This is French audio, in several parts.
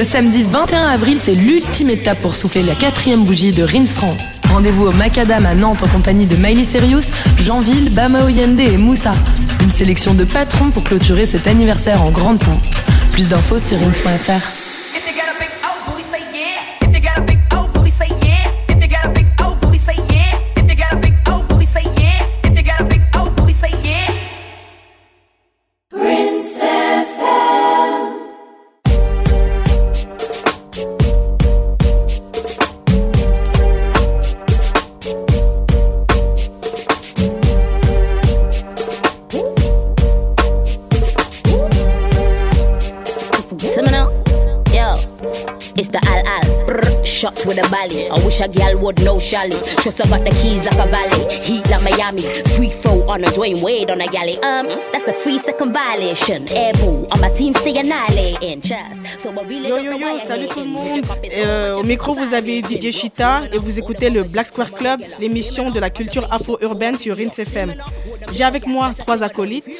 Le samedi 21 avril, c'est l'ultime étape pour souffler la quatrième bougie de Rins France. Rendez-vous au Macadam à Nantes en compagnie de Miley Cyrus, Jeanville, Bama Oyende et Moussa. Une sélection de patrons pour clôturer cet anniversaire en grande pompe. Plus d'infos sur rins.fr. I wish a girl would know Shally. Trust I got the keys like a valley. Heat like Miami. Free throw on a Dwayne Wade on a galley. Um, that's a free second violation. Air boo, on my team stay annihilating. Trust. So really yo yo yo, salut tout le monde. Euh, au micro, vous avez DJ Chita et vous écoutez le Black Square Club, l'émission de la culture afro-urbaine sur Rince FM. J'ai avec moi trois acolytes.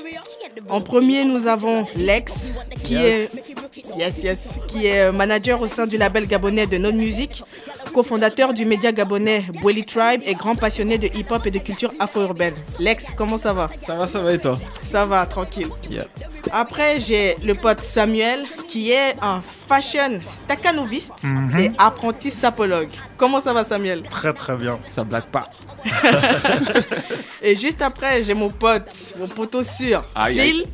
En premier, nous avons Lex, qui est yes, yes, qui est manager au sein du label gabonais de Non Music cofondateur du média gabonais Bweli Tribe et grand passionné de hip-hop et de culture afro-urbaine. Lex, comment ça va? Ça va, ça va et toi? Ça va, tranquille. Après, j'ai le pote Samuel qui est un fashion staccanoviste mhm. et apprenti sapologue. Comment ça va Samuel? Très très bien, ça blague pas. et juste après, j'ai mon pote, mon poteau sûr, Phil,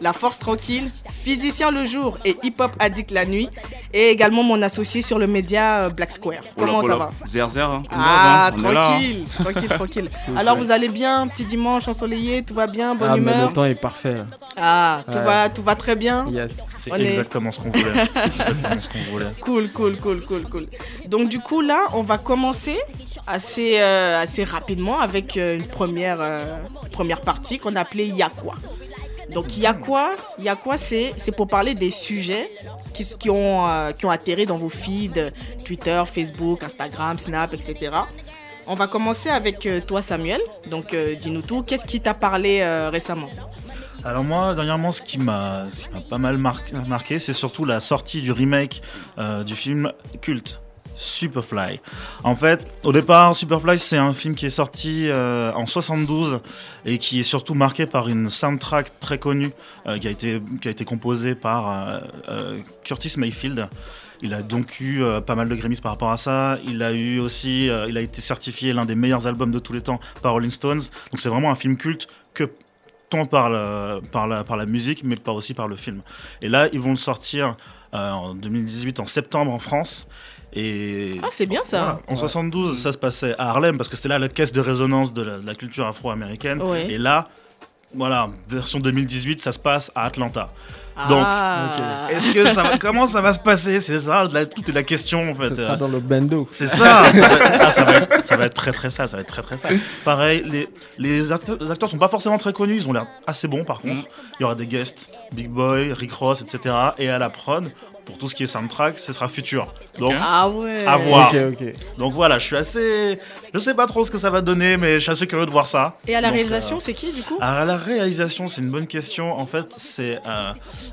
la force tranquille, physicien le jour et hip-hop addict la nuit et également mon associé sur le média euh, Black Square. Comment ça va? Zer zer. Hein. Ah, hein. tranquille, tranquille, tranquille. Alors vous allez bien, petit dimanche ensoleillé, tout va bien, bonne ah, humeur. Mais le temps est parfait. Ah, tout va, tout va très bien? Yes. C'est exactement ce qu'on voulait. Cool, cool, cool, cool, cool. Donc du coup là, on va commencer assez, euh, assez rapidement avec euh, une première, première partie qu'on appelait Yakwa. Donc il y a quoi Il y a quoi C'est pour parler des sujets qui, qui ont, euh, qui ont atterri dans vos feeds Twitter, Facebook, Instagram, Snap, etc. On va commencer avec euh, toi Samuel. Donc euh, dis-nous tout. Qu'est-ce qui t'a parlé récemment? Alors moi, dernièrement, ce qui m'a pas mal marqué, c'est surtout la sortie du remake du film Culte Superfly. En fait, au départ, Superfly, c'est un film qui est sorti euh, en 72 et qui est surtout marqué par une soundtrack très connue euh, qui, a été, qui a été composée par euh, Curtis Mayfield. Il a donc eu pas mal de Grammys par rapport à ça. Il a eu aussi, il a été certifié l'un des meilleurs albums de tous les temps par Rolling Stones. Donc c'est vraiment un film culte que tant par la, par la, par la musique, mais pas aussi par le film. Et là, ils vont le sortir en 2018 en septembre en France. Et ah, c'est bien ça. En 72, ça se passait à Harlem parce que c'était là la caisse de résonance de la, culture afro-américaine. Et là, voilà, version 2018, ça se passe à Atlanta. Donc, ah. est-ce que ça comment ça va se passer? C'est ça, la, toute la question en fait. Ça sera dans le bando. C'est ça. ça, va, ah, ça, va être, ça, va être, très très sale. Ça va être très très sale. Pareil, les, les, acteurs, les acteurs sont pas forcément très connus. Ils ont l'air assez bons par contre. Mm. Il y aura des guests, Big Boy, Rick Ross, etc. Et à la prod, pour tout ce qui est soundtrack, ce sera futur. Donc, ah ouais. à voir. Donc voilà, je suis assez. Je sais pas trop ce que ça va donner, mais je suis assez curieux de voir ça. Et à la réalisation, euh, c'est qui du coup À la réalisation, c'est une bonne question. En fait, c'est euh,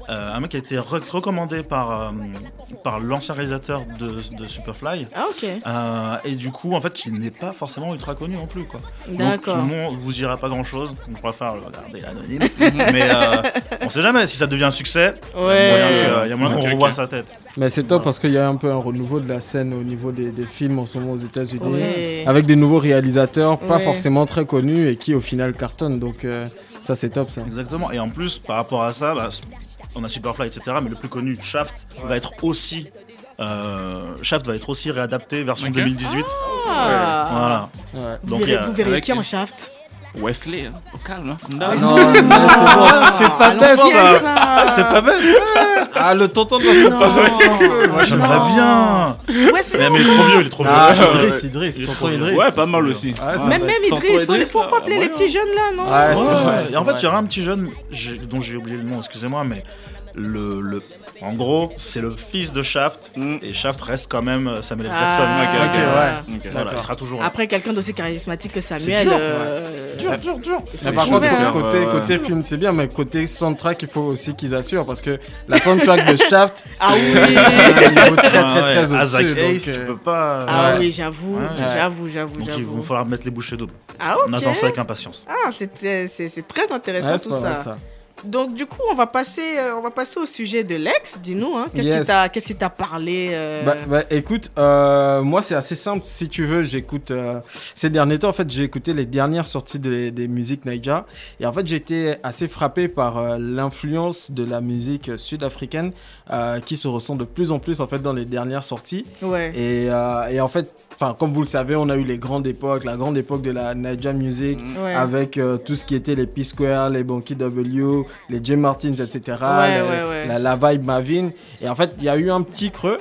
euh, un mec qui a été recommandé par, par l'ancien réalisateur de, Superfly. Ah ok. et du coup, en fait, qui n'est pas forcément ultra connu non plus. Quoi. D'accord. Tout le monde vous dira pas grand chose. On préfère le regarder anonyme. mais on sait jamais si ça devient un succès. Il y a moyen qu'on revoie ça mais c'est top parce qu'il y a un peu un renouveau de la scène au niveau des, films en ce moment aux États-Unis, avec des nouveaux réalisateurs pas forcément très connus et qui au final cartonnent. Donc euh, ça c'est top ça. Exactement. Et en plus par rapport à ça, bah, on a Superfly etc. Mais le plus connu, Shaft, va être aussi euh, Shaft va être aussi réadapté version 2018. Ah. Voilà. Donc, vous verrez qui en Shaft? Wesley, hein, au calme, hein, Non, non, c'est pas bête ça. C'est pas bête. Ah, le tonton de la Moi, j'aimerais bien. Mais il est trop vieux, il est trop vieux. Ah, Idriss, Idriss, tonton Idriss. Ouais, pas mal aussi. Même, même Idriss, il faut pas appeler les petits jeunes là, non? Ouais, En fait, il y aura un petit jeune dont j'ai oublié le nom, excusez-moi, mais le, le, en gros, c'est le fils de Shaft mm. et Shaft reste quand même euh, Samuel L. Jackson. Ah, il sera toujours Après, quelqu'un d'aussi charismatique que Samuel. Euh, dur, dur, dur. Mais par contre, faire, côté, euh, côté film, c'est bien, mais côté soundtrack, il faut aussi qu'ils assurent parce que la soundtrack de Shaft, c'est Ah oui. un niveau très très Ah ouais, très Isaac au-dessus. Hayes, donc, tu euh, peux pas. Ah Ouais. oui, j'avoue, Ouais. j'avoue, j'avoue, Donc il va falloir mettre les bouchées doubles. Ah On attend ça avec impatience. Ah, c'est- c'est c'est- c'est très intéressant ouais, c'est tout ça. Donc du coup, on va passer, euh, on va passer au sujet de l'ex. Dis-nous, hein, qu'est-ce Yes. qui t'a, qu'est-ce qui t'a parlé euh, Bah, bah, écoute, euh, moi c'est assez simple. Si tu veux, j'écoute euh, ces derniers temps. En fait, j'ai écouté les dernières sorties de- des musiques Naija. Et en fait, j'ai été assez frappé par l'influence de la musique sud-africaine qui se ressent de plus en plus en fait dans les dernières sorties. Ouais. Et, et en fait, enfin, comme vous le savez, on a eu les grandes époques, la grande époque de la Naija Music. Ouais. Avec tout ce qui était les P-Square, les Bonky W, les Jim Martins, etc. Ouais, ouais. La, la vibe Mavin. Et en fait, il y a eu un petit creux,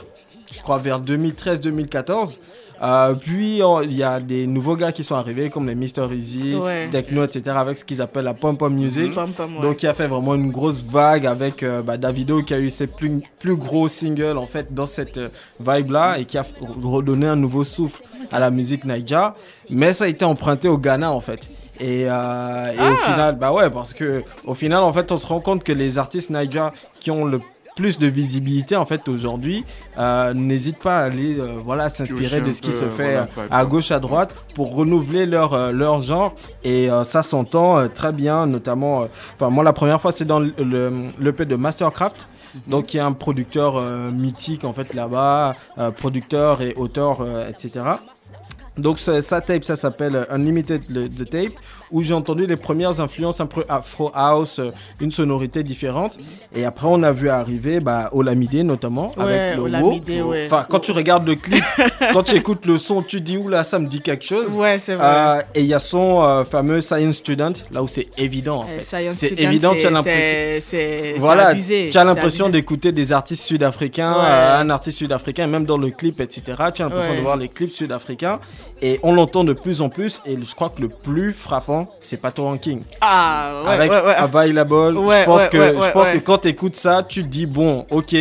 je crois vers 2013-2014. Euh, puis il y a des nouveaux gars qui sont arrivés comme les Mr. Easy, Ouais. Techno, etc. avec ce qu'ils appellent la pom pom music. Ouais. Donc qui a fait vraiment une grosse vague avec euh, bah, Davido qui a eu ses plus, plus gros singles en fait dans cette euh, vibe là et qui a redonné un nouveau souffle à la musique Naija. Mais ça a été emprunté au Ghana en fait. Et, euh, et au Ah. final, bah ouais, parce que au final, en fait, on se rend compte que les artistes Naija qui ont le plus de visibilité en fait aujourd'hui euh, n'hésitent pas à aller euh, voilà s'inspirer de ce qui se fait voilà, euh, à gauche à droite pour renouveler leur euh, leur genre. Et euh, ça s'entend euh, très bien notamment euh, enfin moi la première fois c'est dans le, le, l'EP de Mastercraft. Donc qui est un producteur euh, mythique en fait là-bas euh, producteur et auteur euh, etc donc sa tape, ça s'appelle Unlimited The Tape, où j'ai entendu les premières influences un peu Afro House, euh, une sonorité différente. Et après, on a vu arriver bah, Olamide notamment, Ouais, avec le Olamide, ouais. Enfin, quand tu regardes le clip, quand tu écoutes le son, tu dis, oula, ça me dit quelque chose. Ouais, c'est vrai. Euh, et il y a son euh, fameux Science Student, là où c'est évident en fait. C'est évident, tu as l'impression. Voilà, tu as l'impression d'écouter des artistes sud-africains, Ouais. euh, un artiste sud-africain, même dans le clip, etc. Tu as l'impression de voir les clips sud-africains et on l'entend de plus en plus. Et je crois que le plus frappant, c'est Pato Ranking. Ah, ouais, Avec ouais, ouais. Available, je pense que, je pense que quand tu écoutes ça, tu te dis, bon, ok,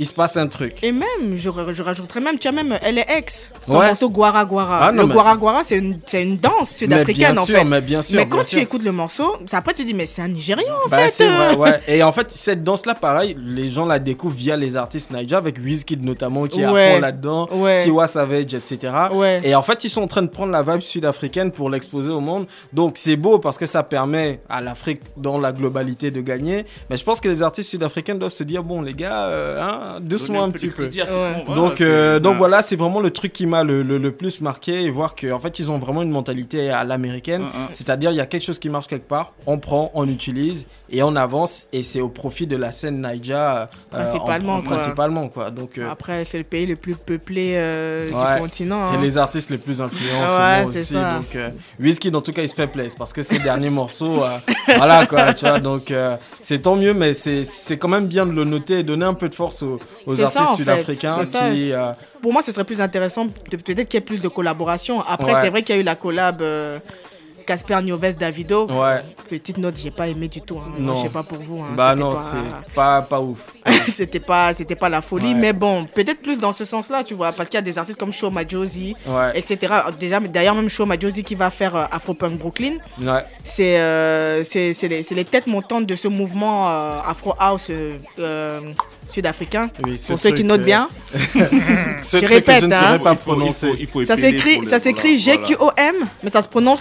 il se passe un truc. Et même, je, je rajouterais même, tu as même LX, son Ouais. morceau Guara Guara. Ah, non, le mais- Guara Guara, c'est une, c'est une danse sud-africaine en sûr, fait. mais bien sûr. mais bien quand tu sûr. écoutes le morceau, après tu dis, mais c'est un Nigérian en Bah, fait. vrai, ouais. Et en fait, cette danse-là, pareil, les gens la découvrent via les artistes Naija, avec Wizkid notamment, qui est à Ouais. fond là-dedans, Ouais. Tiwa Savage, etc. Et en fait, ils sont en train de prendre la vibe sud-africaine pour l'exposer au monde. Donc, c'est beau parce que ça permet à l'Afrique, dans la globalité, de gagner. Mais je pense que les artistes sud-africains doivent se dire, bon, les gars, euh, hein, doucement un petit peu. Donc, euh, donc voilà, c'est vraiment le truc qui m'a le, le, le plus marqué et voir qu'en fait, ils ont vraiment une mentalité à l'américaine. Hum, hum. C'est-à-dire, il y a quelque chose qui marche quelque part, on prend, on utilise et on avance et c'est au profit de la scène Naija. euh, Principalement, en- quoi. Principalement, quoi. Donc, euh, Après, c'est le pays le plus peuplé euh, Ouais. du continent. et hein. les artistes les plus influents Ouais, aussi. ça. Donc, euh, Wizkid, en tout cas, il se fait plaisir parce que ses derniers morceaux, euh, voilà quoi, tu vois. Donc, euh, c'est tant mieux, mais c'est c'est quand même bien de le noter et donner un peu de force aux, aux artistes en fait. sud-africains qui. euh, Pour moi, ce serait plus intéressant de- peut-être qu'il y ait plus de collaboration. Après, Ouais. c'est vrai qu'il y a eu la collab euh, Casper Nioves Davido. ouais, Petite note, j'ai pas aimé du tout. hein. Non. Je sais pas pour vous. hein. bah C'était non, pas- c'est pas, pas ouf. c'était pas c'était pas la folie Ouais. mais bon peut-être plus dans ce sens-là tu vois parce qu'il y a des artistes comme Shoma Josie Ouais, etc déjà d'ailleurs même Shoma Josie qui va faire euh, Afropunk Brooklyn ouais. c'est euh, c'est c'est les, c'est les têtes montantes de ce mouvement euh, Afro House euh, euh, sud-africain Oui, pour ceux qui notent bien Ce Je truc répète, que je ne hein. saurais pas il faut, il prononcer. faut, il faut ça s'écrit le- ça s'écrit voilà, voilà. G-Q-O-M mais ça se prononce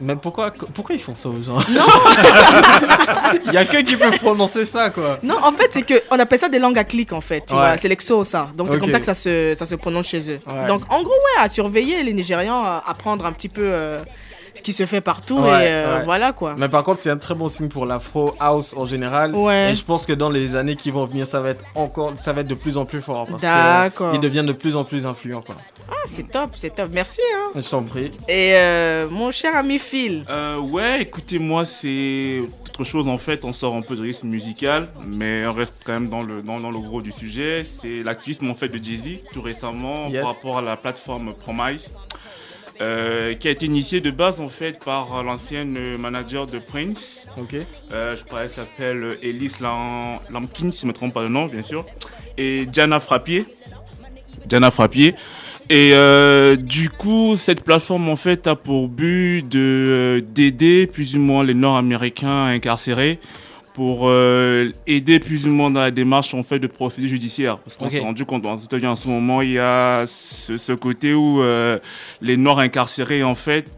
Mais pourquoi, pourquoi ils font ça aux gens Il y a que qui peuvent prononcer ça, quoi. non en fait c'est que on appelle ça des langues à clic en fait tu Ouais. vois c'est l'exo ça donc c'est comme ça que ça se ça se prononce chez eux Ouais. donc en gros ouais à surveiller les Nigérians à prendre un petit peu euh, ce qui se fait partout Ouais, et euh, ouais. voilà quoi Mais par contre, c'est un très bon signe pour l'afro house en général. Ouais. Et je pense que dans les années qui vont venir, ça va être encore, ça va être de plus en plus fort. Parce D'accord. qu'ils deviennent de plus en plus influents, quoi. Ah, c'est top c'est top merci hein. Je t'en prie. et euh, mon cher ami Phil Euh, ouais, écoutez, moi, c'est autre chose en fait. On sort un peu de rythme musical, mais on reste quand même dans le, dans, dans le gros du sujet. C'est l'activisme en fait de Jay-Z tout récemment Yes. par rapport à la plateforme Promise. euh, qui a été initiée de base en fait par l'ancienne manager de Prince. Ok. Euh, je crois qu'elle s'appelle Elise Lam- Lampkin, si je ne me trompe pas le nom, bien sûr. Et Diana Frappier. Diana Frappier. Et euh, du coup, cette plateforme en fait a pour but de euh, d'aider plus ou moins les Nord-Américains incarcérés pour euh, aider plus ou moins dans la démarche en fait de procédure judiciaire. Parce qu'on s'est rendu compte en en ce moment il y a ce, ce côté où euh, les Nord incarcérés en fait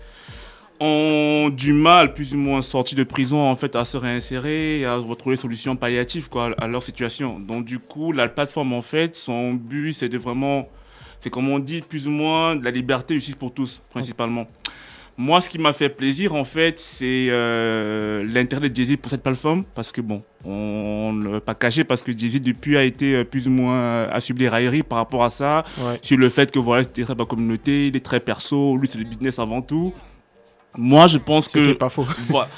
ont du mal plus ou moins sortis de prison en fait à se réinsérer et à retrouver des solutions palliatives quoi à leur situation. Donc du coup la plateforme en fait son but c'est de vraiment c'est comme on dit plus ou moins de la liberté justice pour tous principalement moi ce qui m'a fait plaisir en fait c'est euh, l'intérêt de Jay-Z pour cette plateforme parce que bon on ne pas cacher parce que Jay-Z depuis a été euh, plus ou moins euh, a subi des railleries par rapport à ça Ouais. sur le fait que voilà c'était très pas communauté il est très perso lui c'est le business avant tout moi je pense que pas faux. voilà.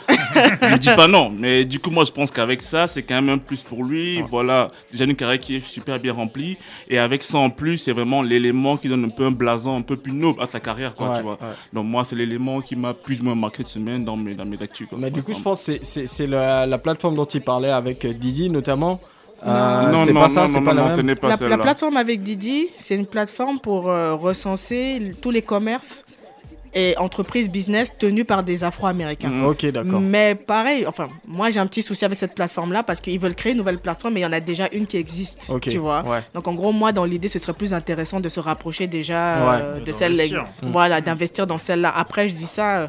je dis pas non, mais du coup, moi, je pense qu'avec ça, c'est quand même un plus pour lui. Voilà, déjà une carrière qui est super bien remplie. Et avec ça, en plus, c'est vraiment l'élément qui donne un peu un blason un peu plus noble à sa carrière, quoi, Ouais, tu vois. ouais. Donc, moi, c'est l'élément qui m'a plus ou moins marqué cette semaine dans mes, dans mes actus, quoi. Mais du coup, je pense que c'est- c'est c'est la, la plateforme dont il parlait avec euh, Dizzy notamment. Non. Euh, non, c'est non, pas ça, non, c'est non, pas non, la ce même. n'est pas La, la plateforme avec Didi, c'est une plateforme pour euh, recenser tous les commerces et entreprises business tenus par des Afro-Américains. Mhm. Ok, d'accord. Mais pareil, enfin, moi j'ai un petit souci avec cette plateforme-là parce qu'ils veulent créer une nouvelle plateforme, mais il y en a déjà une qui existe, Ok. tu vois. Ouais. Donc en gros, moi dans l'idée, ce serait plus intéressant de se rapprocher déjà Ouais. euh, de De celle, d'investir. voilà, d'investir dans celle-là. Après, je dis ça. euh,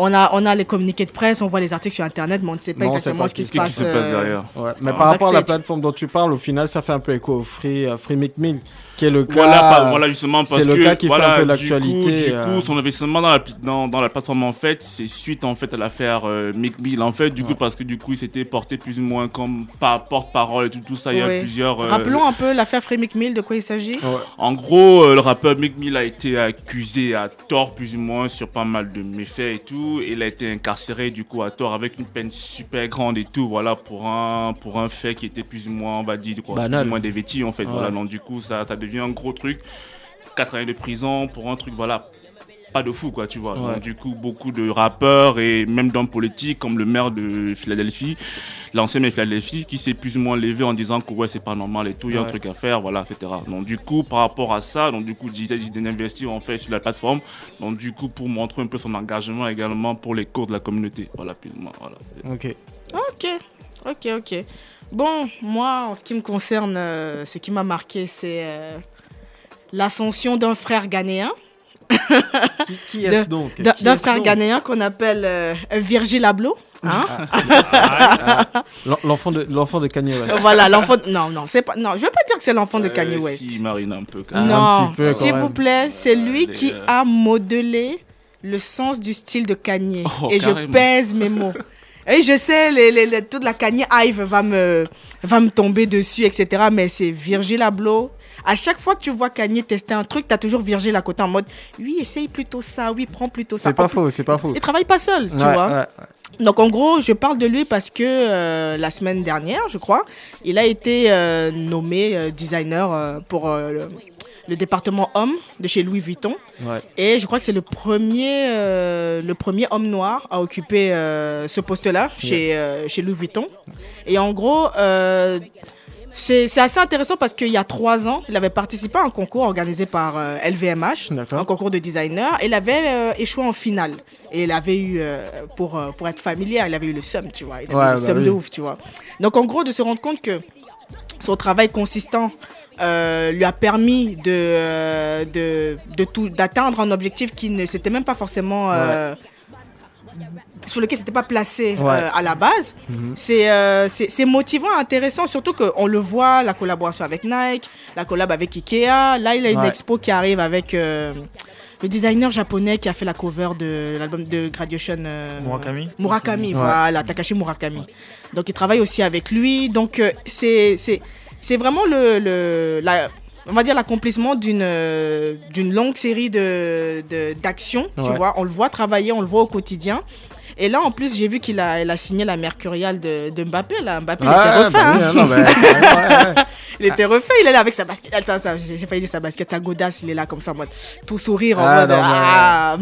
on a, on a les communiqués de presse, on voit les articles sur Internet, mais on ne sait pas Non, exactement pas ce qui se passe. qui se passe euh, derrière Ouais, mais par rapport à la plateforme dont tu parles, au final, ça fait un peu écho au Free, euh, Free McMill, qui est le cas. Voilà, pas- voilà justement parce c'est le que cas qui fait voilà, un peu l'actualité, Du euh. coup, son investissement dans la, dans, dans la plateforme en fait, c'est suite en fait à l'affaire euh, Mick Mill en fait, du coup parce que du coup il s'était porté plus ou moins comme pas porte-parole et tout, tout ça. Il y a plusieurs. euh, Rappelons un peu l'affaire Free McMill, de quoi il s'agit. Ouais. En gros, euh, le rappeur Mick Mill a été accusé à tort plus ou moins sur pas mal de méfaits et tout. Et il a été incarcéré du coup à tort avec une peine super grande et tout. Voilà pour un pour un fait qui était plus ou moins on va dire quoi, Banal. plus ou moins dévêti en fait. Ouais. Voilà donc du coup ça ça devient un gros truc. 4 années de prison pour un truc voilà pas de fou quoi tu vois Ouais. donc du coup beaucoup de rappeurs et même d'hommes politiques comme le maire de Philadelphie l'ancien maire de Philadelphie qui s'est plus ou moins levé en disant que ouais c'est pas normal et tout il y a un truc à faire voilà etc donc du coup par rapport à ça donc du coup Digital d'investir en fait sur la plateforme donc du coup pour montrer un peu son engagement également pour les cours de la communauté voilà plus ou moins, voilà Ok. Ok, ok, ok. Bon, moi, en ce qui me concerne, euh, ce qui m'a marqué, c'est euh, l'ascension d'un frère ghanéen, Qui, qui est-ce De- donc? d'un frère donc? ghanéen qu'on appelle euh, Virgil Abloh. Hein? L'en- L'enfant de, l'enfant de Kanye West. voilà, l'enfant. Non, non, c'est pas. Non, je veux pas dire que c'est l'enfant de Euh, Kanye West. si Marine un peu quand Ah, même. non, s'il vous plaît, c'est lui les, qui euh, a modelé le sens du style de Kanye. Oh, Et je pèse mes mots. Et je sais, les, les- les- toute la Kanye Hive va me, va me tomber dessus, etc. Mais c'est Virgil Abloh. À chaque fois que tu vois Kanye tester un truc, tu as toujours Virgil à côté en mode Oui, essaye plutôt ça, oui, prends plutôt ça. C'est pas faux, c'est pas faux. Il travaille pas seul, tu vois. ouais, ouais. Donc en gros, je parle de lui parce que euh, la semaine dernière, je crois, il a été euh, nommé euh, designer pour le, département homme de chez Louis Vuitton. Ouais. Et je crois que c'est le premier, euh, le premier homme noir à occuper euh, ce poste-là chez, euh, chez Louis Vuitton. Et en gros, c'est assez intéressant parce qu'il y a trois ans, il avait participé à un concours organisé par LVMH, un concours de designer. Et il avait échoué en finale. Et il avait eu, pour, pour être familier, il avait eu le seum, tu vois. Il avait Ouais, eu le bah oui. de ouf, tu vois. Donc en gros, de se rendre compte que son travail consistant euh, lui a permis de, euh, de, de tout d'atteindre un objectif qui ne s'était même pas forcément euh, sur lequel c'était pas placé euh, à la base. Mhm. C'est euh, motivant, intéressant, surtout qu'on le voit, la collaboration avec Nike, la collab avec Ikea. Là, il a une Ouais. expo qui arrive avec euh, le designer japonais qui a fait la cover de l'album de Graduation. euh, Murakami Murakami, Ouais. voilà, Takashi Murakami. Donc il travaille aussi avec lui. Donc euh, c'est c'est vraiment le, le la, on va dire l'accomplissement d'une euh, d'une longue série de d'actions. Tu vois, on le voit travailler, on le voit au quotidien. Et là, en plus, j'ai vu qu'il a, il a signé la mercuriale de, de Mbappé. Là. Mbappé, il était refait. bah oui, hein. non, mais- ouais, ouais. Il était refait. Il est là avec sa basket. Attends, ça, j'ai failli dire sa basket, sa godasse. Il est là comme ça, en mode tout sourire, en Ah, mode. non, ah,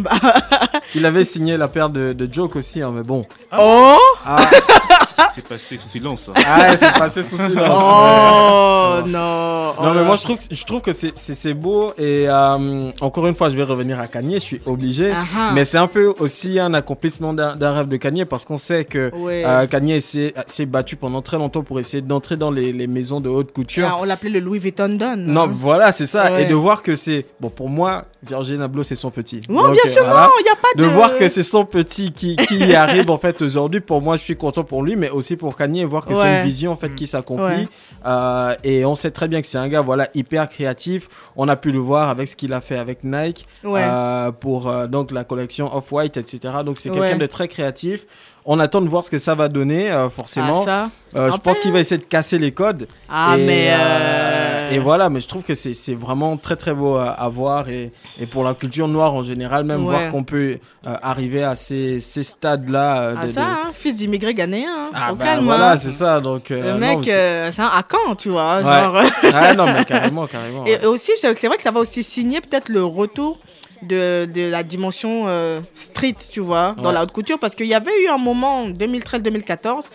Il avait signé la paire de, de Joke aussi, hein, mais bon. oh, Ah, c'est passé sous silence ah, c'est passé sous silence. oh, non. Non, mais moi, je trouve, que- je trouve que c'est- beau. Et euh, encore une fois, je vais revenir à Kanye, je suis obligé. Ah ah. Mais c'est un peu aussi un accomplissement d'un rêve de Kanye parce qu'on sait que Ouais. euh, Kanye s'est battu pendant très longtemps pour essayer d'entrer dans les, les maisons de haute couture. Ah, on l'appelait le Louis Vuitton Don. Non, hein. voilà, c'est ça. Ouais. Et de voir que c'est. Bon, pour moi, Virgin Abloh, c'est son petit. Non, Donc, bien sûr, voilà. non, il n'y a pas de. De voir que c'est son petit qui, qui y arrive en fait aujourd'hui, pour moi je suis content pour lui, mais aussi pour Kanye, voir que c'est une vision en fait qui s'accomplit. Ouais. Euh, et on sait très bien que c'est un gars voilà hyper créatif. On a pu le voir avec ce qu'il a fait avec Nike Ouais. euh, pour euh, donc la collection Off White, etc. Donc c'est quelqu'un de très créatif. On attend de voir ce que ça va donner euh, Ah, forcément. ça. Euh, je pense qu'il va essayer de casser les codes. Ah, et, mais. euh, et voilà, mais je trouve que c'est vraiment très très beau à, à voir et, et pour la culture noire en général, même Ouais. voir qu'on peut arriver à ces, ces stades-là. Ah, ça, hein, fils d'immigré ghanéen. Hein. Ah, bah, calme. voilà, hein. c'est ça. Donc, Le mec, c'est- un à quand, tu vois. Ouais. Genre, Ah non, mais carrément, carrément. Et ouais. aussi, c'est vrai que ça va aussi signer peut-être le retour de, de la dimension euh, street, tu vois, dans la haute couture. Parce qu'il y avait eu un moment en 2013-2014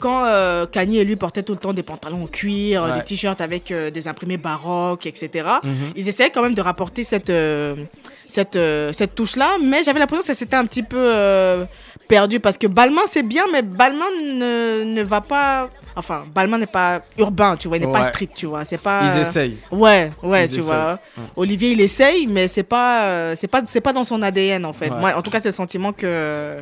quand euh, Kanye et lui portaient tout le temps des pantalons en cuir, Ouais. des t-shirts avec euh, des imprimés baroques, etc. Mhm. Ils essayaient quand même de rapporter cette, euh, cette, euh, cette touche-là, mais j'avais l'impression que ça s'était un petit peu euh, perdu parce que Balmain c'est bien, mais Balmain ne, ne va pas. Enfin, Balmain n'est pas urbain, tu vois, il n'est pas street, tu vois. C'est pas. Ils essayent. Ouais, ouais, Ils tu essayent. vois. Ouais. Olivier, il essaye, mais c'est pas, euh, c'est pas, c'est pas dans son ADN en fait. Ouais. Moi, en tout cas, c'est le sentiment que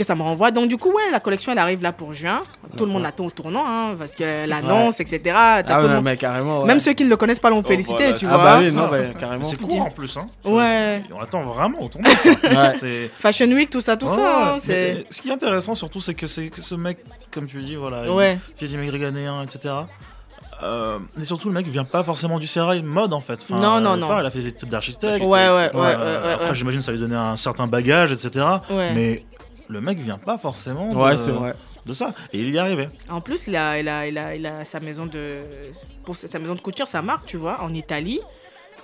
que ça me renvoie. Donc du coup, ouais, la collection, elle arrive là pour juin. Tout le monde attend au tournant, hein, parce que l'annonce, etc. T'as Ah, tout le ouais, monde- mais carrément. ouais. Même ceux qui ne le connaissent pas l'ont Oh, félicité, voilà. tu Ah, vois. bah oui, non, bah, Mais carrément. C'est court en plus. Hein. Ouais. On attend vraiment au. Ouais. C'est- Fashion Week, tout ça, tout Ouais, ça. hein, mais ce qui est intéressant surtout, c'est que, c'est que ce mec, comme tu dis, voilà, Ouais. d'immigré ghanéen, etc. Euh, et surtout, le mec vient pas forcément du sérail mode en fait. Enfin, Non, non, euh, non. pas, il a fait des études d'architecte. Ouais, ouais, ouais, Euh, ouais, ouais, Après, ouais. j'imagine ça lui donnait un certain bagage, etc. Ouais. Mais le mec vient pas forcément Ouais, de, c'est vrai. de ça. Et il y est arrivé. En plus, il a, il a, il a, il a sa maison de, pour sa sa maison de couture, sa marque, tu vois, en Italie.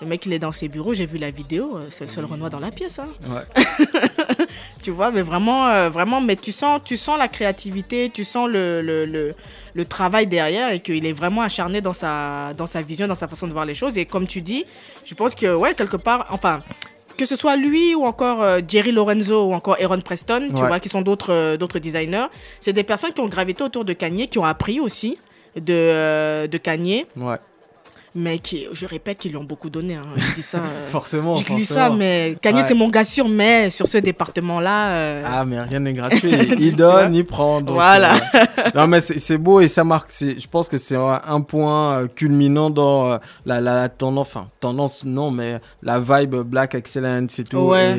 Le mec, il est dans ses bureaux. J'ai vu la vidéo. euh, C'est le seul Renoir dans la pièce, hein. Ouais. tu vois mais vraiment euh, vraiment mais tu sens tu sens la créativité tu sens le, le, le, le travail derrière et qu'il est vraiment acharné dans sa dans sa vision dans sa façon de voir les choses et comme tu dis je pense que ouais quelque part enfin que ce soit lui ou encore euh, Jerry Lorenzo ou encore Aaron Preston, tu Ouais. vois, qui sont d'autres euh, d'autres designers, c'est des personnes qui ont gravité autour de Kanye, qui ont appris aussi de, euh, de Kanye, Ouais. Mais qui, je répète, qui lui ont beaucoup donné. hein. Je dis ça. euh, Forcément. je glisse ça, mais Kanye, Ouais. c'est mon gars sûr, mais sur ce département-là. euh, Ah, mais rien n'est gratuit. Il donne, il prend. donc, Voilà. euh, non, mais c'est beau et ça marque. Je pense que c'est un point culminant dans la, la, la tendance. Enfin, tendance, non, mais la vibe Black Excellence et tout. Ouais.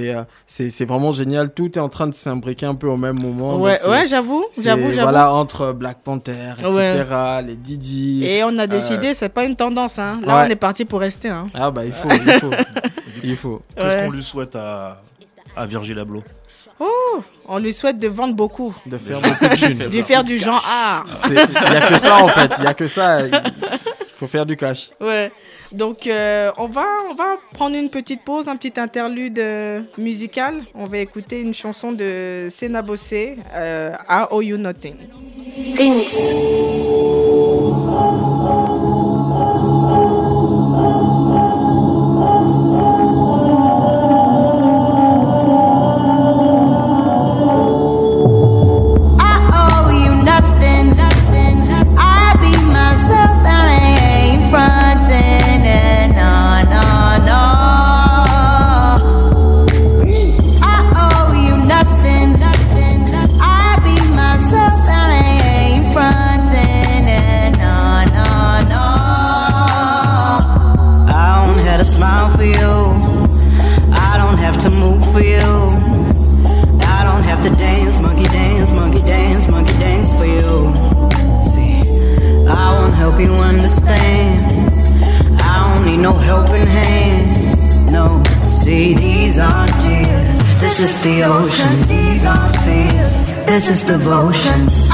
Et c'est vraiment génial. Tout est en train de s'imbriquer un peu au même moment. ouais, ouais, j'avoue, j'avoue, j'avoue. Voilà, entre Black Panther, etc., Ouais. les Didi. Et on a décidé, c'est pas une tendance. Hein. Là, Ouais. on est parti pour rester. Hein. Ah, bah, il faut, il faut. il faut. Qu'est-ce Ouais. qu'on lui souhaite à, à Virgil Abloh? On lui souhaite de vendre beaucoup, De faire beaucoup de thunes. de faire du genre art. Il y a que ça, en fait. Il y a que ça. Il faut faire du cash. Ouais. Donc, euh, on, va, on va prendre une petite pause, un petit interlude euh, musical. On va écouter une chanson de Sena Bossé, euh, I Owe You Nothing? I This is devotion.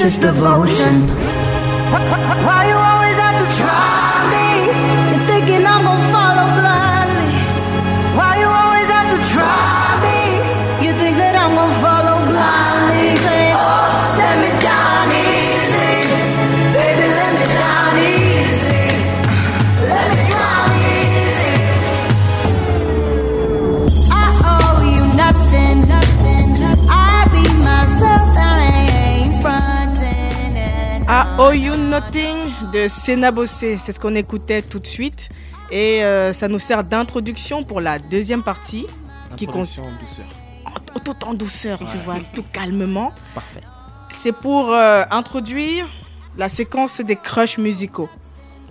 This is devotion. De Sena Bossé, c'est ce qu'on écoutait tout de suite. Et euh, ça nous sert d'introduction pour la deuxième partie. Qui en douceur. en- tout en douceur, tu vois, tout calmement. Parfait. C'est pour euh, introduire la séquence des crushs musicaux.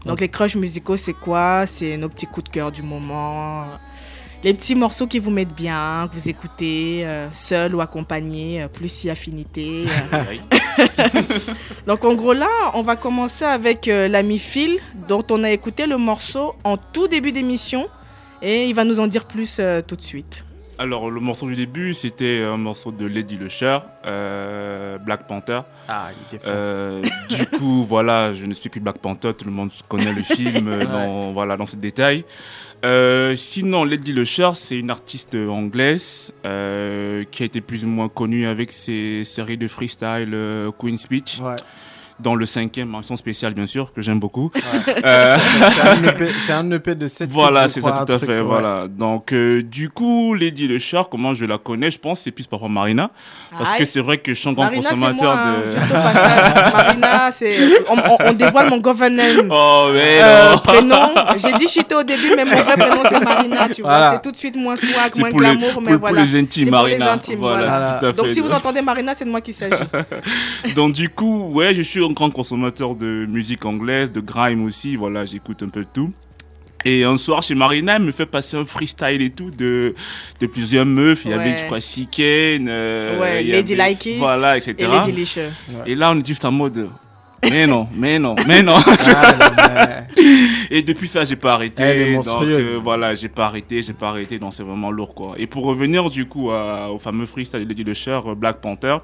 Donc les crushs musicaux, c'est quoi? C'est nos petits coups de cœur du moment. Les petits morceaux qui vous mettent bien, que vous écoutez euh, seul ou accompagné, euh, plus si affinité. euh. Donc en gros là, on va commencer avec euh, l'ami Phil, dont on a écouté le morceau en tout début d'émission. Et il va nous en dire plus euh, tout de suite. Alors, le morceau du début, c'était un morceau de Lady Le Cher, euh, Black Panther. Ah, il défonce. Euh, du coup, voilà, je ne suis plus Black Panther, tout le monde connaît le film dans, voilà, dans ces détails. Euh, sinon, Lady Le c'est une artiste anglaise euh, qui a été plus ou moins connue avec ses séries de freestyle euh, Queen's Speech. Dans le cinquième, mention spéciale bien sûr, que j'aime beaucoup. Euh, C'est un EP, un EP de 7 voilà, c'est ça tout à fait. Voilà. Donc, euh, du coup, Lady Le Cher, comment je la connais? Je pense c'est plus par rapport à Marina, parce Aïe. que c'est vrai que je suis un grand Marina, c'est consommateur moi, hein, de. juste au passage. Marina, c'est. On, on- on dévoile mon government. Oh mais Euh, non. prénom, j'ai dit Chito au début, mais mon vrai prénom c'est Marina, tu vois. Voilà. C'est tout de suite moins swag, moins les, glamour, pour- mais pour voilà. les intimes, C'est pour les Marina. intimes, voilà, tout à fait. Donc si vous entendez Marina, c'est de moi qu'il s'agit. Donc du coup, ouais, je suis un grand consommateur de musique anglaise, de grime aussi. Voilà, j'écoute un peu de tout. Et un soir chez Marina, elle me fait passer un freestyle et tout de, de plusieurs meufs. Il y avait, je crois, Siken, euh, ouais, Lady avait- Like It Voilà, etc. et Lady. Et là, on est juste en mode, mais non, mais non, mais non. Ah, Et depuis ça, j'ai pas arrêté. Elle est donc monstrueuse. euh, voilà, j'ai pas arrêté, j'ai pas arrêté. Donc c'est vraiment lourd quoi. Et pour revenir du coup à- au fameux freestyle de Lady Le Cher, euh, Black Panther.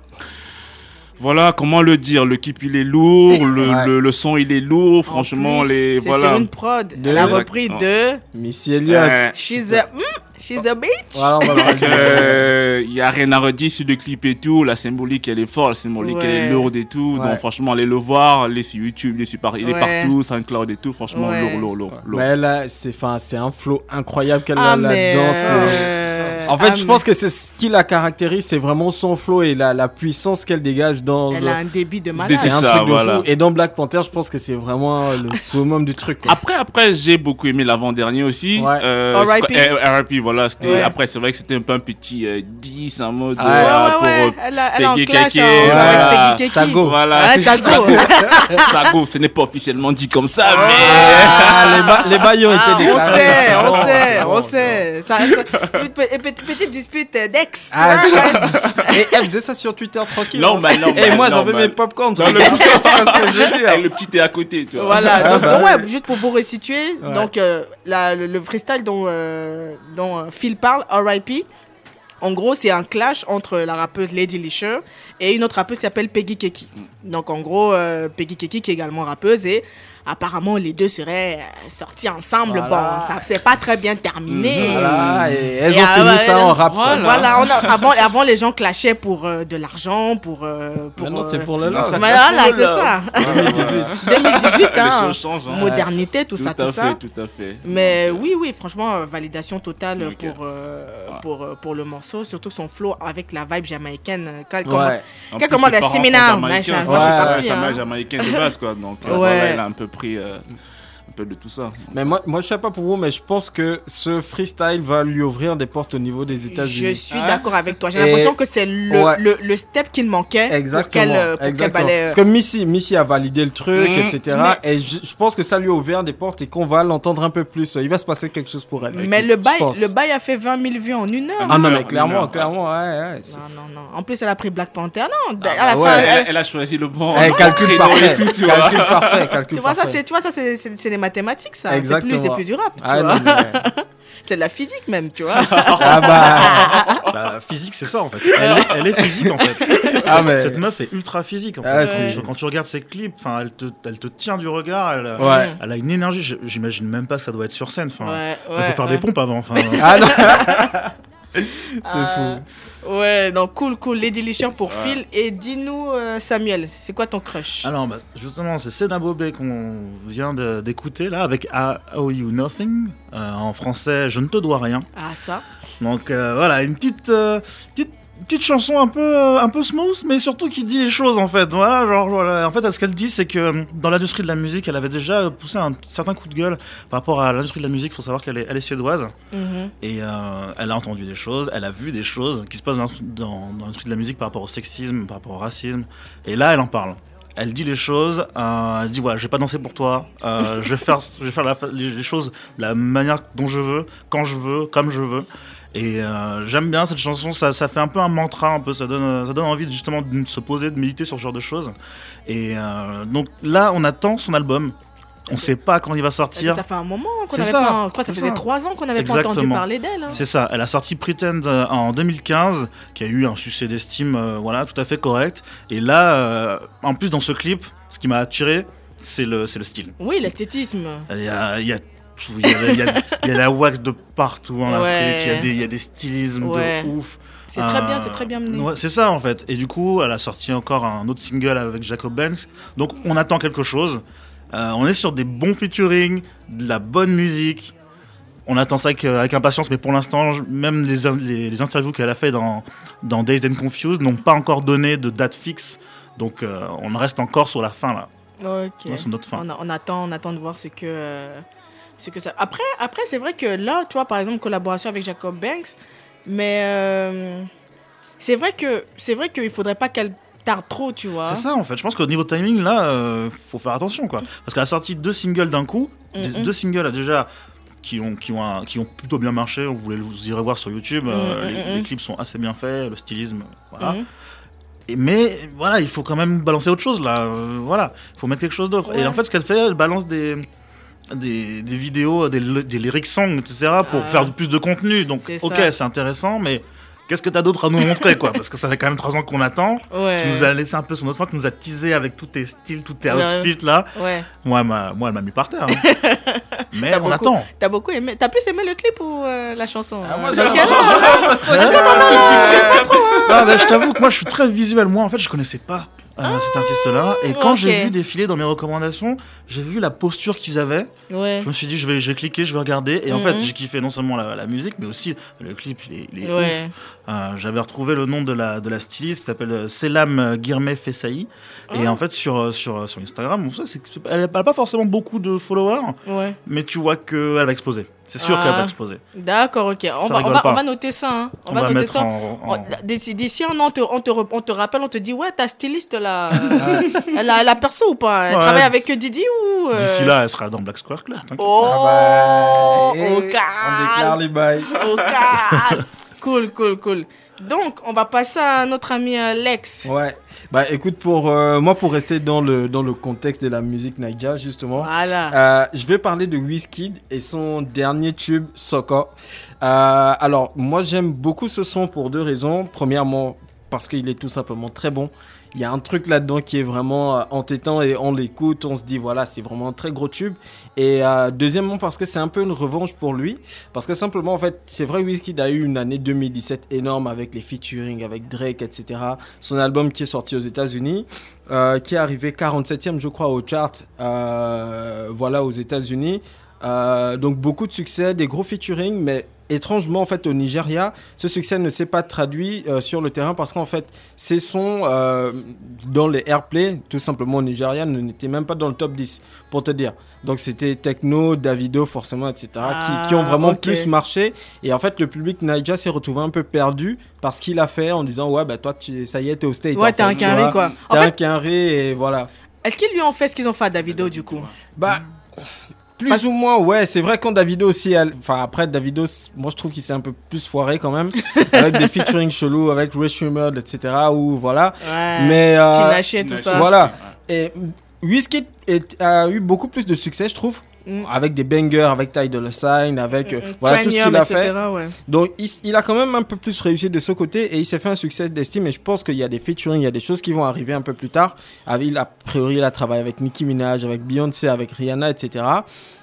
Voilà, comment le dire Le clip il est lourd, le, Ouais. le, le son il est lourd. En En Franchement, plus, les c'est voilà. sur une prod. De- Elle a Exact. repris Non. de Missy Elliott. Euh, She's a, hmm, she's a bitch. Voilà, euh, il y a rien à redire sur le clip et tout. La symbolique elle est forte, la symbolique elle est lourde et tout. Ouais. Donc franchement, allez le voir, allez sur YouTube, il est, sur par- il est partout, SoundCloud et tout. Franchement, Ouais. lourd, lourd, lourd. lourd. Mais a- c'est, enfin, c'est un flow incroyable qu'elle Ah a là-dedans. Euh, En fait, ah, je mais pense que c'est ce qui la caractérise, c'est vraiment son flow et la, la puissance qu'elle dégage dans. Elle a un début de malade. c'est un ça, truc de voilà. fou. Et dans Black Panther, je pense que c'est vraiment le summum du truc. quoi. Après, après, j'ai beaucoup aimé l'avant-dernier aussi. Ouais. Euh, R.I.P.. R.I.P., voilà. C'était, Ouais. Après, c'est vrai que c'était un peu un petit euh, 10 en mode. Ouais, Ouais, euh, ouais, pour, ouais. euh, Elle a, elle clash en- voilà. Keke. Sago. Voilà. Ouais, Sago. Sago, ce n'est pas officiellement dit comme ça, Ah. Ah, les, ba- les bails ont Ah, été on déclarés. sait, on sait, c'est on sait. Petite dispute euh, d'ex. tu Ah. Et elle faisait ça sur Twitter tranquille. Non, bah, non, Et moi, j'avais bah. mes popcorn. Dans le- tu vois ce que je veux dire. Et le petit est à côté, tu vois. Voilà, Ah, donc, bah donc, ouais, oui. juste pour vous resituer, Ouais. donc euh, la- le, le freestyle dont, euh, dont Phil parle, R.I.P., en gros, c'est un clash entre la rappeuse Lady Lisher et une autre rappeuse qui s'appelle Peggy Keki. Donc, en gros, euh, Peggy Keki qui est également rappeuse et apparemment les deux seraient euh, sortis ensemble. Voilà. Bon, ça s'est pas très bien terminé. Voilà, et elles Et, ont ah, fini ça en rap. Voilà, on a- avant, avant les gens clashaient pour euh, de l'argent, pour, euh, pour. Maintenant, euh, c'est pour le love. Voilà, c'est ça. 2018. 2018, Les hein. choses changent, hein. Modernité, tout, Tout ça, à tout fait, ça. tout à fait. Mais euh, oui, oui, franchement, euh, validation totale pour, euh, Ouais. pour, euh, pour le morceau, surtout son flow avec la vibe jamaïcaine. euh, Quand elle Ouais. commence- la parents séminaire, machin, je suis sa hein. jamaïcaine de base, quoi. Donc, euh, Ouais. voilà, elle a un peu pris, euh, peu de tout ça. Mais moi, moi, je sais pas pour vous, mais je pense que ce freestyle va lui ouvrir des portes au niveau des Je États-Unis. suis Hein d'accord avec toi. J'ai Et- l'impression que c'est le, Ouais. le, le step qu'il manquait Exactement. pour qu'elle euh, pour qu'elle euh, Parce que Missy, Missy a validé le truc, etc. Mais- Et je, je pense que ça lui a ouvert des portes et qu'on va l'entendre un peu plus. Il va se passer quelque chose pour elle. Mais le bail, je le bail a fait 20 000 vues en une heure. Ah non, mais heure, clairement, heure, clairement, ouais, Non, non, non. En plus, elle a pris Black Panther. Non, à bah la ouais, fin, elle, elle- elle a choisi le bon. Eh, calcul créneau parfait. et tout, tu vois. calcul parfait. Calcul tu vois, ça, c'est, tu vois, ça, c'est, c'est, c'est des mathématiques, ça. C'est plus, Exactement. c'est plus du rap, tu Ah, vois. non, mais- C'est de la physique, même, tu vois. ah bah. Bah, physique, c'est ça en fait. Elle est, elle est physique en fait. Ah, Cette- mais- Cette meuf est ultra physique en fait. Ah, Quand tu regardes ses clips, enfin, elle te, elle te tient du regard. Elle, Ouais. elle a une énergie. je- J'imagine même pas que ça doit être sur scène. Enfin, Ouais, faut faire ouais. des pompes avant. Enfin, Ah non. c'est Euh, fou. Ouais, donc cool, cool. Lady Lisher pour Phil. Et dis-nous, euh, Samuel, c'est quoi ton crush? Alors, bah, justement, c'est Seda Bobé qu'on vient d'écouter là avec I Owe You Nothing. Euh, en français, Je ne te dois rien. Ah, ça Donc euh, voilà, une petite, euh, petite, petite chanson un peu, un peu smooth, mais surtout qui dit les choses en fait. Voilà, genre, voilà. En fait, ce qu'elle dit, c'est que euh, dans l'industrie de la musique, elle avait déjà poussé un certain coup de gueule par rapport à l'industrie de la musique. Il faut savoir qu'elle est, elle est suédoise Mhm. et euh, elle a entendu des choses, elle a vu des choses qui se passent dans, dans, dans l'industrie de la musique par rapport au sexisme, par rapport au racisme. Et là, elle en parle. Elle dit les choses, euh, elle dit voilà, je vais pas danser pour toi, euh, je vais faire, je vais faire la- les, les choses de la manière dont je veux, quand je veux, comme je veux. Et euh, j'aime bien cette chanson, ça, ça fait un peu un mantra, un peu, ça donne, ça donne envie justement de se poser, de méditer sur ce genre de choses. Et euh, donc là, on attend son album. On sait pas quand il va sortir. Ça fait un moment qu'on avait ça, pas. Je crois que ça faisait trois ans qu'on n'avait pas entendu parler d'elle. hein. C'est ça, elle a sorti Pretend euh, en 2015, qui a eu un succès d'estime euh, voilà, tout à fait correct. Et là, en plus dans ce clip, ce qui m'a attiré, c'est le, style. Oui, l'esthétisme. Il y a, il y a il y a, il y a- il y a la wax de partout en Ouais. Afrique, il y, a des, il y a des stylismes Ouais. de ouf. C'est très bien, Euh, c'est très bien mené. ouais, c'est ça en fait. Et du coup, elle a sorti encore un autre single avec Jacob Banks. Donc on attend quelque chose. Euh, on est sur des bons featuring, de la bonne musique. On attend ça avec, euh, avec impatience, mais pour l'instant, même les, in- les, les interviews qu'elle a fait dans, dans Dazed and Confused n'ont pas encore donné de date fixe. Donc euh, on reste encore sur la fin là. Ok. Ouais, c'est notre fin. On, a- on attend, on attend de voir ce que, euh, ce que ça. Après, après c'est vrai que là, tu vois, par exemple, collaboration avec Jacob Banks, mais euh, c'est vrai que c'est vrai qu'il faudrait pas qu'elle tarde trop, tu vois. C'est ça en fait. Je pense qu'au niveau timing là, euh, faut faire attention quoi. Parce qu'elle a sorti deux singles d'un coup. Des- Mhm. Deux singles déjà qui ont, qui, ont un- qui ont plutôt bien marché. Vous voulez vous irez voir sur YouTube. euh, Mhm, les, les clips sont assez bien faits, le stylisme. Voilà. Et, mais voilà, il faut quand même balancer autre chose là. euh, voilà, il faut mettre quelque chose d'autre. Ouais. Et en fait, ce qu'elle fait, elle balance des. Des, des vidéos, des, des lyric songs, etc. pour Ah. faire plus de contenu. Donc, ok, c'est intéressant, mais qu'est-ce que t'as d'autre à nous montrer, quoi? Parce que ça fait quand même trois ans qu'on attend. Ouais. Tu nous as laissé un peu sur notre fin, tu nous as teasé avec tous tes styles, tous tes outfits là. Ouais. Moi, elle m'a- moi elle m'a mis par terre. hein. Mais T'as on beaucoup- attend. T'as beaucoup aimé. T'as plus aimé le clip ou euh, la chanson Ah, hein moi, Parce j'ai- que là, Ah, bah, je t'avoue que moi je suis très visuel. Moi en fait je connaissais pas euh, cet artiste-là. Et quand j'ai vu défiler dans mes recommandations, j'ai vu la posture qu'ils avaient. ouais. Je me suis dit je vais, je vais cliquer, je vais regarder. Et en Mhm. fait j'ai kiffé non seulement la, la musique mais aussi le clip. Il est, il est Ouais. ouf. Euh, J'avais retrouvé le nom de la, de la styliste qui s'appelle euh, Selam Guirmet Fessaï. Et Ah. en fait sur, sur, sur Instagram, on sait, elle n'a pas forcément beaucoup de followers. Ouais. Mais tu vois qu'elle va exploser. C'est sûr Ah. qu'elle va exploser. D'accord, ok. On Ça va, on, va, on va noter ça. hein. On, On, va, va, noter ça. en. D'ici d'ici un an, on te, on, te, on te rappelle, on te dit, ouais, ta styliste là, euh, elle, a, elle a perso ou pas? Elle Ouais. travaille avec Didi ou. euh, D'ici là, elle sera dans Black Square Club. Oh, Ah bah, au eh, calme. On déclare les bails. Au calme. cool, cool, cool. Donc, on va passer à notre ami euh, Lex. Ouais. Bah écoute, pour euh, moi, pour rester dans le, dans le contexte de la musique Naija, justement, Voilà. euh, je vais parler de Wizkid et son dernier tube, Soko. Euh, alors, moi, j'aime beaucoup ce son pour deux raisons. Premièrement, parce qu'il est tout simplement très bon. Il y a un truc là-dedans qui est vraiment entêtant et on l'écoute, on se dit voilà, c'est vraiment un très gros tube. Et euh, deuxièmement, parce que c'est un peu une revanche pour lui. Parce que simplement, en fait, c'est vrai, Wizkid a eu une année 2017 énorme avec les featuring, avec Drake, etc. Son album qui est sorti aux États-Unis, euh, qui est arrivé 47e, je crois, au chart, euh, voilà, aux États-Unis. Euh, donc beaucoup de succès, des gros featuring, mais étrangement en fait au Nigeria, ce succès ne s'est pas traduit euh, sur le terrain parce qu'en fait ces sons euh, dans les airplay, tout simplement au Nigeria, ne n'étaient même pas dans le top 10 pour te dire. Donc c'était techno, Davido forcément, etc. qui, qui ont Ah, vraiment ok. plus marché. Et en fait le public Nigeria s'est retrouvé un peu perdu parce qu'il a fait en disant ouais bah toi tu, ça y est t'es au state. Ouais, t'es un carré, quoi. T'es un fait- carré et voilà. Est-ce qu'ils lui ont fait ce qu'ils ont fait à Davido du coup? Bah, plus Parce- ou moins, ouais. C'est vrai quand Davido aussi, enfin après Davido, moi je trouve qu'il s'est un peu plus foiré quand même, avec des featuring chelous, avec Ray Schumer, etc. Ou voilà. Ouais. Mais euh, Tinashe et tout ça. Voilà. Et est- a eu beaucoup plus de succès, je trouve. Mm. Avec des bangers, avec Ty Dolla Sign, avec euh, Mm, mm, voilà tout ce qu'il a etc., fait. ouais. Donc il, a quand même un peu plus réussi de ce côté et il s'est fait un succès d'estime et je pense qu'il y a des featuring, il y a des choses qui vont arriver un peu plus tard. Avec, il, a priori il a travaillé avec Nicki Minaj, avec Beyoncé, avec Rihanna, etc.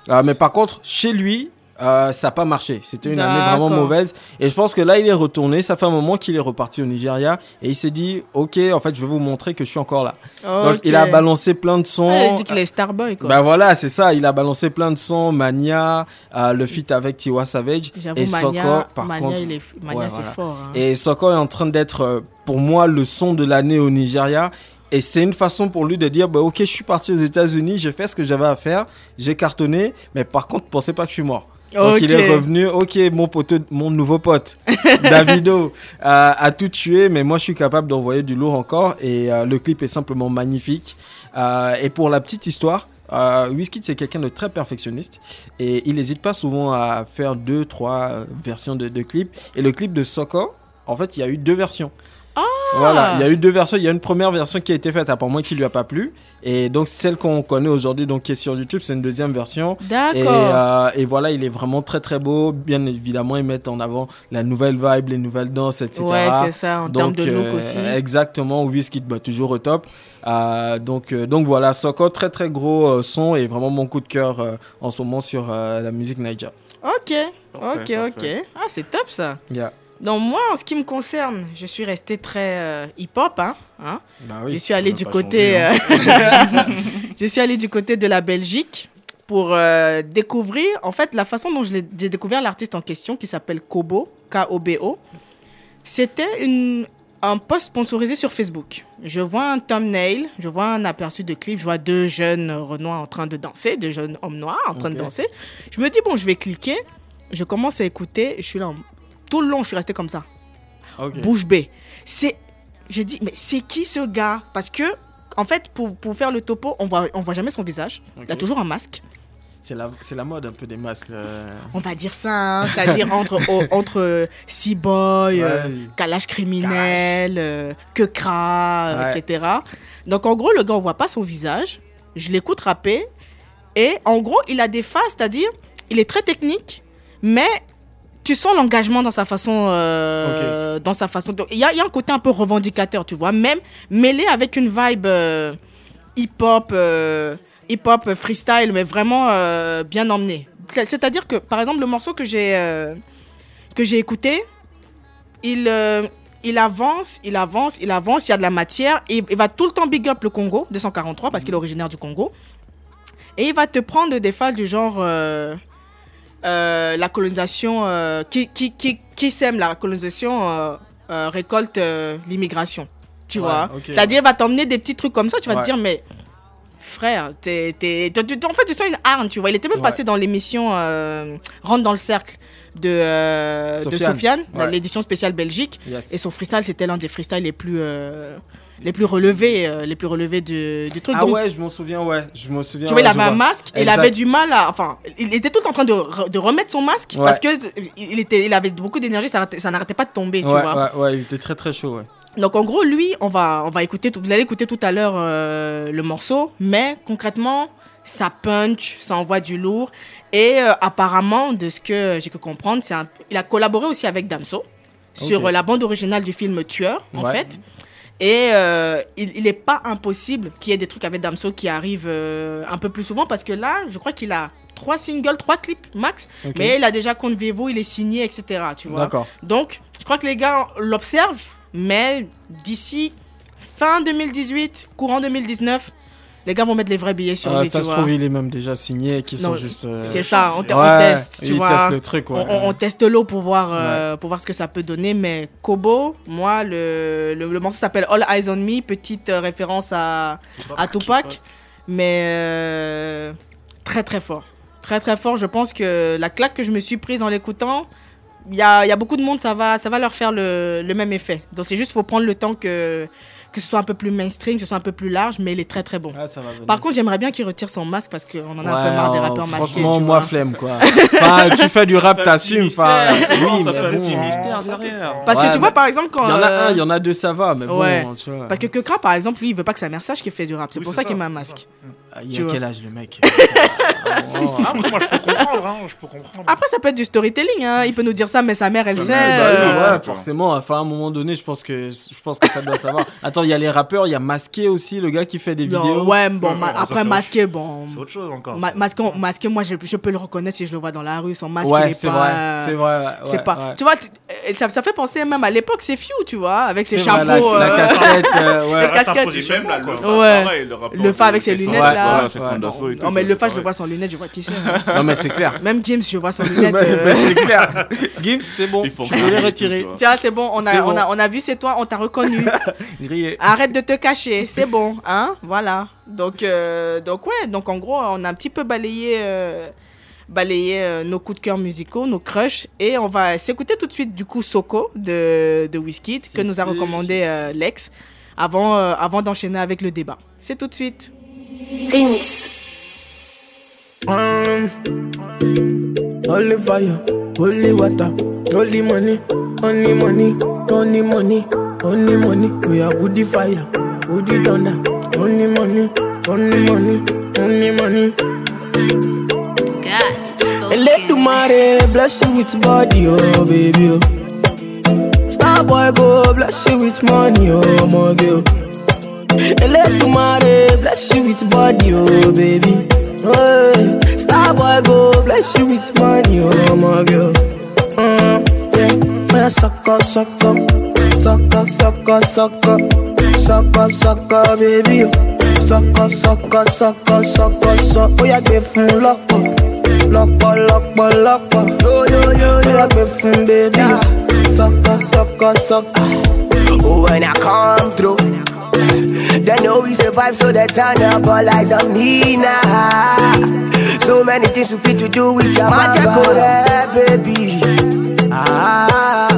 Euh, mais par contre chez lui euh, ça n'a pas marché. C'était une année vraiment mauvaise. Et je pense que là, il est retourné. Ça fait un moment qu'il est reparti au Nigeria. Et il s'est dit, OK, en fait, je vais vous montrer que je suis encore là. Donc, il a balancé plein de sons. Ouais, il dit qu'il est Starboy quoi. Bah voilà, c'est ça. Il a balancé plein de sons. Mania, euh, le feat avec Tiwa Savage. Et Mania, Soko, par Mania, contre. il est, Mania Ouais, fort. hein. Et Soko est en train d'être, euh, pour moi, le son de l'année au Nigeria. Et c'est une façon pour lui de dire, bah, ok, je suis parti aux États-Unis, j'ai fait ce que j'avais à faire, j'ai cartonné, mais par contre, pensez pas que je suis mort. Donc il Ok. est revenu, ok, mon pote, mon nouveau pote, Davido, euh, a tout tué, mais moi je suis capable d'envoyer du lourd encore. Et euh, le clip est simplement magnifique. Euh, et pour la petite histoire, euh, Wizkid c'est quelqu'un de très perfectionniste et il n'hésite pas souvent à faire deux, trois versions de, de clips. Et le clip de Soko, en fait, il y a eu deux versions. Voilà, il y a eu deux versions. Il y a une première version qui a été faite apparemment qui lui a pas plu. Et donc celle qu'on connaît aujourd'hui, donc qui est sur YouTube, c'est une deuxième version. Et, D'accord. euh, et voilà, il est vraiment très très beau. Bien évidemment, ils mettent en avant la nouvelle vibe, les nouvelles danses, etc. ouais, c'est ça, en termes de look euh, aussi. Exactement, Wizkid bah, toujours au top. Euh, donc, euh, donc voilà, Soko, très très gros euh, son et vraiment mon coup de cœur euh, en ce moment sur euh, la musique Niger. Ok, ok, Parfait, ok. Ah, c'est top ça. Yeah. Donc moi, en ce qui me concerne, je suis resté très euh, hip-hop. Hein, hein. Bah Je suis allé va du côté, changer, euh, je suis allé du côté de la Belgique pour euh, découvrir, en fait, la façon dont j'ai découvert l'artiste en question qui s'appelle Kobo, K-O-B-O. C'était une un post sponsorisé sur Facebook. Je vois un thumbnail, je vois un aperçu de clip, je vois deux jeunes renois en train de danser, deux jeunes hommes noirs en train de danser. Je me dis bon, je vais cliquer. Je commence à écouter, je suis là, tout le long, je suis resté comme ça Ok. bouche bée. C'est, j'ai dit, mais c'est qui ce gars? Parce que, en fait, pour, pour faire le topo, on voit, on voit jamais son visage. Il a toujours un masque. C'est la, c'est la mode un peu des masques. euh. On va dire ça, hein, c'est-à-dire entre, o- entre euh, Sea Boy, euh, criminel, euh, Kekra, Ouais. etc. Donc, en gros, le gars, on voit pas son visage. Je l'écoute rapper. Et en gros, il a des phases, c'est-à-dire, il est très technique, mais tu sens l'engagement dans sa façon. euh, Dans sa façon. Il y, a, il y a un côté un peu revendicateur, tu vois, même mêlé avec une vibe euh, hip-hop, euh, hip-hop freestyle, mais vraiment bien emmené. C'est-à-dire que, par exemple, le morceau que j'ai que j'ai écouté, il, il avance, il avance, il avance, il y a de la matière, et il va tout le temps big up le Congo, 243, parce qu'il est originaire du Congo. Et il va te prendre des phases du genre euh, euh, la colonisation, euh, qui, qui, qui, qui sème la colonisation euh, récolte l'immigration. Tu Ouais, vois C'est-à-dire, va t'emmener des petits trucs comme ça, tu vas Ouais. te dire, mais frère, t'es, t'es- en fait, tu sens une arme, tu vois. Il était même passé dans l'émission Rentre dans le cercle de, euh, de Sofiane. Sofiane, l'édition spéciale Belgique. Yes. Et son freestyle, c'était l'un des freestyles les plus, les plus relevés, euh, les plus relevés du, du truc. Ah Donc, ouais, je m'en souviens, ouais. Je m'en souviens. tu vois, il avait un masque, et il avait du mal à. Enfin, il était tout en train de, de remettre son masque Ouais. parce que il, était, il avait beaucoup d'énergie, ça, ça n'arrêtait pas de tomber, tu Ouais, vois. ouais, ouais, il était très très chaud, ouais. Donc en gros, lui, on va, on va écouter, tout, vous allez écouter tout à l'heure euh, le morceau, mais concrètement, ça punch, ça envoie du lourd. Et euh, apparemment, de ce que j'ai pu comprendre, c'est un- il a collaboré aussi avec Damso sur euh, la bande originale du film Tueur, en Ouais. fait. Et euh, il n'est pas impossible qu'il y ait des trucs avec Damso qui arrivent euh, un peu plus souvent parce que là, je crois qu'il a trois singles, trois clips max, mais il a déjà compte Vivo, il est signé, etc. Tu vois. D'accord. Donc, je crois que les gars l'observent, mais d'ici fin 2018, courant 2019, les gars vont mettre les vrais billets sur Ah, lui, ça tu se vois. trouve, il est même déjà signé, qui sont juste. euh, C'est ça, on, te- on teste, tu vois. testent le truc, ouais. on, teste l'eau pour voir, euh, pour voir ce que ça peut donner. Mais Kobo, moi, le, le, le morceau s'appelle All Eyes on Me, petite euh, référence à, à Tupac. Mais euh, très très fort. Très très fort. Je pense que la claque que je me suis prise en l'écoutant, il y a, il y a beaucoup de monde, ça va, ça va leur faire le, le même effet. Donc c'est juste, faut prendre le temps que, que ce soit un peu plus mainstream, que ce soit un peu plus large, mais il est très très bon. Ouais, ça va venir. Par contre, j'aimerais bien qu'il retire son masque parce qu'on en a un peu marre des oh, rappeurs masqués. Franchement, moi, vois. flemme, quoi. Enfin, tu fais du rap, t'assumes. Enfin, oui, ça mais un bon. petit hein. mystère derrière. Parce Ouais, que tu vois, par exemple, quand. Il y en a euh, un, il y en a deux, ça va, mais Ouais. bon, tu vois. Parce que Kekra, par exemple, lui, il veut pas que sa mère sache qu'il fait du rap. C'est Oui, pour c'est ça qu'il ça, met un masque. Ah, Il a quel âge, le mec Après, moi, je peux comprendre, hein, je peux comprendre. Après, ça peut être du storytelling. Hein. Il peut nous dire ça, mais sa mère, elle Sa sait. mère, Bah euh, ouais, forcément. Enfin, à un moment donné, je pense que je pense que ça doit savoir. Attends, il y a les rappeurs, il y a Masqué aussi, le gars qui fait des non, vidéos. ouais, bon, Ouais, ma- ouais, ça, après, masqué, bon. C'est autre chose encore. Ma- masqué, masqué, moi, je, je peux le reconnaître si je le vois dans la rue. Son masque, il Ouais, est c'est pas. vrai, c'est vrai. ouais, c'est pas. ouais. Tu vois, tu- euh, ça, ça fait penser même à l'époque, c'est Few, tu vois, avec ses chapeaux. la, euh, casquette, euh, ouais. Casquette. Même le Fa, Ouais. pareil, le rappeur Le Fa de- avec ses lunettes, là. Non, mais le fa, je le vois sans lunettes, je vois qui c'est. hein. Non, mais c'est clair. Même Gims, je vois sans lunettes. mais euh, c'est clair. Gims, c'est bon. Tu peux les retirer. Tiens, c'est bon, on a, bon. On, a, on a vu c'est toi, on t'a reconnu. Grillé. Arrête de te cacher, c'est bon, hein Voilà. Donc, euh, donc ouais, donc en gros, on a un petit peu balayé, euh, balayé euh, nos coups de cœur musicaux, nos crushs, et on va s'écouter tout de suite du coup Soko de, de Wizkid que nous a recommandé euh, Lex avant, euh, avant d'enchaîner avec le débat. C'est tout de suite. Um, holy fire, holy water, holy money, only money, only money, only money. We are woody fire, woody thunder, only money, only money, only money. Let the mare bless you with body, oh baby. Oh. Star boy go bless you with money, oh my girl. Ele tomare, bless you with body, oh baby. Eh, hey, star boy go, bless you with money, oh my girl. Mm, yeah. Eh, Man, suck up, suck up, suck up, suck up, suck up, suck up, suck up, baby. Suck up, suck up, suck up, suck up, suck Yo, Oh yeah, give him luck up lọ́pọ̀ lọ́pọ̀ lọ́pọ̀. Bóyá gbé fún When I come through they know we survive, so they turn up all eyes on me now. So many things we fit to do with your magic, yeah, baby. Ah,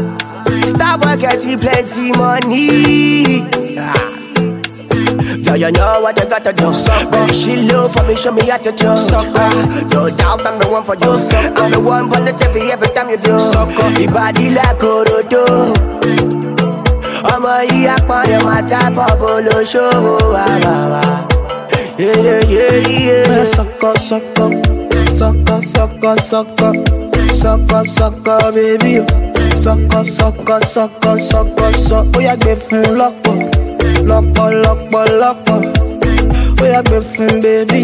Starboy getting plenty money. Ah. Yeah, you know what you gotta do. Baby, she low for me, show me how to do. Ah, no doubt I'm the one for you. I'm the one positive every time you do. Your body like Orodo. Ọmọ yìí apọ̀nrẹ̀ máa tábọ̀ bolóṣòwò wà wà wà. Bóyá sọ́kọ̀ sọ́kọ̀ sọ́kọ̀ sọ́kọ̀ sọ́kọ̀ sọ́kọ̀ sọ́kọ̀ bébí. Sọ́kọ̀ sọ́kọ̀ sọ́kọ̀ sọ́kọ̀ sọ́. Bóyá gbé fún lọ́pọ̀ lọ́pọ̀ lọ́pọ̀ lọ́pọ̀. Bóyá gbé fún bébí.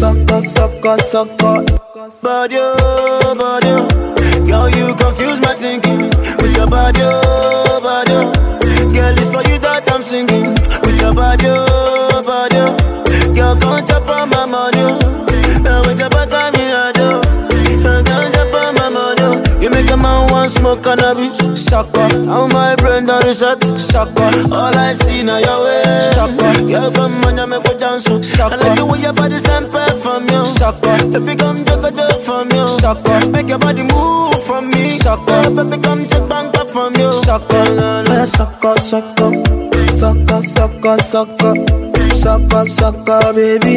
Sọ́kọ̀ sọ́kọ̀ sọ́kọ̀. Body, oh, body, oh. girl, you confuse my smoke cannabis. Sucker, How my brain done reset. sucker, All I see now your way. Sucker. Girl, come on, you make me dance. oh. Sucker. I like the way your body stand from you. sucker, Baby, come take a dip from you. Sucker. Make your body move from me. Sucker. Oh, baby, come take bank up from you. sucker. No, no. Bóyá sọ́kọ̀ sọ́kọ̀ sọ́kọ̀ sọ́kọ̀ sọ́kọ̀ sọ́kọ̀ sọ́kọ̀ bébí.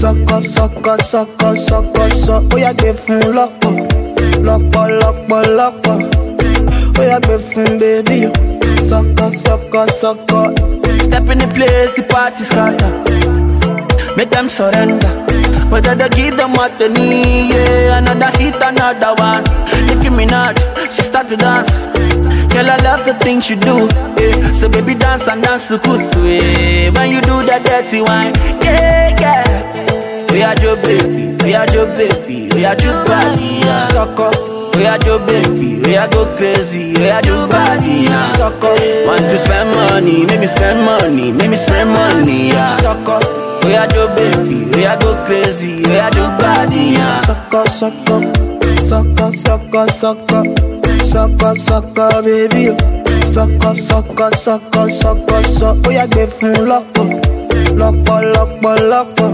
Sọ́kọ̀ sọ́kọ̀ sọ́kọ̀ sọ́kọ̀ sọ́. Bóyá gbé fún lọ́pọ̀ lọ́pọ̀ lọ́pọ̀ lọ́pọ̀. Bóyá gbé fún bébí. Sọ́kọ̀ sọ́kọ̀ sọ́kọ̀. Step in the place, the party scatter. Make them surrender. Whether they give them what they need, yeah. Another hit, another one. Nicki Minaj, she start to dance. Girl, I love the things you do. Yeah. So baby, dance and dance to kusu. Yeah. When you do that dirty wine, yeah, yeah. We are your baby, we are your baby, we are your body, yeah. Sucker, Oh yeah, Joe baby, oh yeah, go crazy, oh yeah, Joe body, yeah. Suck up, want to spend money, make me spend money, make me spend money, yeah. Suck up, oh yeah, baby, oh yeah, go crazy, oh yeah, Joe body, yeah. Suck up, suck up, suck up, suck up, suck up, suck up, suck up, baby. Suck up, suck up, suck up, suck up, suck. Oh yeah, love, fún lọ́pọ̀, lọ́pọ̀, lọ́pọ̀, lọ́pọ̀.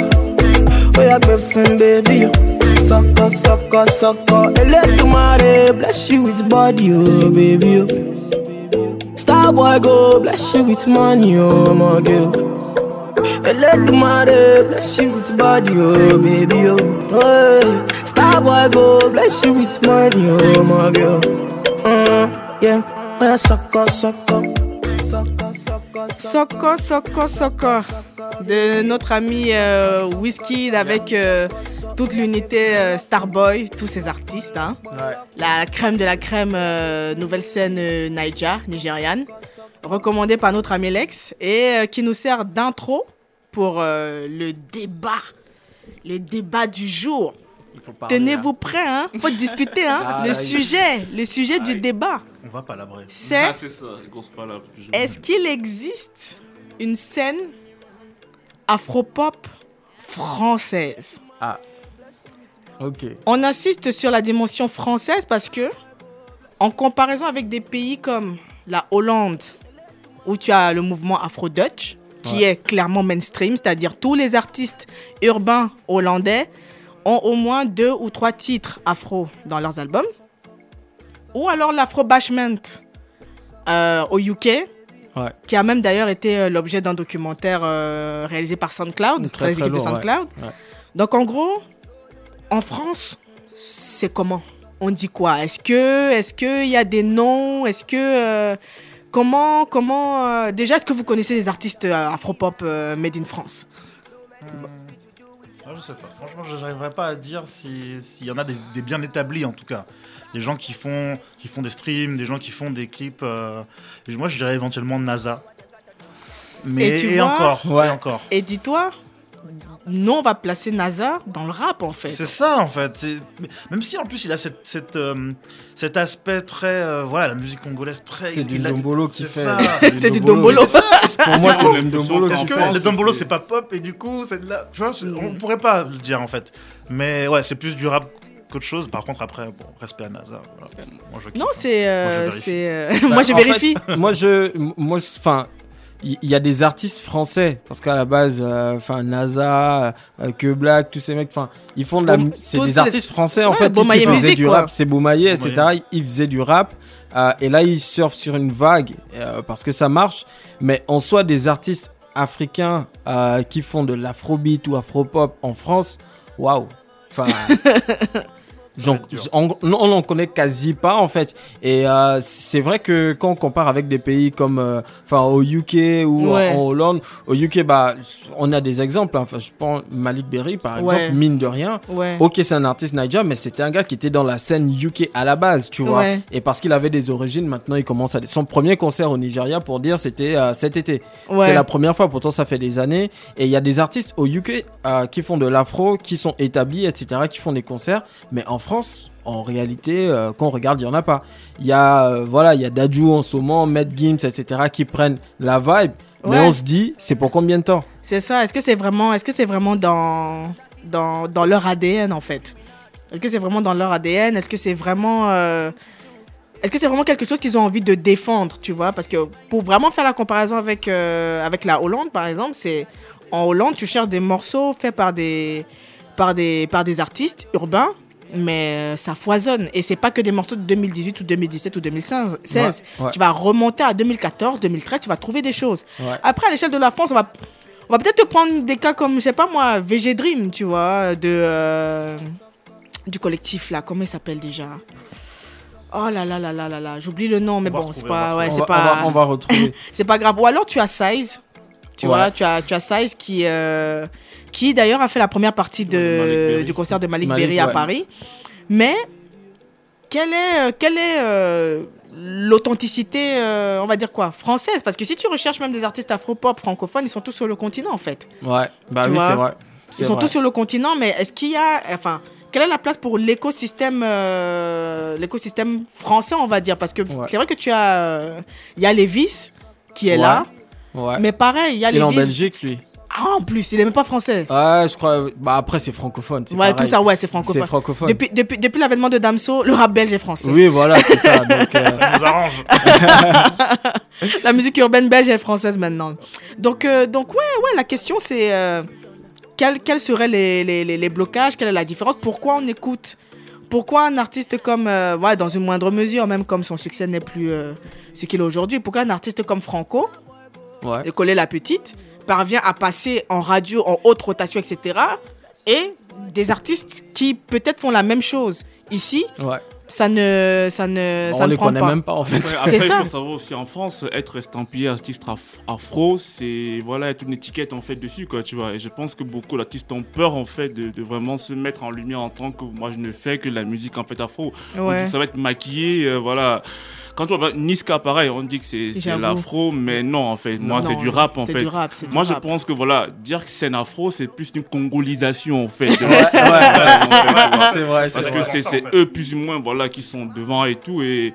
Oh yeah, gbé fún baby. Sucker, sucker, sucker. Elédùmarè bless you with body, oh baby. Oh. Star boy go bless you with money, oh my girl. Elédùmarè bless you with body, oh baby, oh. Hey. Star boy go bless you with money, oh my girl. Mm, yeah, oh sucker, sucker. Sucker, sucker, Soko, Soko, Soko de notre ami euh, Wizkid avec euh, toute l'unité euh, Starboy, tous ces artistes. hein. La crème de la crème, euh, nouvelle scène Naija, nigériane, recommandée par notre ami Lex et qui nous sert d'intro pour le débat, le débat du jour. Tenez-vous prêts, hein. Faut discuter, hein. Ah, Le là, sujet, le sujet du débat, On va pas labrer. c'est Ah, c'est ça, est-ce qu'il existe une scène afropop française? Ok. On insiste sur la dimension française parce que, en comparaison avec des pays comme la Hollande, où tu as le mouvement Afro-Dutch, qui Ouais. est clairement mainstream, c'est-à-dire tous les artistes urbains hollandais ont au moins deux ou trois titres afro dans leurs albums. Ou alors l'Afro-Bashment euh, au UK, Ouais. qui a même d'ailleurs été euh, l'objet d'un documentaire euh, réalisé par SoundCloud, Très, par les très équipes de ouais. SoundCloud. Ouais. Donc en gros, en France, c'est comment? On dit quoi? Est-ce que, est-ce que il y a des noms? Est-ce que euh, comment, comment euh, Déjà, est-ce que vous connaissez des artistes euh, afro-pop euh, made in France? Ah, je sais pas. Franchement, je n'arriverai pas à dire si- s'il y en a des, des bien établis en tout cas. Des gens qui font, qui font des streams, des gens qui font des clips. euh, moi, je dirais éventuellement NASA. Mais Et tu et vois encore, Ouais. et encore. Et dis-toi, nous on va placer NASA dans le rap en fait. C'est ça en fait. Même si en plus il a cette, cette, euh, cet aspect très. euh, voilà, la musique congolaise très. C'est du Dombolo qui fait. C'est du Dombolo. Ça, Pour moi, c'est le Dombolo Est-ce qui que le Dombolo c'est pas pop et du coup c'est de la. Tu vois, on pourrait pas le dire en fait. Mais ouais, c'est plus du rap qu'autre chose. Par contre, après, bon, respect à NASA. voilà. Moi, je kiffe, Non, hein. c'est, euh, Moi, je vérifie. euh, Bah, moi je en vérifie. fait, moi, je, moi, je- enfin, il y, a des artistes français parce qu'à la base, euh, enfin, NASA, euh, Que Black, tous ces mecs, enfin, ils font de la, c'est des artistes français en Ouais, fait, Bomaye faisaient Musique, du quoi. rap, c'est Boumaillé, etc. Ils faisaient du rap. euh, et là, ils surfent sur une vague euh, parce que ça marche. Mais en soi, des artistes africains euh, qui font de l'afrobeat ou afropop en France, waouh. Enfin, on on n'en connaît quasi pas en fait. Et euh, c'est vrai que quand on compare avec des pays comme, euh, enfin, au UK ou Ouais. en Hollande, au UK, bah, on a des exemples. hein. Enfin, je pense Malik Berry par exemple, Ouais. mine de rien. Ouais. Ok, c'est un artiste Niger, mais c'était un gars qui était dans la scène UK à la base, tu vois. Ouais. Et parce qu'il avait des origines, maintenant il commence à. Son premier concert au Nigeria, pour dire, c'était euh, cet été. Ouais. C'était la première fois, pourtant ça fait des années. Et il y a des artistes au UK euh, qui font de l'afro, qui sont établis, etc., qui font des concerts. Mais en France, en réalité, euh, quand on regarde, il n'y en a pas. Il y a, euh, voilà, il y a Dadju en ce moment, Matt Gims, etc., qui prennent la vibe. Mais on se dit, c'est pour combien de temps? C'est ça. Est-ce que c'est vraiment, est-ce que c'est vraiment dans, dans, dans leur ADN en fait? Est-ce que c'est vraiment dans leur ADN Est-ce que c'est vraiment, euh, est-ce que c'est vraiment quelque chose qu'ils ont envie de défendre, tu vois? Parce que pour vraiment faire la comparaison avec euh, avec la Hollande, par exemple, c'est en Hollande, tu cherches des morceaux faits par des par des par des artistes urbains. Mais euh, ça foisonne. Et c'est pas que des morceaux de 2018 ou 2017 ou 2016. Ouais, ouais. Tu vas remonter à 2014, 2013, tu vas trouver des choses. Ouais. Après, à l'échelle de la France, on va, on va peut-être te prendre des cas comme, je sais pas moi, VG Dream, tu vois, de, euh, du collectif là. Comment il s'appelle déjà? Oh là là là là là là, j'oublie le nom, mais bon, c'est pas, ouais, on, c'est va, pas, on, va, on va retrouver. c'est pas grave. Ou alors tu as Size, tu vois, tu as, tu as Size qui, euh, qui d'ailleurs a fait la première partie de, du concert de Malik, Malik, Berry à ouais. Paris. Mais quelle est, euh, quelle est euh, l'authenticité, euh, on va dire quoi, française? Parce que si tu recherches même des artistes afro-pop francophones, ils sont tous sur le continent en fait. Ouais, bah Tu oui, c'est vrai. Ils sont vrai. tous sur le continent, mais est-ce qu'il y a, enfin, quelle est la place pour l'écosystème, euh, l'écosystème français, on va dire? Parce que Ouais. c'est vrai que tu as, il y a Lévis qui est Ouais. là, Ouais. mais pareil, il y a Il est en Lévis. Belgique, lui. Ah, en plus, il est même pas français. Ouais, je crois. Bah après, c'est francophone. c'est Ouais, pareil. tout ça, ouais, c'est francophone. C'est francophone. Depuis, depuis, depuis l'avènement de Damso, le rap belge est français. Oui, voilà, c'est ça. Donc, euh, Ça nous arrange. La musique urbaine belge est française maintenant. Donc, euh, donc ouais, ouais, la question c'est euh, quels, quels seraient les, les, les- les blocages, quelle est la différence, pourquoi on écoute pourquoi un artiste comme, euh, ouais, dans une moindre mesure, même comme son succès n'est plus euh, ce qu'il est aujourd'hui, pourquoi un artiste comme Franco, ouais. et Collet la Petite, parvient à passer en radio, en haute rotation, etc. Et des artistes qui peut-être font la même chose. Ici, ouais. ça ne, ça ne, ça ne les prend connaît pas. même pas en fait. Ouais, après, C'est il ça. faut savoir aussi en France, être estampillé artiste af- afro, c'est voilà, être une étiquette en fait dessus, quoi, tu vois. Et je pense que beaucoup d'artistes ont peur en fait de, de vraiment se mettre en lumière en tant que moi je ne fais que la musique en fait afro. Ouais. ça va être maquillé, euh, voilà. Quand tu vois bah, Niska, pareil, on dit que c'est l'afro, mais non, en fait, moi c'est du rap en c'est fait. du rap, c'est du Moi je rap. pense que voilà, dire que c'est un afro, c'est plus une congolisation en fait. Ouais, ouais, vois. c'est vrai, Parce vrai. que c'est eux plus ou moins voilà qui sont devant et tout et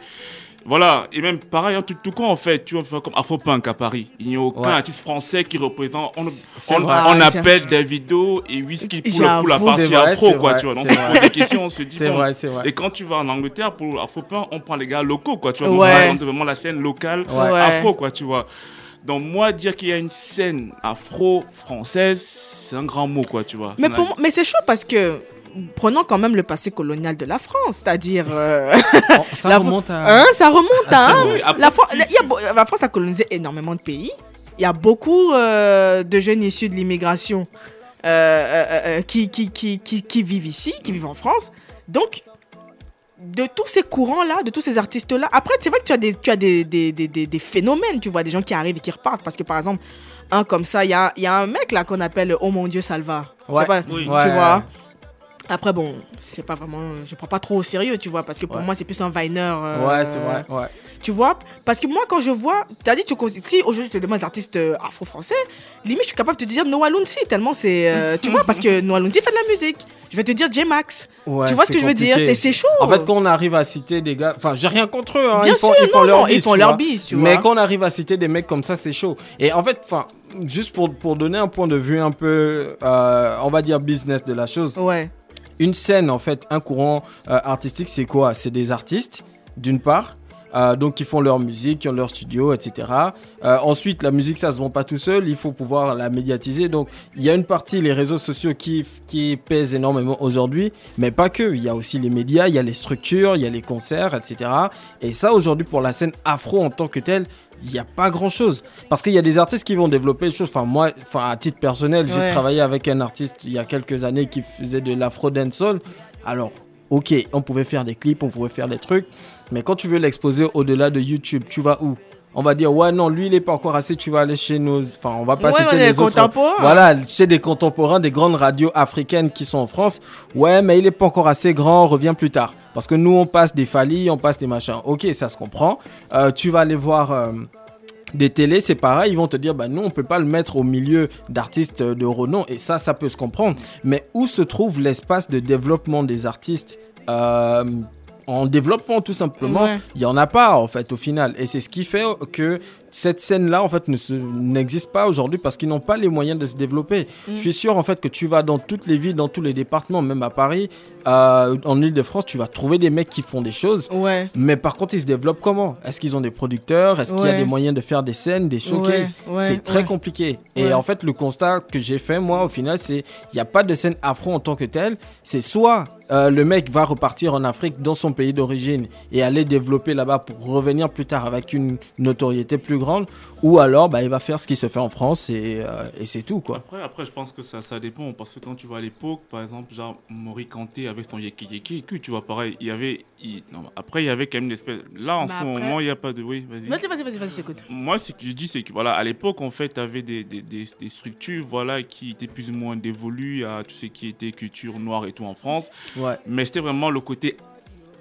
voilà et même pareil en tout, tout cas en fait tu vois comme Afropunk à Paris il n'y a aucun Ouais. artiste français qui représente on, on, vrai. on appelle Davido et Whisky pour, le- pour la partie vrai, afro quoi vrai, tu vois donc on pose des questions on se dit C'est bon. vrai, c'est vrai. et quand tu vas en Angleterre pour Afropunk on prend les gars locaux quoi tu vois Ouais. on représente vraiment la scène locale Ouais. Afro quoi tu vois donc moi dire qu'il y a une scène afro française c'est un grand mot quoi tu vois Mais, On a- pour moi- mais c'est chaud parce que prenons quand même le passé colonial de la France, c'est-à-dire euh, Bon, ça La- remonte à. hein, ça remonte à Oui, après, la, France, y a la France a colonisé énormément de pays. Il y a beaucoup euh, de jeunes issus de l'immigration euh, qui, qui, qui, qui, qui vivent ici, qui vivent en France. Donc, de tous ces courants-là, de tous ces artistes-là, après, c'est vrai que tu as, des, tu as des, des, des, des, des phénomènes, tu vois, des gens qui arrivent et qui repartent. Parce que, par exemple, un comme ça, il y a, il y a un mec là qu'on appelle Oh mon Dieu Salva. Je sais Ouais. pas, Oui. Tu Ouais. vois après, bon, c'est pas vraiment. Je prends pas trop au sérieux, tu vois, parce que pour Ouais. moi, c'est plus un Viner. euh, Ouais, c'est vrai. Ouais. Tu vois Parce que moi, quand je vois. T'as dit, tu, si aujourd'hui je te demande des artistes euh, afro-français, limite, je suis capable de te dire Noah Lunsi, tellement c'est. euh, tu vois Parce que Noah Lunsi fait de la musique. Je vais te dire J-Max. Ouais, tu vois ce que je veux dire? C'est- chaud. En fait, quand on arrive à citer des gars, enfin, j'ai rien contre eux, hein, Bien ils font, sûr, ils font non, leur non, bis, ils font tu leur vois. bis, tu Mais vois. quand on arrive à citer des mecs comme ça, c'est chaud. Et en fait, enfin, juste pour, pour donner un point de vue un peu, euh, on va dire business de la chose, Ouais. Une scène, en fait, un courant euh, artistique, c'est quoi? C'est des artistes, d'une part. euh, donc qui font leur musique, qui ont leur studio, etc. Euh, ensuite, la musique, ça se vend pas tout seul, il faut pouvoir la médiatiser. Donc, il y a une partie, les réseaux sociaux qui, qui pèsent énormément aujourd'hui, mais pas que. Il y a aussi les médias, il y a les structures, il y a les concerts, etc. Et ça, aujourd'hui, pour la scène afro en tant que telle, il n'y a pas grand chose. Parce qu'il y a des artistes qui vont développer des choses. Enfin, moi, enfin, à titre personnel, j'ai Ouais. travaillé avec un artiste il y a quelques années qui faisait de l'afro dancehall. Alors, ok, on pouvait faire des clips, on pouvait faire des trucs. Mais quand tu veux l'exposer au-delà de YouTube, tu vas où? On va dire ouais non lui il est pas encore assez tu vas aller chez nos enfin on va pas Ouais, citer les les autres contemporains. voilà chez des contemporains des grandes radios africaines qui sont en France. Ouais mais il est pas encore assez grand reviens plus tard. Parce que nous on passe des Fali on passe des machins. Ok ça se comprend. Euh, tu vas aller voir euh, des télés, c'est pareil, ils vont te dire, bah nous, on peut pas le mettre au milieu d'artistes de renom, et ça, ça peut se comprendre. Mais où se trouve l'espace de développement des artistes euh, en développement tout simplement, Ouais. il y en a pas en fait au final, et c'est ce qui fait que cette scène-là en fait n'existe pas aujourd'hui parce qu'ils n'ont pas les moyens de se développer. Mm. Je suis sûr en fait que tu vas dans toutes les villes, dans tous les départements, même à Paris, euh, en Ile-de-France, tu vas trouver des mecs qui font des choses. Ouais. Mais par contre, ils se développent comment? Est-ce qu'ils ont des producteurs? Est-ce qu'il y a des moyens de faire des scènes, des showcases? Ouais, C'est très compliqué. Et en fait, le constat que j'ai fait, moi, au final, c'est il n'y a pas de scène afro en tant que telle. C'est soit euh, le mec va repartir en Afrique, dans son pays d'origine, et aller développer là-bas pour revenir plus tard avec une notoriété plus grande, ou alors bah, il va faire ce qui se fait en France et, euh, et c'est tout, quoi. Après, après, je pense que ça, ça dépend. Parce que quand tu vois à l'époque, par exemple, genre Maury Kanté avec son Yeki Yeki, que tu vois, pareil, il y avait. il- non, après, il y avait quand même une espèce. Là, en Mais ce après- moment, il n'y a pas de. Oui, vas-y. Vas-y, vas-y, vas-y, vas-y, j'écoute. Moi, ce que je dis, c'est que voilà, à l'époque, en fait, tu avais des, des, des, des structures voilà, qui étaient plus ou moins dévolues à tout ce qui était culture noire et tout en France. Ouais. Mais c'était vraiment le côté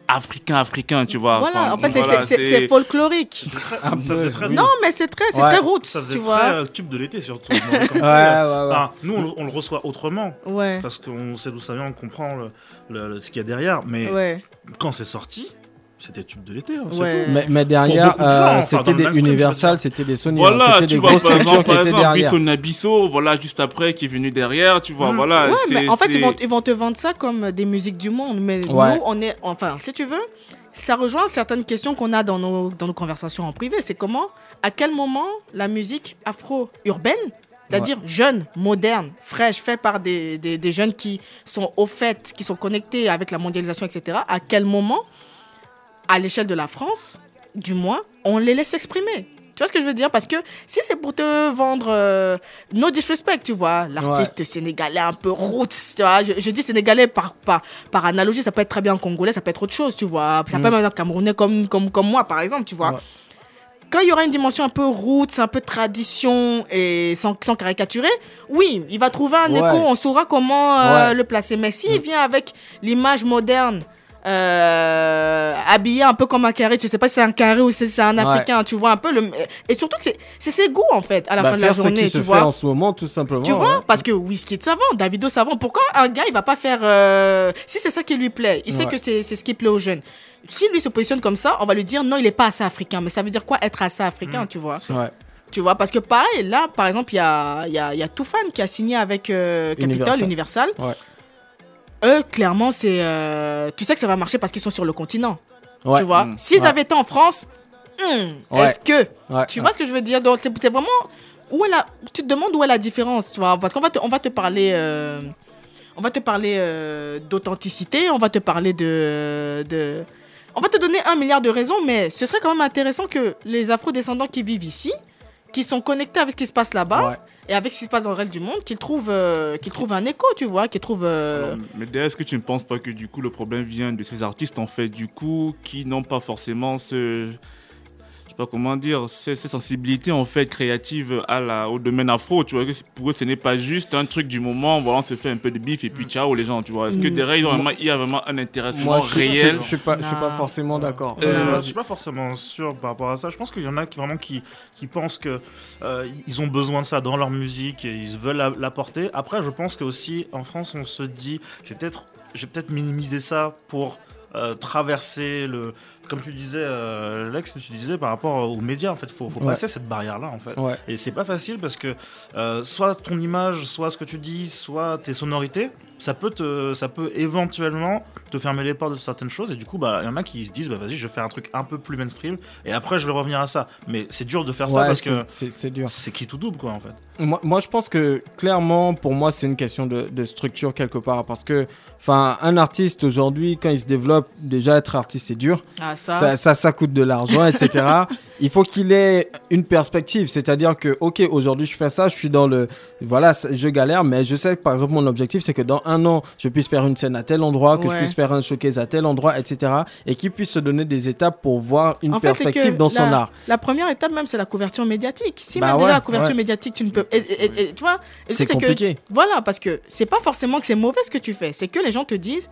africain-africain, tu vois. Voilà, Enfin, en fait, c'est- voilà, c'est- folklorique. Ça faisait très, Non, mais c'est très, c'est Ouais. très roots, ça faisait tu très vois. euh, tube de l'été surtout. Ouais, euh, ouais, ouais. enfin, nous, on, le- on le reçoit autrement. Ouais. Parce qu'on sait d'où ça vient, on comprend le- le- le- ce qu'il y a derrière. Mais Ouais. quand c'est sorti, c'était tube de l'été. hein, Ouais. Mais, mais derrière, de gens, euh, enfin, dans c'était le des Universal, c'était des Sony. Voilà, hein, c'était tu des vois, grosses par exemple, qui par étaient exemple Abisso, voilà, juste après, qui est venu derrière, tu vois, voilà. Ouais, c'est- mais en fait, ils vont, ils vont te vendre ça comme des musiques du monde. Mais Ouais. nous, on est. Enfin, si tu veux, ça rejoint certaines questions qu'on a dans nos, dans nos conversations en privé. C'est comment, à quel moment la musique afro-urbaine, c'est-à-dire jeune, moderne, fraîche, faite par des, des, des jeunes qui sont au fait, qui sont connectés avec la mondialisation, etc., à quel moment, à l'échelle de la France, du moins, on les laisse exprimer tu vois ce que je veux dire? Parce que si c'est pour te vendre euh, no disrespect, tu vois, l'artiste sénégalais un peu roots, tu vois, je, je dis sénégalais par, par, par analogie, ça peut être très bien congolais, ça peut être autre chose, tu vois, ça peut Mm. même être camerounais comme, comme, comme moi, par exemple, tu vois. Ouais. Quand il y aura une dimension un peu roots, un peu tradition et sans, sans caricaturer, oui, il va trouver un Ouais. écho, on saura comment euh, le placer. Mais s'il vient avec l'image moderne, euh, habillé un peu comme un carré, tu sais pas si c'est un carré ou si c'est un Ouais. africain, tu vois un peu le. Et surtout que c'est- ses goûts en fait, à la Bah, fin de la journée, qui se tu fait vois. en ce moment, tout simplement. Tu vois, hein. parce que Whisky de savant, Davido savant, pourquoi un gars il va pas faire. euh, Si c'est ça qui lui plaît, il sait que c'est c'est ce qui plaît aux jeunes. Si lui se positionne comme ça, on va lui dire non, il est pas assez africain. Mais ça veut dire quoi être assez africain, tu vois? Tu vois, parce que pareil, là, par exemple, il y a, y, a, y a Toufan qui a signé avec euh, Capitol Universal. Universal. Ouais. Eux, clairement, c'est. euh, tu sais que ça va marcher parce qu'ils sont sur le continent. Ouais. Tu vois? Mm. S'ils avaient été en France, hmm, Ouais. est-ce que? Ouais. Tu vois ce que je veux dire? Donc, c'est vraiment. Où est la... Tu te demandes où est la différence, tu vois? Parce qu'on va te, on va te parler. euh, On va te parler euh, d'authenticité, on va te parler de, de. On va te donner un milliard de raisons, mais ce serait quand même intéressant que les afro-descendants qui vivent ici, qui sont connectés avec ce qui se passe là-bas. Et avec ce qui se passe dans le reste du monde, qu'ils trouvent, euh, qu'ils trouvent un écho, tu vois, qu'ils trouvent. euh, Mais d'ailleurs, est-ce que tu ne penses pas que du coup le problème vient de ces artistes en fait, du coup, qui n'ont pas forcément ce. Comment dire, ces, ces sensibilités en fait créatives à la, au domaine afro, tu vois, que pour eux ce n'est pas juste un truc du moment, voilà, on se fait un peu de bif et puis ciao les gens, tu vois. Est-ce que Mm. derrière ils ont vraiment- il y a vraiment un intéressement Moi, je, réel? je, je suis pas, je suis pas forcément d'accord. Euh, Euh, je suis pas forcément sûr par rapport à ça. Je pense qu'il y en a qui vraiment qui, qui pensent que euh, ils ont besoin de ça dans leur musique et ils veulent la- l'apporter. Après, je pense que aussi en France, on se dit, j'ai peut-être, j'ai peut-être minimisé ça pour euh, traverser le, comme tu disais, euh, Lex, tu disais par rapport aux médias. En fait, faut, faut Ouais. passer cette barrière-là, en fait. Ouais. Et c'est pas facile parce que euh, soit ton image, soit ce que tu dis, soit tes sonorités, ça peut te, ça peut éventuellement te fermer les portes de certaines choses. Et du coup, bah, il y en a qui se disent, bah vas-y, je vais faire un truc un peu plus mainstream. Et après, je vais revenir à ça. Mais c'est dur de faire ça parce c'est- que c'est c'est dur. c'est qui tout double, quoi, en fait. Moi, moi, je pense que clairement, pour moi, c'est une question de, de structure quelque part. Parce que, enfin, un artiste aujourd'hui, quand il se développe, déjà être artiste, c'est dur. Ah, ça. Ça, ça, ça coûte de l'argent, etc. il faut qu'il ait une perspective. C'est-à-dire que, ok, aujourd'hui, je fais ça, je suis dans le. Voilà, je galère, mais je sais que, par exemple, mon objectif, c'est que dans un an, je puisse faire une scène à tel endroit, que je puisse faire un showcase à tel endroit, etc. Et qu'il puisse se donner des étapes pour voir une En perspective que dans son art. La première étape même, c'est la couverture médiatique. Si Bah même ouais, déjà la couverture ouais. médiatique, tu ne peux. Et, et- et- et- tu vois C'est que- compliqué. voilà, parce que c'est pas forcément que c'est mauvais ce que tu fais. C'est que les gens te disent,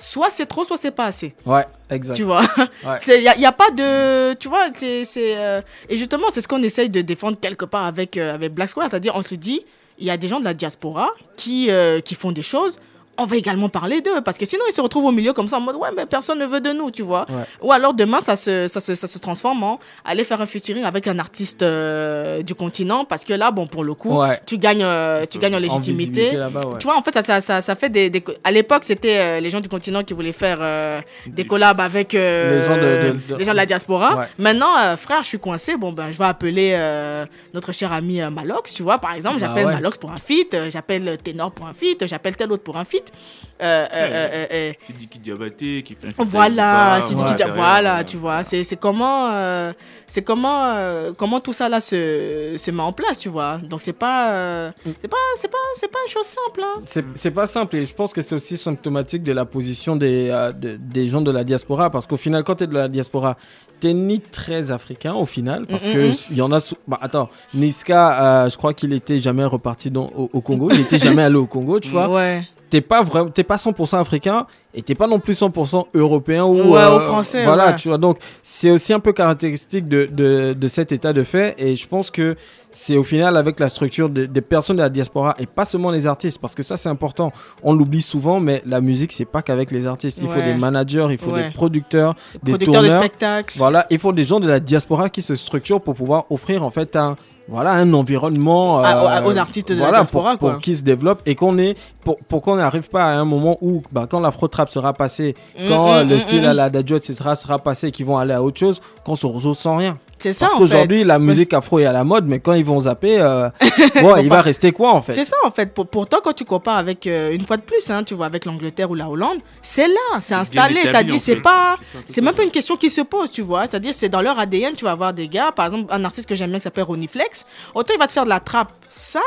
soit c'est trop, soit c'est pas assez. Ouais, exact. Tu vois Ouais. Il n'y a, y a pas de. Tu vois, c'est. c'est, euh, Et justement, c'est ce qu'on essaye de défendre quelque part avec, euh, avec Black Square. C'est-à-dire, on se dit, il y a des gens de la diaspora qui, euh, qui font des choses. On va également parler d'eux. Parce que sinon, ils se retrouvent au milieu comme ça en mode, ouais, mais personne ne veut de nous, tu vois. Ouais. Ou alors demain, ça se, ça, se, ça se transforme en aller faire un featuring avec un artiste euh, du continent. Parce que là, bon, pour le coup, Ouais. tu, gagnes, euh, tu gagnes en légitimité. ouais. Tu vois, en fait, ça, ça, ça, fait des, À l'époque, c'était euh, les gens du continent qui voulaient faire des collabs avec Les gens de- de- de- les gens de la diaspora. Maintenant, frère, je suis coincé. Bon, ben, je vais appeler notre cher ami Malox, tu vois, par exemple. Bah J'appelle. Malox pour un feat, j'appelle Ténor pour un feat, j'appelle tel autre pour un feat. Euh, euh, euh, euh, euh, C'est Diki Diabaté qui fait un voilà, voilà, euh, tu vois, c'est c'est comment, euh, c'est comment, euh, comment tout ça là se, se met en place, tu vois. Donc c'est pas, euh, c'est pas, c'est pas, c'est pas une chose simple. Hein. C'est c'est pas simple et je pense que c'est aussi symptomatique de la position des, euh, de- des gens de la diaspora parce qu'au final, quand tu es de la diaspora, t'es ni très africain au final parce Mm, que mm, il y en a. Bah, attends, Niska, euh, je crois qu'il était jamais reparti dans, au, au Congo, il était jamais allé au Congo, tu vois. Ouais. T'es pas vraiment, t'es pas 100% africain et t'es pas non plus 100% européen ou, Ouais, euh, ou français, Voilà, ouais. tu vois. Donc, c'est aussi un peu caractéristique de, de, de cet état de fait et je pense que c'est au final avec la structure de- des personnes de la diaspora et pas seulement les artistes parce que ça c'est important. On l'oublie souvent, mais la musique c'est pas qu'avec les artistes. Il faut des managers, il faut des producteurs, des Producteur de tourneurs. spectacle. Voilà, il faut des gens de la diaspora qui se structurent pour pouvoir offrir en fait un voilà un environnement À- euh, aux artistes de la diaspora, pour, qu'ils se développent et qu'on est pour, pour qu'on n'arrive pas à un moment où bah, quand l'afro trap sera passé, Mm, quand mm, le mm, style mm. à la Dadjo etc sera passé, et qu'ils vont aller à autre chose, qu'on se retrouve sans rien. C'est ça, Parce qu'aujourd'hui la musique afro est à la mode, mais quand ils vont zapper, euh, bon, il va rester quoi en fait? C'est ça en fait. Pour, pourtant, quand tu compares avec, euh, une fois de plus, hein, tu vois, avec l'Angleterre ou la Hollande, c'est là, c'est installé. T'as dit, c'est pas, C'est même pas une question qui se pose, tu vois. C'est-à-dire, c'est dans leur ADN, tu vas avoir des gars, par exemple, un artiste que j'aime bien qui s'appelle Ronnie Flex. Autant il va te faire de la trappe sale.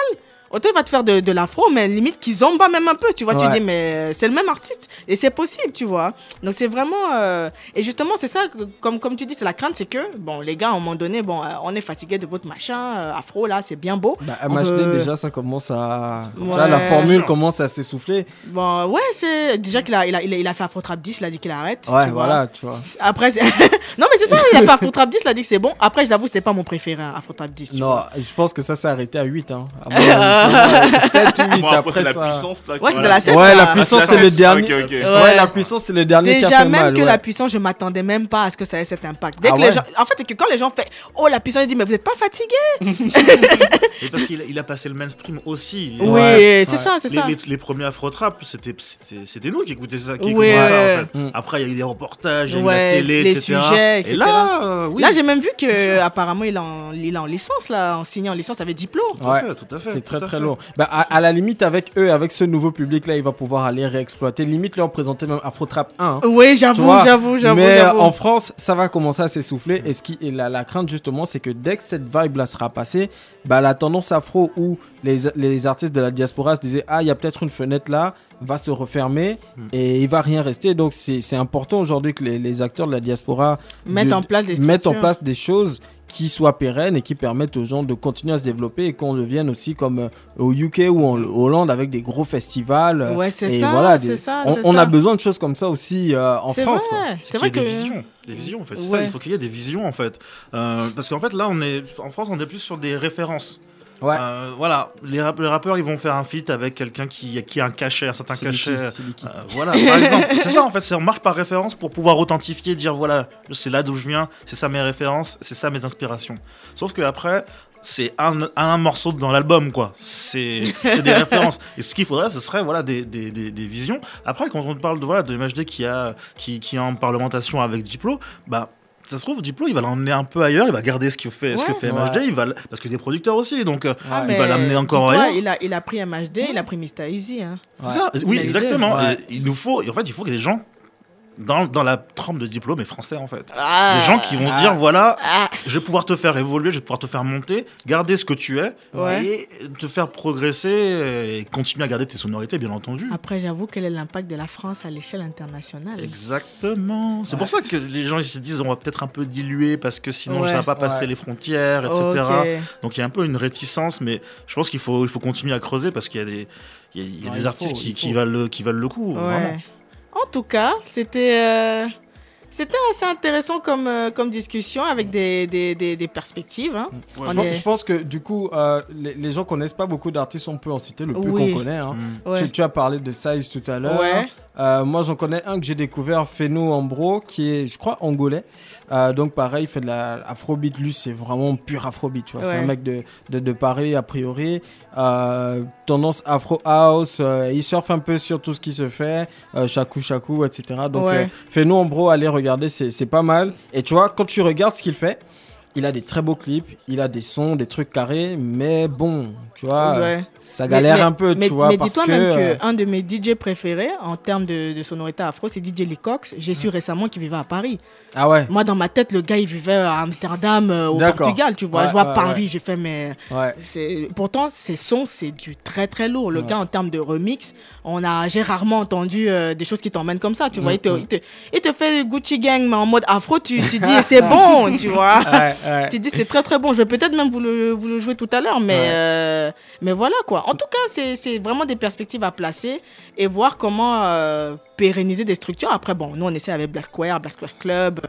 Autant il va te faire de, de l'afro, mais limite qui zomba même un peu, tu vois. Tu dis, mais c'est le même artiste. Et c'est possible, tu vois. Donc c'est vraiment. euh, Et justement, c'est ça, que- comme, comme tu dis, c'est la crainte, c'est que, bon, les gars, à un moment donné, bon, euh, on est fatigué de votre machin, euh, afro, là, c'est bien beau. Bah, MHD veut- déjà ça commence à Ouais. Déjà, la formule commence à s'essouffler. Bon, ouais, c'est. Déjà qu'il a, il a, il a, il a fait Afro Trap 10, il a dit qu'il arrête. Ouais tu vois. voilà tu vois. Après, non, mais c'est ça, il a fait Afro Trap 10, il a dit que c'est bon. Après, j'avoue, c'était pas mon préféré, Afro Trap 10. tu Non, vois. je pense que ça s'est arrêté à 8 hein. À 7 ou 8 Bon, après, après, c'est la ça. puissance. là, Ouais, la Ouais, puissance c'est le dernier. Ouais, Ouais. la puissance c'est le dernier qui a Déjà, fait même mal. que ouais. la puissance, je m'attendais même pas à ce que ça ait cet impact. Dès Ah que les gens. En fait, c'est que quand les gens font Oh, la puissance, ils disent Mais vous êtes pas fatigué parce qu'il a, il a passé le mainstream aussi. Oui, c'est ça, c'est Les, ça. les, les premiers Afro-Trap, c'était c'était- c'était nous qui écoutions ça. Qui ça, ouais. en fait. Mm. Après, il y a eu des reportages, il y a eu la télé, les etc. Et là, euh. Là, j'ai même vu que apparemment il est en, il est en licence, là, en signant en licence avec diplôme. Tout à Ouais. fait, tout à fait, C'est très très. Bah, à, à la limite, avec eux, avec ce nouveau public là, il va pouvoir aller réexploiter. Limite, leur présenter même Afro Trap 1. hein. Oui, j'avoue, j'avoue, j'avoue. Mais j'avoue. en France, ça va commencer à s'essouffler. Et, ce qui, et la, la crainte, justement, c'est que dès que cette vibe-là sera passée, bah, la tendance afro où les, les artistes de la diaspora se disaient Ah, il y a peut-être une fenêtre là, va se refermer et il va rien rester. Donc, c'est c'est important aujourd'hui que les, les acteurs de la diaspora Mettre de- en place des mettent en place des choses qui soient pérennes et qui permettent aux gens de continuer à se développer et qu'on devienne aussi comme euh, au UK ou en Hollande avec des gros festivals. euh, Ouais, c'est ça, voilà, des- ça, on, a besoin de choses comme ça aussi euh, en France. vrai, C'est vrai qu'il y que. des visions. Des visions, en fait. Ouais. ça, il faut qu'il y ait des visions, en fait. Euh, parce qu'en fait, là, on est, en France, on est plus sur des références. Ouais. Euh, voilà, les, rap- les rappeurs, ils vont faire un feat avec quelqu'un qui, qui a un cachet, un certain cachet. Euh, voilà, par exemple. C'est ça, en fait. c'est- On marche par référence pour pouvoir authentifier, dire voilà, c'est là d'où je viens, c'est ça mes références, c'est ça mes inspirations. Sauf que après, c'est un, un morceau dans l'album, quoi. C'est c'est des références. Et ce qu'il faudrait, ce serait voilà, des, des, des, des visions. Après, quand on parle de, voilà, de MHD qui, a, qui, qui est en parlementation avec Diplo, bah. Ça se trouve, Diplo, il va l'emmener un peu ailleurs, il va garder ce que fait, ce que fait Ouais. MHD, il va, parce qu'il est producteur aussi, donc euh, Ah, il va l'amener encore ailleurs. il a, il a pris MHD, il a pris Mr. Easy. Hein. C'est ça, oui, exactement. deux. Ouais. Et il nous faut, et en fait, il faut que les gens, dans, dans la trempe de diplôme, et français en fait. Ah. Des gens qui vont se Ah. dire voilà, Ah. je vais pouvoir te faire évoluer, je vais pouvoir te faire monter, garder ce que tu es, Ouais. et te faire progresser, et continuer à garder tes sonorités, bien entendu. Après, j'avoue, quel est l'impact de la France à l'échelle internationale? Exactement. C'est pour ça que les gens ils se disent on va peut-être un peu diluer parce que sinon Ouais. ça va pas passer Ouais. les frontières, etc. Donc il y a un peu une réticence, mais je pense qu'il faut, il faut continuer à creuser parce qu'il y a des, il y a, il y a Ouais, des il artistes faut, qui, valent le, qui valent le coup. Vraiment. En tout cas, c'était euh, c'était assez intéressant comme, euh, comme discussion avec des, des, des, des perspectives. hein. Ouais, On Je pense- est- Je pense que du coup, euh, les, les gens connaissent pas beaucoup d'artistes, on peut en citer le plus Oui. qu'on connaît. hein. Mm. Ouais. Tu, tu as parlé de Size tout à l'heure. Ouais. Euh, moi, j'en connais un que j'ai découvert, Feno Ambro, qui est, je crois, angolais. Euh, donc, pareil, il fait de la afrobeat. Lui, c'est vraiment pur afrobeat. Tu vois, c'est un mec de, de, de Paris, a priori. Euh, tendance afro house. il surfe un peu sur tout ce qui se fait. Chakou, chakou, etc. Donc, Ouais. Feno Ambro, allez regarder, c'est c'est pas mal. Et tu vois, quand tu regardes ce qu'il fait, il a des très beaux clips, il a des sons, des trucs carrés, mais bon, tu vois, Ouais. ça galère Mais- un peu, mais, tu vois. Mais dis-toi que, même euh, qu'un de mes DJ préférés en termes de, de sonorité afro, c'est DJ Lee Cox. J'ai su récemment qu'il vivait à Paris. Ah ouais, Moi, dans ma tête, le gars, il vivait à Amsterdam, euh, au. Portugal, tu vois. Ouais, je vois ouais, Paris, j'ai fait, mais. Pourtant, ses sons, c'est du très très lourd. Le gars, en termes de remix, on a, j'ai rarement entendu euh, des choses qui t'emmènent comme ça. Tu vois, il, te, Mm, il, te, il te fait Gucci Gang, mais en mode afro, tu, tu dis, c'est bon, tu vois. Ouais. Tu dis c'est très très bon. Je vais peut-être même vous le, vous le jouer tout à l'heure, mais, Ouais. euh, mais voilà quoi. En tout cas, c'est c'est vraiment des perspectives à placer et voir comment euh, pérenniser des structures. Après, bon, nous on essaie avec Black Square, Black Square Club,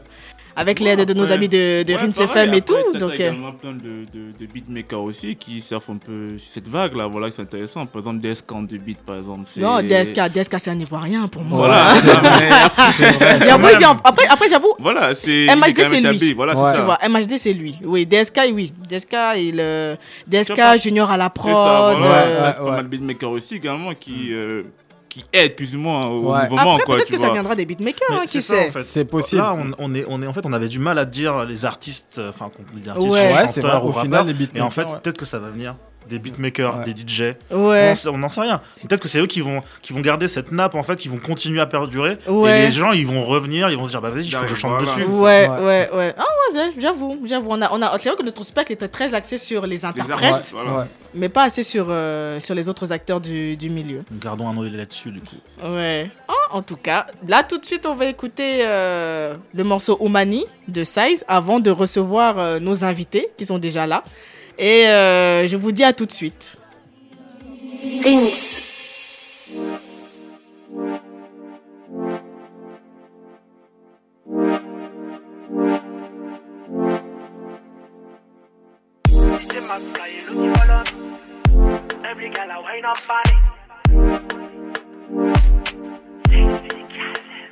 avec l'aide de nos amis de, de Ouais, Rinse FM et après, tout. Donc, euh, également plein de, de, de beatmakers aussi qui surfent un peu sur cette vague là, voilà, qui sont intéressants. Par exemple, DSK en deux beats, par exemple. c'est- non, DSK, DSK c'est un Ivoirien pour moi. Voilà, c'est C'est vrai. Et après, il après, après, j'avoue, voilà, c'est. MHD, c'est lui. Voilà, Ouais. c'est tu vois, MHD c'est lui. Oui, DSK, oui. DSK, il, C'est ça. Junior à la C'est prod. ça, voilà. Ouais, Pas mal de beatmakers aussi également qui, euh, qui aident plus ou moins au Ouais. mouvement, Après, quoi, peut-être tu que ça vois. viendra des beatmakers, hein, c'est qui ça, sait. en fait. C'est possible. Là, on, on est, on est, en fait, on avait du mal à dire les artistes, euh, enfin, qu'on dit artistes, Ouais. Ouais, c'est vrai, ou au final, rappeurs. les Et en beatmakers, fait, ouais. peut-être que ça va venir des beatmakers, Ouais. des DJ. Ouais. On n'en sait rien. Peut-être que c'est eux qui vont, qui vont garder cette nappe, en fait, qui vont continuer à perdurer. Ouais. Et les gens, ils vont revenir, ils vont se dire, bah vas-y, il faut que je chante Voilà. dessus. Ouais, Ouais. ouais. Ah ouais, ouais, j'avoue, j'avoue. On a, on a, c'est vrai que notre spectacle était très axé sur les Les interprètes, artistes, voilà. Ouais. mais pas assez sur, euh, sur les autres acteurs du, du milieu. Gardons un œil là-dessus, du coup. Ouais. Ah, en tout cas, là tout de suite, on va écouter euh, le morceau Omani de Size avant de recevoir euh, nos invités qui sont déjà là. Et euh, je vous dis à tout de suite.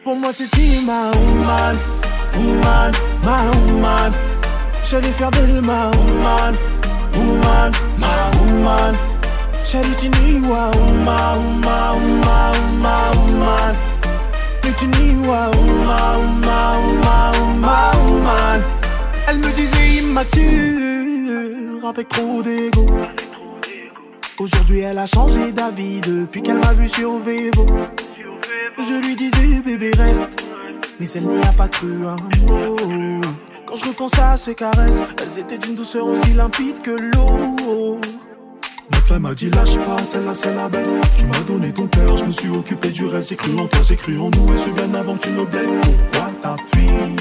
Pour moi c'était ma woman, woman, ma woman J'allais faire d'elle ma woman, woman, ma woman. Elle me disait immature, avec trop d'ego. Aujourd'hui elle a changé d'avis depuis qu'elle m'a vu sur Vevo. Je lui disais bébé reste. Mais elle n'y a pas cru un mot Quand je repense à ses caresses Elles étaient d'une douceur aussi limpide que l'eau. Ma femme m'a dit lâche pas, celle-là c'est la best Tu m'as donné ton cœur, je me suis occupé du reste. J'ai cru en toi, j'ai cru en nous. Et ce bien avant que tu me blesses. Pourquoi ta fille?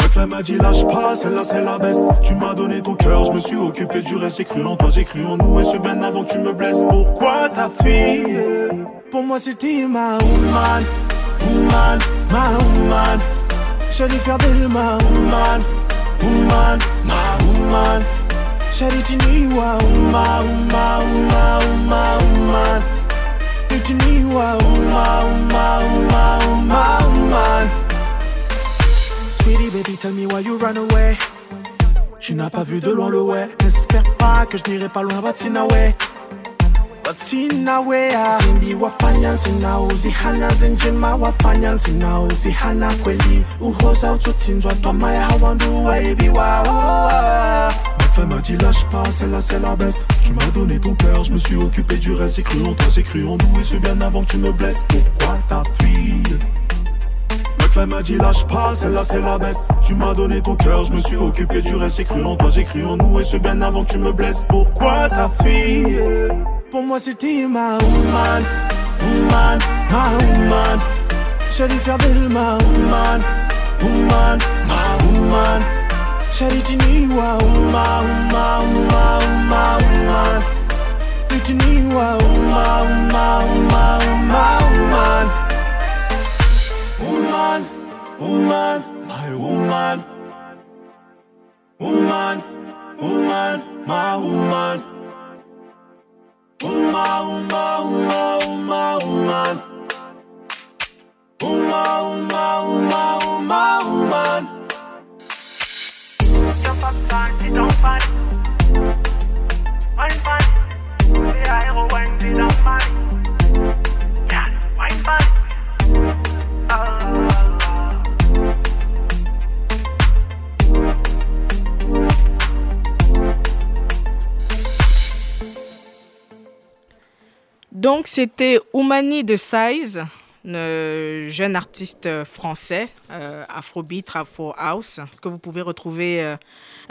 Ma femme m'a dit lâche pas, celle-là c'est la best Tu m'as donné ton cœur, je me suis occupé du reste. J'ai cru en toi, j'ai cru en nous. Et ce bien avant que tu me blesses. Pourquoi ta fille? Pour moi c'était ma woman Woman, ma woman J'allais faire d'elle ma woman Woman, ma woman J'allais tiniwa Woman, woman, woman, woman, woman Tiniwa Woman, woman, woman, woman, woman Sweetie baby, tell me why you run away. Tu n'as pas vu de loin le ouais. N'espère pas que je n'irai pas loin, Ah. Zimbi wafanya nzina uzihana zinjima uzihana kweli. Uhoza twamaya hawandu femme m'a dit lâche pas, celle-là c'est la best. Tu m'as donné ton cœur, je me suis occupé du reste. J'ai cru en toi, j'ai cru en nous et ce bien avant que tu me blesses. Pourquoi ta fille? Femme m'a dit lâche pas, celle-là c'est la best Tu m'as donné ton cœur, je me suis occupé du reste J'ai cru en toi, j'ai cru en nous Et ce bien avant que tu me blesses Pourquoi ta fille? Pour moi c'était ma woman Woman, ma woman J'allais faire d'elle ma woman Woman, ma woman J'allais tiniwa Woman, woman, woman, woman, woman Tiniwa Woman, woman, woman, woman, woman Woman, woman, my woman. Woman, woman, my woman. Woman, woman, woman, woman. Woman, woman, woman, woman, woman. Jump up, son, sit down, fan. Wine, fan. The hero wine, sit down, fan. Yeah, wine, fan. Donc c'était Oumani de Size euh, jeune artiste français, euh, Afrobeat, Afro House, que vous pouvez retrouver euh,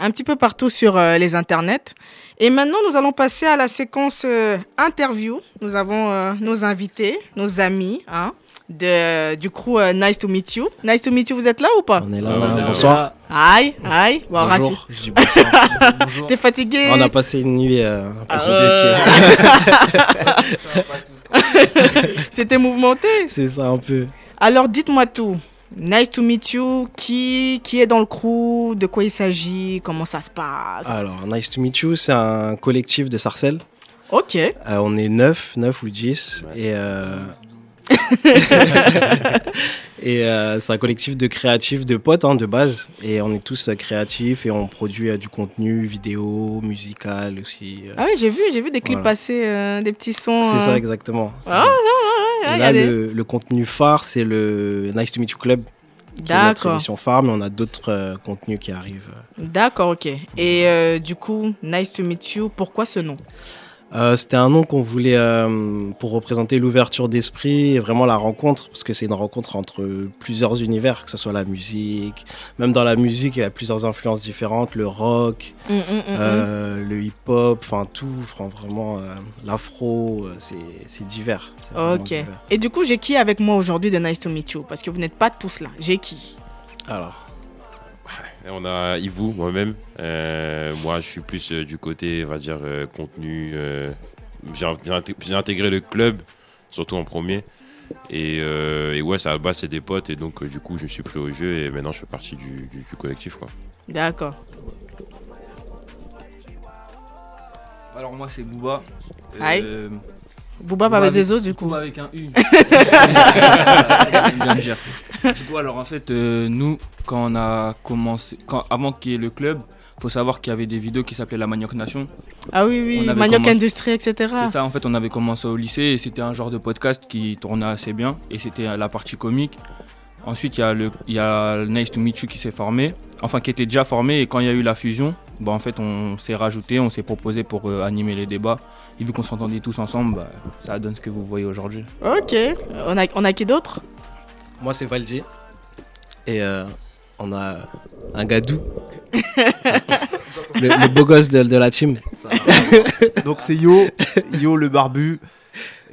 un petit peu partout sur euh, les internets. Et maintenant, nous allons passer à la séquence euh, interview. Nous avons nos invités, nos amis, hein, de, du crew euh, Nice to Meet You. Nice to Meet You, vous êtes là ou pas? On est là, là. bonsoir. Aïe, aïe. Bon, rassure. Bonjour, je dis bonsoir. T'es fatigué? On a passé une nuit euh, un peu Ah, C'était mouvementé. C'est ça un peu. Alors dites-moi tout. Nice to meet you. Qui, qui est dans le crew? De quoi il s'agit? Comment ça se passe? Alors, Nice to Meet You, c'est un collectif de Sarcelles. Ok. Euh, on est 9, 9 ou 10. Et, euh, et euh, c'est un collectif de créatifs, de potes hein, de base. Et on est tous euh, créatifs et on produit euh, du contenu vidéo, musical aussi. Ah oui, j'ai vu, j'ai vu des clips Voilà. passer, des petits sons. C'est ça exactement. Ah, ça. Et ouais, là, le, le contenu phare, c'est le Nice to Meet You Club. D'accord. émission phare, mais on a d'autres contenus qui arrivent. D'accord, ok. Et du coup, Nice to meet you. Pourquoi ce nom? Euh, C'était un nom qu'on voulait euh, pour représenter l'ouverture d'esprit et vraiment la rencontre, parce que c'est une rencontre entre plusieurs univers, que ce soit la musique. Même dans la musique, il y a plusieurs influences différentes, le rock, Mm, mm, mm, euh, le hip-hop, enfin tout, vraiment l'afro, c'est divers. Ok. divers. Et du coup, j'ai qui avec moi aujourd'hui de Nice to meet you? Parce que vous n'êtes pas tous là. J'ai qui? Alors, On a Yvou, moi-même. Euh, moi, je suis plus euh, du côté, on va dire, euh, contenu. euh, j'ai j'ai inté- j'ai intégré le club, surtout en premier. Et, euh, et ouais, ça, à la base, c'est des potes. Et donc, euh, du coup, je me suis pris au jeu. Et maintenant, je fais partie du, du- du collectif. Quoi. D'accord. Alors moi c'est Booba. Aïe. Euh, Booba pas avec des os, du coup. Avec un U. Du coup alors en fait euh, nous quand on a commencé, quand, avant qu'il y ait le club, faut savoir qu'il y avait des vidéos qui s'appelaient La Manioc Nation. Ah oui, oui, Manioc commencé- Industrie, etc. C'est ça, en fait, on avait commencé au lycée et c'était un genre de podcast qui tournait assez bien et c'était la partie comique. Ensuite, il y a le il y a le Nice to Meet You qui s'est formé, enfin qui était déjà formé et quand il y a eu la fusion, bah, en fait, on s'est rajouté, on s'est proposé pour euh, animer les débats. Et vu qu'on s'entendait tous ensemble, bah, ça donne ce que vous voyez aujourd'hui. Ok. On a, on a qui d'autre? Moi c'est Valdi. Et euh, on a un gadou. le, le beau gosse de, de la team. Donc c'est Yo, Yo le barbu.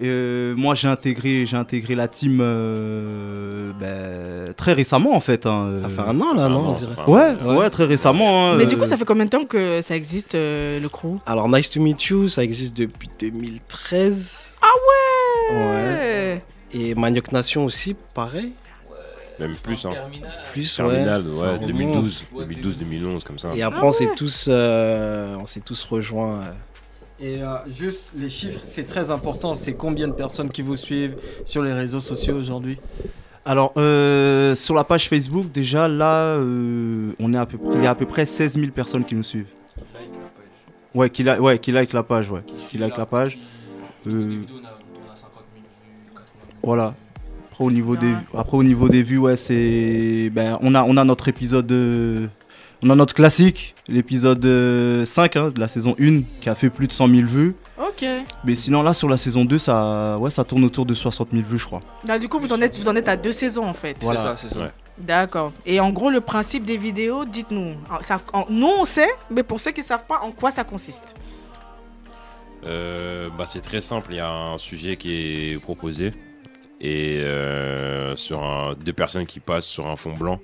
Euh, moi j'ai intégré, j'ai intégré la team euh, ben, très récemment en fait. hein, Ça fait un an là, non Ouais, ouais, très récemment. hein, Mais du euh. coup, ça fait combien de temps que ça existe, euh, le crew? Alors, Nice to Meet You, ça existe depuis 2013. Ah ouais Ouais. Et Manioc Nation aussi, pareil. Même plus, hein. Plus, Terminal, ouais. ouais, Ça remonte. 2012, 2012, 2011, comme ça. Et après, Ah on s'est tous, euh, on s'est tous rejoints. Et euh, juste les chiffres, c'est très important. C'est combien de personnes qui vous suivent sur les réseaux sociaux aujourd'hui? Alors euh, sur la page Facebook déjà là, euh, on est à peu, il y a à peu près 16 000 personnes qui nous suivent. Ouais, qui, la, ouais, qui like la page, ouais, qui like la page. Euh, Voilà. Après au niveau des, après au niveau des vues, ouais, c'est, ben, on a, on a notre épisode, euh, on a notre classique, l'épisode euh, 5 hein, de la saison 1 qui a fait plus de 100 000 vues. Ok. Mais sinon là sur la saison 2, ça, ouais, ça tourne autour de 60 000 vues, je crois. Bah, du coup, vous en, êtes, vous en êtes à deux saisons en fait. Voilà. C'est ça, c'est ça. Ouais. D'accord. Et en gros, le principe des vidéos, dites-nous. En- ça- en- nous, on sait, mais pour ceux qui ne savent pas, en quoi ça consiste? Euh, bah, c'est très simple, il y a un sujet qui est proposé et euh, sur un- deux personnes qui passent sur un fond blanc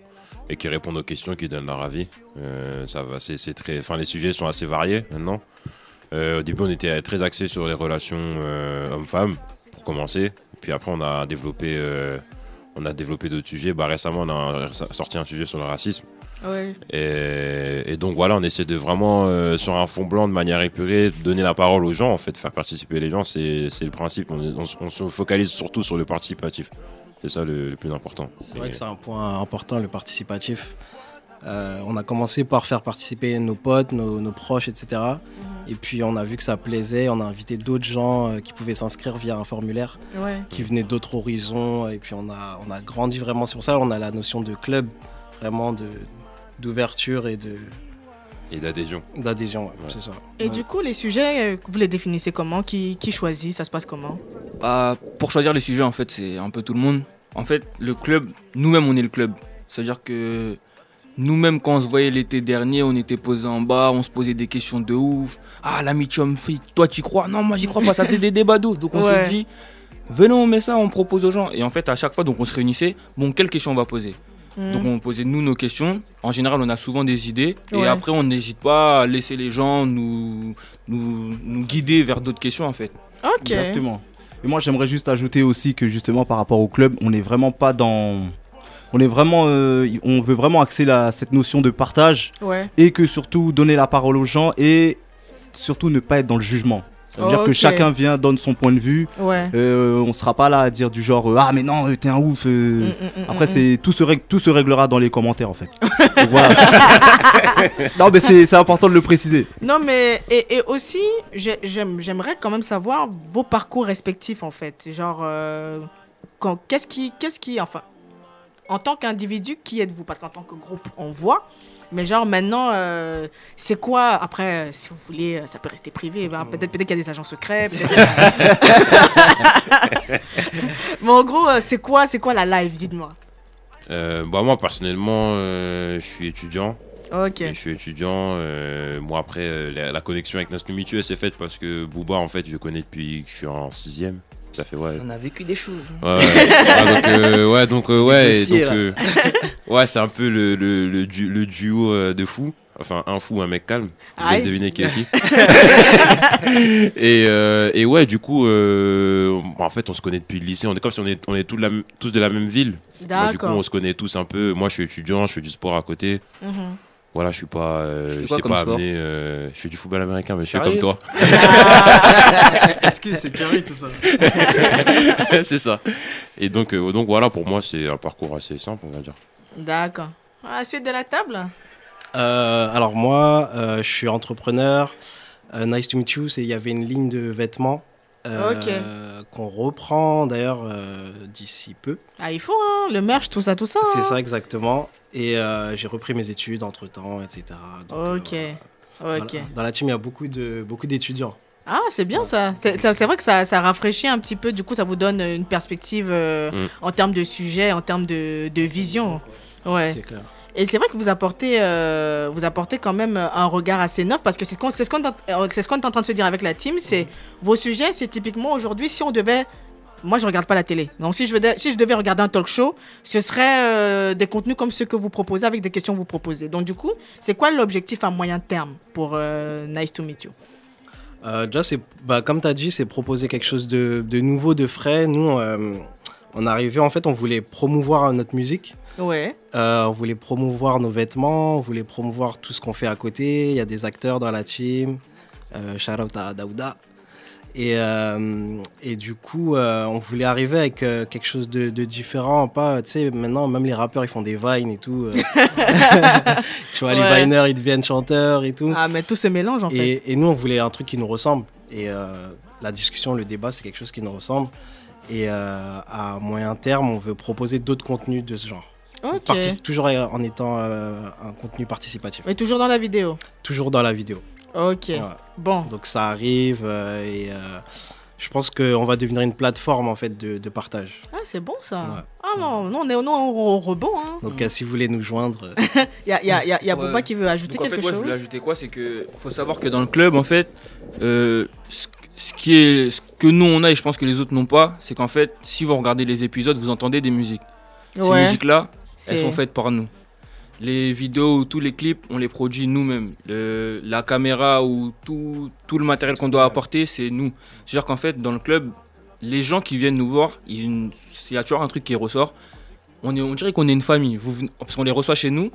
et qui répondent aux questions, qui donnent leur avis. Euh, ça va, c'est, très, enfin les sujets sont assez variés maintenant. Euh, au début, on était très axé sur les relations euh, hommes-femmes pour commencer, puis après on a développé, on a développé d'autres sujets. Bah, récemment, on a sorti un sujet sur le racisme. Ouais. Et, et donc voilà, on essaie de vraiment, sur un fond blanc, de manière épurée, donner la parole aux gens, en fait, faire participer les gens, c'est le principe. On, on se- on se focalise surtout sur le participatif. C'est ça le, le plus important. C'est vrai que c'est un point important, le participatif. Euh, on a commencé par faire participer nos potes, nos, nos proches, etc. Et puis on a vu que ça plaisait, on a invité d'autres gens euh, qui pouvaient s'inscrire via un formulaire, Ouais. qui venaient d'autres horizons. Et puis on a, on a grandi vraiment. C'est pour ça qu'on a la notion de club, vraiment de d'ouverture et de Et d'adhésion. d'adhésion. ouais, Ouais. C'est ça. Et du coup, les sujets, euh, vous les définissez comment? Qui, qui choisit? Ça se passe comment? Bah, pour choisir les sujets, en fait, c'est un peu tout le monde. En fait, le club, nous-mêmes, on est le club. C'est-à-dire que nous-mêmes, quand on se voyait l'été dernier, on était posés en bas, on se posait des questions de ouf. Ah, l'amitié homme-fille, toi, tu crois? Non, moi, j'y crois pas. Ça faisait des débats d'eau. Donc, on Ouais. se dit, venons, on met ça, on propose aux gens. Et en fait, à chaque fois, donc, on se réunissait. Bon, quelles questions on va poser? Mm. Donc, on posait nous nos questions. En général, on a souvent des idées. Ouais. Et après, on n'hésite pas à laisser les gens nous, nous, nous guider vers d'autres questions, en fait. Ok. Exactement. Et moi, j'aimerais juste ajouter aussi que justement, par rapport au club, on n'est vraiment pas dans. On est vraiment, euh, on veut vraiment axer la, cette notion de partage Ouais. et que surtout donner la parole aux gens et surtout ne pas être dans le jugement. Ça veut dire Ok. que chacun vient, donne son point de vue. Ouais. Euh, on sera pas là à dire du genre euh, ah mais non euh, t'es un ouf. euh. Mm, mm, mm, Après mm, c'est tout se règle, tout se réglera dans les commentaires en fait. Donc, voilà. non mais c'est important de le préciser. Non, mais et, et aussi, j'ai- j'aime- j'aimerais quand même savoir vos parcours respectifs en fait. Genre, euh, qu'est-ce qui, qu'est-ce qui, enfin, en tant qu'individu, qui êtes-vous? Parce qu'en tant que groupe, on voit. Mais genre maintenant, euh, c'est quoi Après, euh, si vous voulez, euh, ça peut rester privé. ben, peut-être, peut-être qu'il y a des agents secrets. mais en gros, euh, c'est quoi, c'est quoi la live Dites-moi. Euh, bah moi personnellement, euh, je suis étudiant. Ok. Je suis étudiant. euh, moi après, euh, la, la connexion avec You, elle s'est faite parce que Booba, en fait, je connais depuis que je suis en sixième. Ça fait ouais. On a vécu des choses. Ouais, ouais. Ouais, donc, euh, ouais, donc, euh, ouais, dossiers, donc, euh, ouais, c'est un peu le, le, le, du- le duo euh, de fous. Enfin, un fou, un mec calme. Je laisse deviner qui est qui. et, euh, et ouais, du coup, euh, bon, en fait, on se connaît depuis le lycée. On est comme si on est, on est tous, de la m- tous de la même ville. Bah, du coup, on se connaît tous un peu. Moi, je suis étudiant, je fais du sport à côté. Mhm. Voilà, je suis pas, euh, je t'ai pas amené. euh, je fais du football américain, mais je fais Sérieux comme toi. Excuse, c'est Curry tout ça. c'est ça. Et donc, euh, donc voilà, pour moi, c'est un parcours assez simple, on va dire. D'accord. À la suite de la table Euh, alors moi, euh, je suis entrepreneur. Euh, nice to meet you, c'est il y avait une ligne de vêtements euh, qu'on reprend d'ailleurs euh, d'ici peu. Ah, il faut, hein, le merch, tout ça, tout ça. C'est hein. ça exactement. Et euh, j'ai repris mes études entre temps, etc. Donc, euh, Ok. voilà. Ok. Dans la team, il y a beaucoup de beaucoup d'étudiants. Ah, c'est bien ça. C'est ça- c'est vrai que ça, ça rafraîchit un petit peu. Du coup, ça vous donne une perspective euh, Mm. en termes de sujet, en termes de, de vision. Ouais. C'est clair. Et c'est vrai que vous apportez, euh, vous apportez quand même un regard assez neuf parce que c'est ce qu'on ce est en- c'est ce qu'on est en train de se dire avec la team. C'est vos sujets, c'est typiquement aujourd'hui, si on devait. Moi, je regarde pas la télé. Donc, si je, devais, si je devais regarder un talk show, ce serait euh, des contenus comme ceux que vous proposez avec des questions que vous proposez. Donc, du coup, c'est quoi l'objectif à moyen terme pour euh, Nice to Meet You? Déjà, bah, comme tu as dit, c'est proposer quelque chose de, de nouveau, de frais. Nous, on arrivait, en fait, on voulait promouvoir notre musique. Ouais. Euh, on voulait promouvoir nos vêtements, on voulait promouvoir tout ce qu'on fait à côté. Il y a des acteurs dans la team. Euh, shout out à Daouda. Et, euh, et du coup, euh, on voulait arriver avec quelque chose de, de différent. Pas, tu sais, maintenant, même les rappeurs, ils font des vines et tout. tu vois, Ouais. les viners, ils deviennent chanteurs et tout. Ah, mais tout se mélange en fait. Et, et nous, on voulait un truc qui nous ressemble. Et la discussion, le débat, c'est quelque chose qui nous ressemble. Et à moyen terme, on veut proposer d'autres contenus de ce genre. Ok. Partic- toujours en étant euh, un contenu participatif. Mais toujours dans la vidéo. Toujours dans la vidéo. Ok. Bon. Donc ça arrive euh, et euh, je pense qu'on va devenir une plateforme en fait de, de partage. Ah, c'est bon ça. Ah non, non, on est non, on, on rebond. Hein. Donc euh, si vous voulez nous joindre, Il y a, il y a, il y a, y a Ouais. Qui veut ajouter Donc, en quelque fait, ouais, chose. je voulais ajouter quoi C'est que faut savoir que dans le club, en fait, euh, ce, ce qui est, ce que nous on a et je pense que les autres n'ont pas, c'est qu'en fait, si vous regardez les épisodes, vous entendez des musiques. Ouais. Ces musiques-là, elles sont faites par nous. Les vidéos ou tous les clips, on les produit nous-mêmes. Le- La caméra ou tout, tout le matériel qu'on doit apporter, c'est nous. C'est-à-dire qu'en fait, dans le club, les gens qui viennent nous voir, il y a toujours un truc qui ressort. On, est, on dirait qu'on est une famille. Vous, parce qu'on les reçoit chez nous,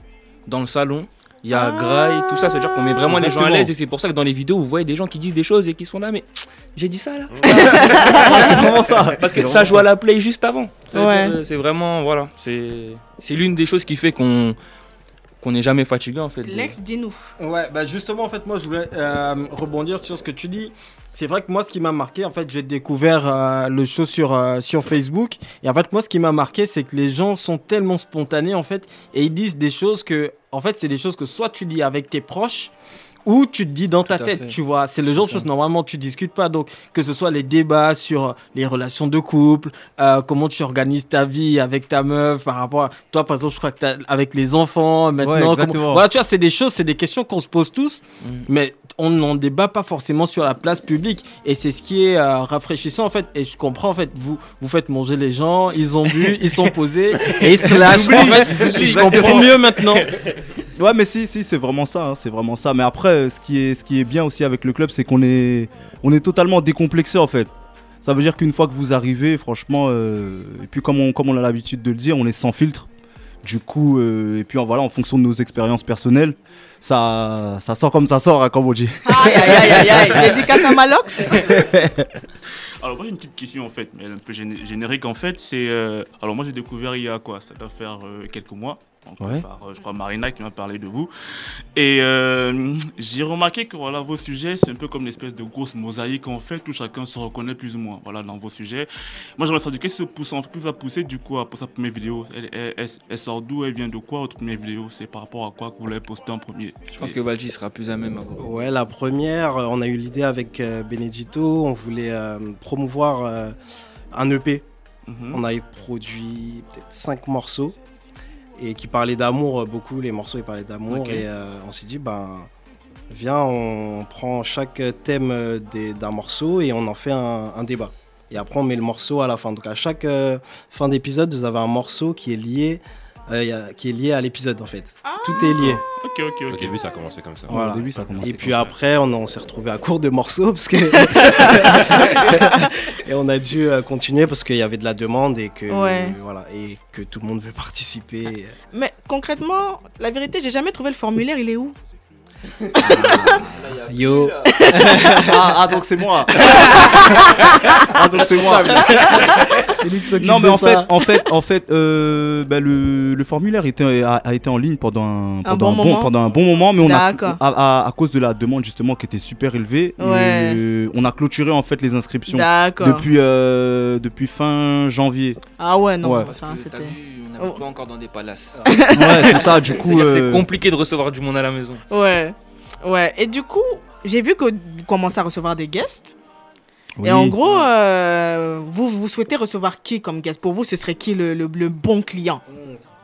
dans le salon. Il y a Grail, tout ça. C'est-à-dire qu'on met vraiment les gens à l'aise. Et c'est pour ça que dans les vidéos, vous voyez des gens qui disent des choses et qui sont là, mais j'ai dit ça là. c'est vraiment ça. Parce que ça joue à la play juste avant. Ouais. C'est vraiment, voilà. C'est c'est l'une des choses qui fait qu'on qu'on n'est jamais fatigué en fait. Lex, dis-nous. Ouais, bah justement, en fait, moi, je voulais euh, rebondir sur ce que tu dis. C'est vrai que moi, ce qui m'a marqué, en fait, j'ai découvert euh, le show sur, euh, sur Facebook. Et en fait, moi, ce qui m'a marqué, c'est que les gens sont tellement spontanés, en fait, et ils disent des choses que, en fait, c'est des choses que soit tu dis avec tes proches, où tu te dis dans ta Tout tête, fait. tu vois. C'est le genre de choses, normalement, tu discutes pas. Donc, que ce soit les débats sur les relations de couple, euh, comment tu organises ta vie avec ta meuf par rapport à toi, par exemple, je crois que t'as- avec les enfants, maintenant. comment- exactement. Voilà, tu vois, c'est des choses, c'est des questions qu'on se pose tous, Mm. mais on n'en débat pas forcément sur la place publique. Et c'est ce qui est euh, rafraîchissant, en fait. Et je comprends, en fait, vous, vous faites manger les gens, ils ont bu, ils sont posés, et ils se lâchent. En fait, je comprends mieux maintenant. Ouais, mais si, si, c'est vraiment ça, hein, c'est vraiment ça. Mais après, euh, ce qui est, ce qui est bien aussi avec le club, c'est qu'on est, on est totalement décomplexé en fait. Ça veut dire qu'une fois que vous arrivez, franchement, euh, et puis comme on, comme on a l'habitude de le dire, on est sans filtre. Du coup, euh, et puis en- voilà, en fonction de nos expériences personnelles, ça, ça sort comme ça sort, hein, comme on dit. Aïe, aïe, aïe, aïe, aïe. Dédicace à Malox. Alors moi j'ai une petite question en fait, mais elle est un peu géné- générique en fait. C'est euh, alors moi j'ai découvert il y a quoi? Ça doit faire euh, quelques mois. Donc, Ouais. par, euh, je crois Marina qui m'a parlé de vous. Et euh, j'ai remarqué que voilà vos sujets c'est un peu comme une espèce de grosse mosaïque en fait où chacun se reconnaît plus ou moins voilà dans vos sujets. Moi j'aimerais savoir qu'est-ce qui vous a poussé du coup pour sa première vidéo? Elle, elle- elle- elle sort d'où? Elle vient de quoi votre première vidéo? C'est par rapport à quoi que vous l'avez posté en premier? Je pense que Valji sera plus à même. à vous. Ouais, la première, euh, on a eu l'idée avec Benedito, on voulait euh, promouvoir euh, un EP. Mhm. On avait produit peut-être cinq morceaux et qui parlaient d'amour euh, beaucoup. Les morceaux ils parlaient d'amour et euh, on s'est dit ben viens on prend chaque thème euh, d'un morceau et on en fait un, un débat. Et après on met le morceau à la fin. Donc à chaque euh, fin d'épisode vous avez un morceau qui est lié euh, y a- qui est lié à l'épisode en fait. Tout est lié. Ok ok ok. Au début, ça a commencé comme ça. Voilà. Au début, ça a commencé Et comme puis ça. après, on, on s'est retrouvé à court de morceaux parce que et on a dû euh, continuer parce qu'il y avait de la demande et que Ouais. voilà et que tout le monde veut participer. Mais concrètement, la vérité, j'ai jamais trouvé le formulaire. Il est où? Yo, ah, ah, donc c'est moi. ah, donc c'est moi. c'est lui qui s'occupe Non mais en fait, en fait, en fait, euh, bah, le, le formulaire était, a, a été en ligne pendant un, pendant bon moment. pendant un bon moment, mais on a, à, à- à cause de la demande justement qui était super élevée, Ouais. euh, on a clôturé en fait les inscriptions depuis euh, depuis fin janvier. Ah ouais, non, Ouais. c'était. on Oh. n'habite pas encore dans des palaces. ouais, c'est ça. Du coup, C'est euh, compliqué de recevoir du monde à la maison. Ouais. Ouais. Et du coup, j'ai vu que vous commencez à recevoir des guests. oui. Et en gros, euh, vous, vous souhaitez recevoir qui comme guest? Pour vous, ce serait qui le, le- le bon client?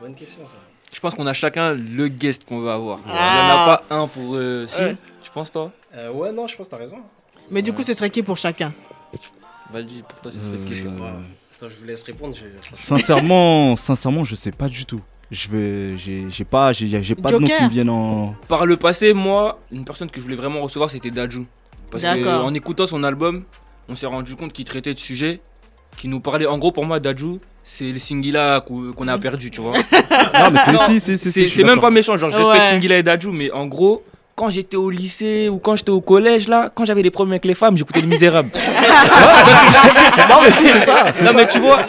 Bonne question ça. Je pense qu'on a chacun le guest qu'on veut avoir. Il n'y en Ah. a pas un pour. euh, si, Ouais. tu penses toi? Euh, ouais non, je pense que t'as raison. Mais du coup, ce serait qui pour chacun? Valji, pour toi, ce serait qui Euh, Attends, je vous laisse répondre. je- sincèrement, sincèrement, je sais pas du tout. Je vais, j'ai j'ai pas, j'ai j'ai pas de nom qui me viennent en. Par le passé, moi, une personne que je voulais vraiment recevoir, c'était Dajou. Parce D'accord. qu'en écoutant son album, on s'est rendu compte qu'il traitait de sujets qui nous parlaient. En gros, pour moi, Dajou, c'est le Singila qu'on a perdu, tu vois. Non mais c'est si, si, si, même pas méchant, genre je respecte Ouais. Singila et Dajou, mais en gros, quand j'étais au lycée ou quand j'étais au collège, là, quand j'avais des problèmes avec les femmes, j'écoutais Les Misérables. Non mais si, c'est ça. non, mais tu vois,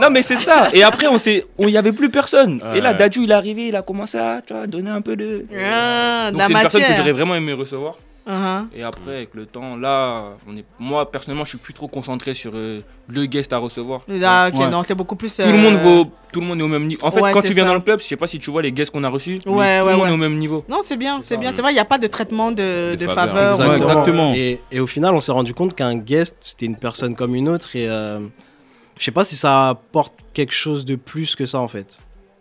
non, mais c'est ça. Et après, on s'est, on y avait plus personne. Et là, Ouais. Dajou, il est arrivé, il a commencé à tu vois, donner un peu de. Ah, Donc c'est une personne que j'aurais vraiment aimé recevoir. Uh-huh. Et après, avec le temps, là, on est... moi personnellement, je suis plus trop concentré sur euh, le guest à recevoir. Ah, ok, Ouais. non, c'est beaucoup plus. Tout le monde euh, vaut, tout le monde est au même niveau. En fait, Ouais, quand tu viens ça. dans le club, je sais pas si tu vois les guests qu'on a reçus, mais Ouais, tout le monde ouais. est au même niveau. Non, c'est bien, c'est bien. C'est vrai, il n'y a pas de traitement de, faveur. Ouais, exactement. Et, et au final, on s'est rendu compte qu'un guest, c'était une personne comme une autre. Et euh, je sais pas si ça apporte quelque chose de plus que ça, en fait.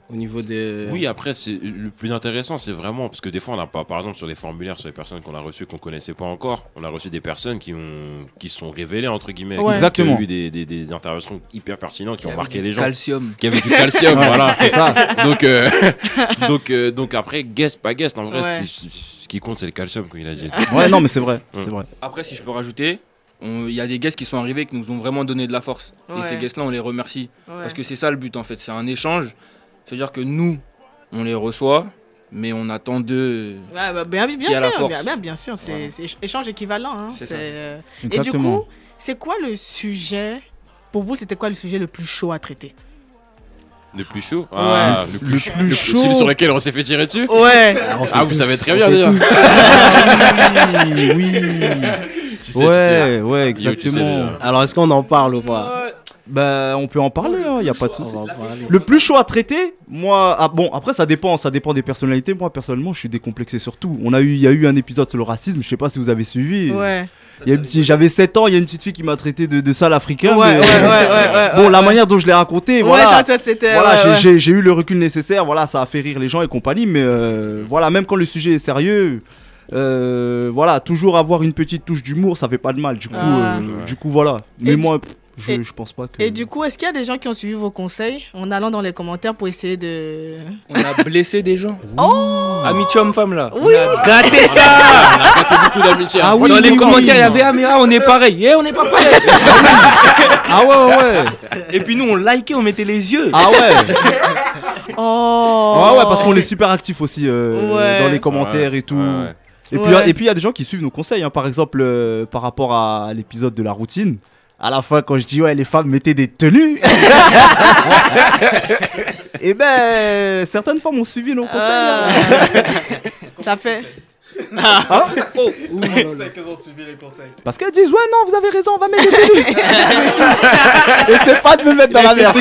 Au niveau des. Oui, après, c'est le plus intéressant, c'est vraiment parce que des fois, on n'a pas, par exemple, sur les formulaires, sur les personnes qu'on a reçues qu'on connaissait pas encore, on a reçu des personnes qui ont, qui se sont révélées entre guillemets, Ouais. Exactement. qui ont eu des, des, des interventions hyper pertinentes, qui ont marqué les gens, Calcium. qui avaient du calcium, Ouais, voilà. c'est ça. Donc, euh, donc, euh, donc après, guest, pas guest, en vrai, Ouais. ce qui compte, c'est le calcium, comme il a dit. Ouais, non mais c'est vrai, c'est vrai. Après, si je peux rajouter, il y a des guests qui sont arrivés qui nous ont vraiment donné de la force. Et Ouais. ces guests-là, on les remercie. Ouais. Parce que c'est ça le but en fait, c'est un échange. C'est-à-dire que nous, on les reçoit, mais on attend d'eux. Ouais, bah, bien, bien Qui a la sûr, force. bien, bien, bien sûr, c'est échange équivalent. hein, C'est c'est, ça. euh, Et du Exactement. coup, c'est quoi le sujet Pour vous, c'était quoi le sujet le plus chaud à traiter? Le plus chaud? Ah, le, plus, Le chaud. plus Le- chaud. Celui sur lequel on s'est fait tirer dessus? Ouais. Ah, vous savez très bien tous. Ah, oui, oui. Tu sais, tu sais. ouais, ouais, Yo, tu sais exactement. Alors, est-ce qu'on en parle ou pas Bah, on peut en parler, il n'y a pas de souci. Le plus chaud à traiter, moi, ah, bon, après ça dépend, ça dépend des personnalités. Moi, personnellement, je suis décomplexé sur tout. On a eu, il y a eu un épisode sur le racisme, je sais pas si vous avez suivi. Ouais. J'avais 7 ans, il y a une petite fille qui m'a traité de, de sale africain. Ouais, mais- ouais, ouais, ouais, ouais, bon, ouais, la manière dont je l'ai raconté, Ouais, voilà. ça, voilà, ouais, j'ai- ouais. j'ai j'ai eu le recul nécessaire, voilà, ça a fait rire les gens et compagnie, mais euh, voilà, même quand le sujet est sérieux. Euh, voilà, toujours avoir une petite touche d'humour, ça fait pas de mal. Du coup, Ah. euh, du coup voilà. Mais Et moi, du- je, et- je pense pas que. Et du coup, est-ce qu'il y a des gens qui ont suivi vos conseils en allant dans les commentaires pour essayer de. On a blessé des gens. Oh Amitié homme-femme là. Oui. On a gâté ça. On a gâté beaucoup d'amitié. Ah oui, dans les commentaires, il y avait Ah mais ah, on est pareil. Eh, on n'est pas pareil. ah ouais, ouais, ouais. Et puis nous, on likait, on mettait les yeux. Ah ouais. Oh. Ah ouais, parce qu'on est super actifs aussi euh, Ouais. dans les commentaires et tout. Et puis, Ouais. et puis il y a des gens qui suivent nos conseils. hein. Par exemple, euh, par rapport à l'épisode de la routine. À la fin, quand je dis ouais, les femmes mettaient des tenues. et ben, certaines femmes ont suivi nos conseils. Ah. hein. Ça fait. Hein oh, qu'elles ont suivi les conseils. Parce qu'elles disent ouais, non, vous avez raison, on va mettre des tout. et c'est pas de me mettre dans la merde.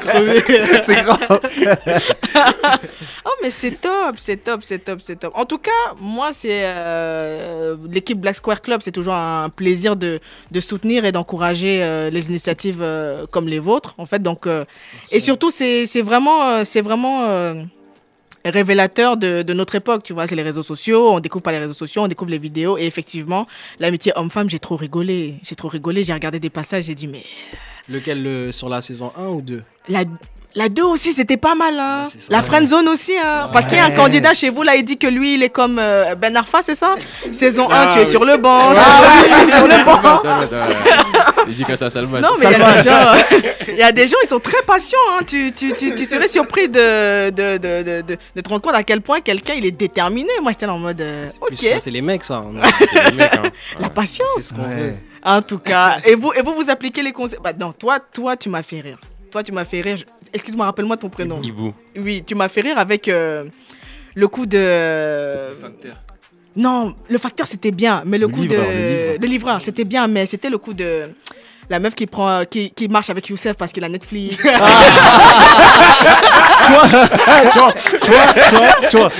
Crevé. c'est grave. oh, mais c'est top, c'est top, c'est top, c'est top. En tout cas, moi, c'est euh, l'équipe Black Square Club, c'est toujours un plaisir de, de soutenir et d'encourager euh, les initiatives euh, comme les vôtres, en fait. Donc, euh, et surtout, c'est c'est vraiment, c'est vraiment euh, révélateur de, de notre époque, tu vois. C'est les réseaux sociaux, on découvre par les réseaux sociaux, on découvre les vidéos, et effectivement, l'amitié homme-femme, j'ai trop rigolé. J'ai trop rigolé, j'ai regardé des passages, j'ai dit, mais Lequel le- sur la saison 1 ou 2 la, la 2 aussi, c'était pas mal. Hein. La friend zone aussi. Hein. Parce qu'il y a un candidat chez vous, là, il dit que lui, il est comme euh, Ben Arfa, c'est ça? Saison 1, Ah, tu es oui. sur le banc. Ah, saison 2, tu es sur le banc. Attends, attends, attends. Il dit que ça, Salman. Non, mais il y, a des gens, il y a des gens, ils sont très patients. Hein. Tu, tu, tu, tu serais surpris de, de, de, de, de, de te rendre compte à quel point quelqu'un, il est déterminé. Moi, j'étais en mode, euh, ok. Ça, c'est les mecs, ça. Les mecs, hein. La patience. C'est ce qu'on veut. En tout cas, et vous, et vous, vous appliquez les conseils? Bah, non, toi, toi, tu m'as fait rire. Toi, tu m'as fait rire. Je- Excuse-moi, rappelle-moi ton prénom. Ibou. Oui, tu m'as fait rire avec euh, le coup de. Non, le facteur c'était bien, mais le, coup livreur, de. le livreur. Le livreur, c'était bien, mais c'était le coup de. La meuf qui prend, qui, qui marche avec Youssef parce qu'il a Netflix. tu vois, tu vois, tu vois, tu vois, tu vois.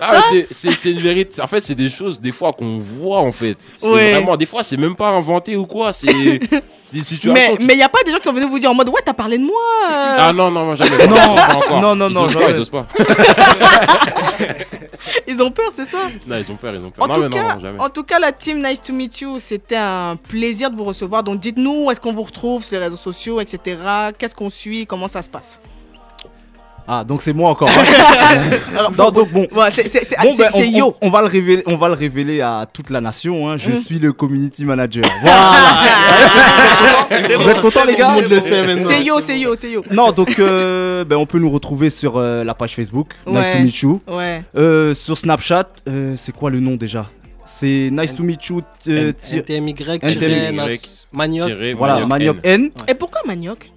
Ah, c'est- c'est c'est une vérité. En fait, c'est des choses, des fois, qu'on voit, en fait. C'est Ouais. vraiment, des fois, c'est même pas inventé ou quoi. C'est des situations. mais il n'y a pas des gens qui sont venus vous dire en mode ouais, t'as parlé de moi. euh. Ah non, non, jamais. Non, Pas non, non, ils non, osent pas, jamais. ils osent pas. Ils ont peur, c'est ça? Non, ils ont peur, ils ont peur. En, non, tout mais cas, non, en tout cas, la team Nice to Meet You, c'était un plaisir de vous recevoir. Donc dites-nous où est-ce qu'on vous retrouve sur les réseaux sociaux, etc. Qu'est-ce qu'on suit, comment ça se passe? Ah, donc c'est moi encore. Alors, non, donc bon. C'est- ben, on, c'est Yo. on- on va le révéler, on va le révéler à toute la nation. hein. Je Mm. suis le community manager. Voilà. Vous êtes contents les gars? C'est Yo, c'est Yo, c'est Yo. Non, donc euh, ben, on peut nous retrouver sur euh, la page Facebook, Nice to Meet You. Ouais. Euh, sur Snapchat, euh, c'est quoi le nom déjà? C'est Nice to Meet You. NTMY, NTMY. Manioc. Voilà, Manioc N. Et pourquoi Manioc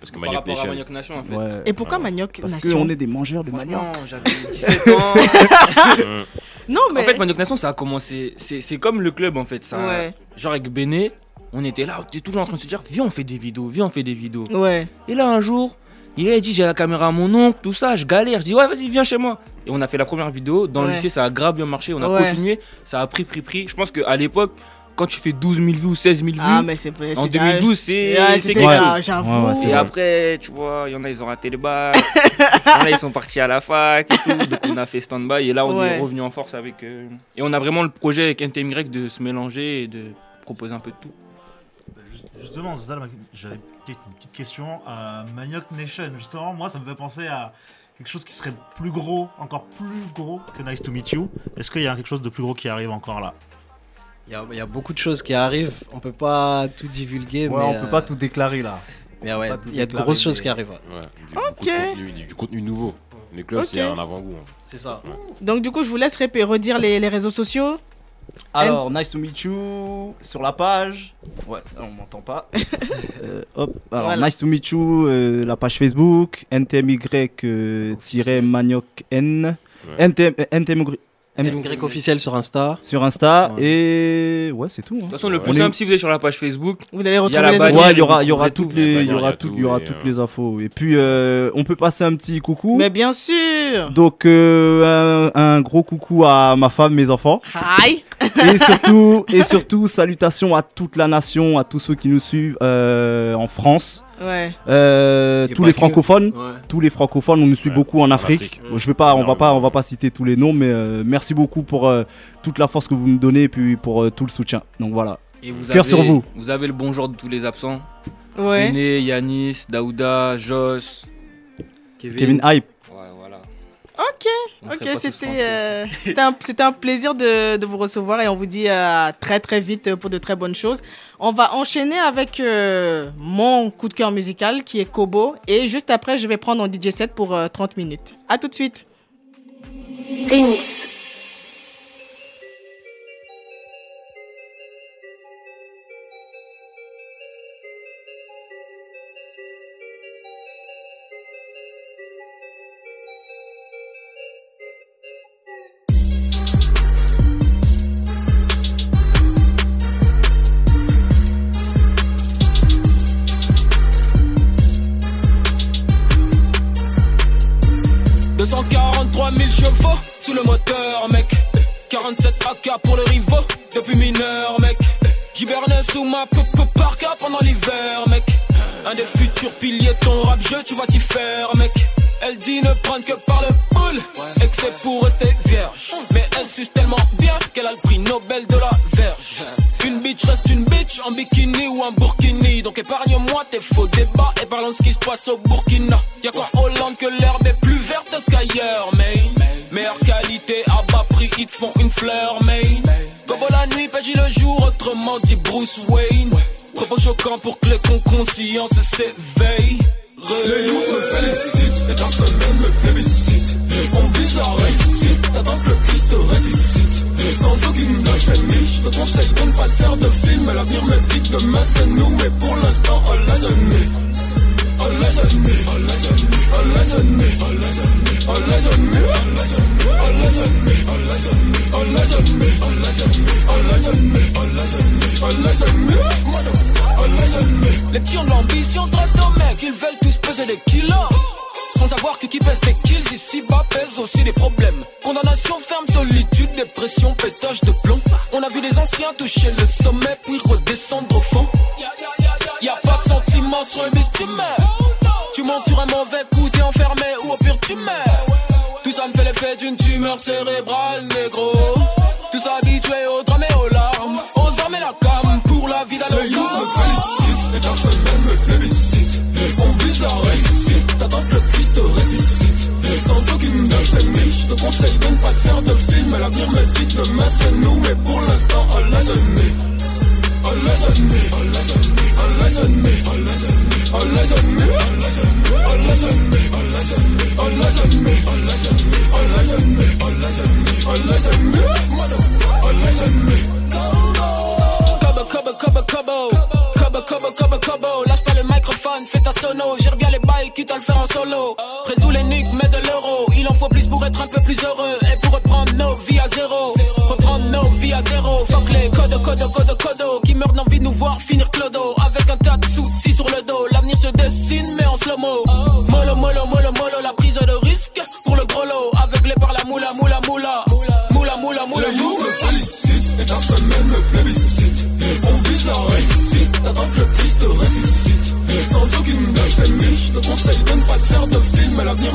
Parce que Par Manioc rapport à Nation. Manioc Nation, en fait. Ouais. Et pourquoi Manioc Parce Nation qu'on est des mangeurs de manioc. J'avais 17 ans. Non, mais. En fait, Manioc Nation, ça a commencé. C'est c'est comme le club, en fait. Ça, Ouais. Genre avec Béné, on était là, on était toujours en train de se dire Viens, on fait des vidéos, viens, on fait des vidéos. Ouais. Et là, un jour, il a dit J'ai la caméra à mon oncle, tout ça, je galère. Je dis Ouais, vas-y, viens chez moi. Et on a fait la première vidéo. Dans le Ouais. lycée, ça a grave bien marché. On a Ouais. continué. Ça a pris, pris, pris. Je pense qu'à l'époque, quand tu fais 12 000 vues ou 16 000 vues, Ah, mais c'est en c'est- 2012, c'est Ouais, c'est quelque ah, chose. J'avoue. Ouais, ouais, c'est Et vrai. après, tu vois, il y en a, ils ont raté le bac. Il y en a, ils sont partis à la fac et tout. Donc, on a fait stand-by. Et là, on Ouais. est revenu en force avec. euh, Et on a vraiment le projet avec NTMY de se mélanger et de proposer un peu de tout. Justement, Zdal, j'avais peut-être une petite question. Euh, Manioc Nation, justement, moi, ça me fait penser à quelque chose qui serait plus gros, encore plus gros que Nice to Meet You. Est-ce qu'il y a quelque chose de plus gros qui arrive encore là? Il y, a- il y a beaucoup de choses qui arrivent. On peut pas tout divulguer. Ouais, mais, on euh, peut pas tout déclarer là. Mais ouais, il y a de grosses choses qui arrivent. ouais. Ouais, du, Ok. de contenu, du, du contenu nouveau. Les clubs, Ok. c'est un avant-goût. hein. C'est ça. Donc, du coup, je vous laisse redire les, les réseaux sociaux. Alors, nice to meet you sur la page. Ouais, on m'entend pas. Euh, hop. Alors, Voilà. nice to meet you, euh, la page Facebook, NTMY-Manioc N. Ouais. NTM, euh, NTMY, M Grec officiel sur Insta. Sur Insta et ouais, c'est tout. De toute façon, le plus simple, si vous êtes sur la page Facebook, vous allez a la Ouais, il y aura, il y aura toutes tout. les, il y aura tout, il y aura toutes les infos. Et puis, euh, on peut passer un petit coucou. Mais bien sûr. Donc, euh, un, un gros coucou à ma femme, mes enfants. Hi. et surtout, et surtout, salutations à toute la nation, à tous ceux qui nous suivent euh, en France. Ouais. Euh, tous les francophones, Ouais. tous les francophones, on nous suit beaucoup en Afrique. Afrique. Je vais pas, on va pas, on va pas citer tous les noms, mais euh, merci beaucoup pour euh, toute la force que vous me donnez et puis pour euh, tout le soutien. Donc voilà. Et vous Cœur avez, sur vous. Vous avez le bonjour de tous les absents. Ouais. René, Yanis, Daouda, Joss, Kevin Hype. Ok, ok, c'était euh, c'était un, plaisir de, de vous recevoir et on vous dit à très très vite pour de très bonnes choses. On va enchaîner avec euh, mon coup de cœur musical qui est Kobo et juste après je vais prendre un DJ set pour euh, 30 minutes. À tout de suite. « 243 au Burkina. Y'a qu'en Hollande que l'herbe est plus verte qu'ailleurs, mais meilleure qualité à bas prix, ils te font une fleur, mais Gobo la nuit, Pagis le jour, autrement dit Bruce Wayne. Propos choquants pour que les cons conscience s'éveillent.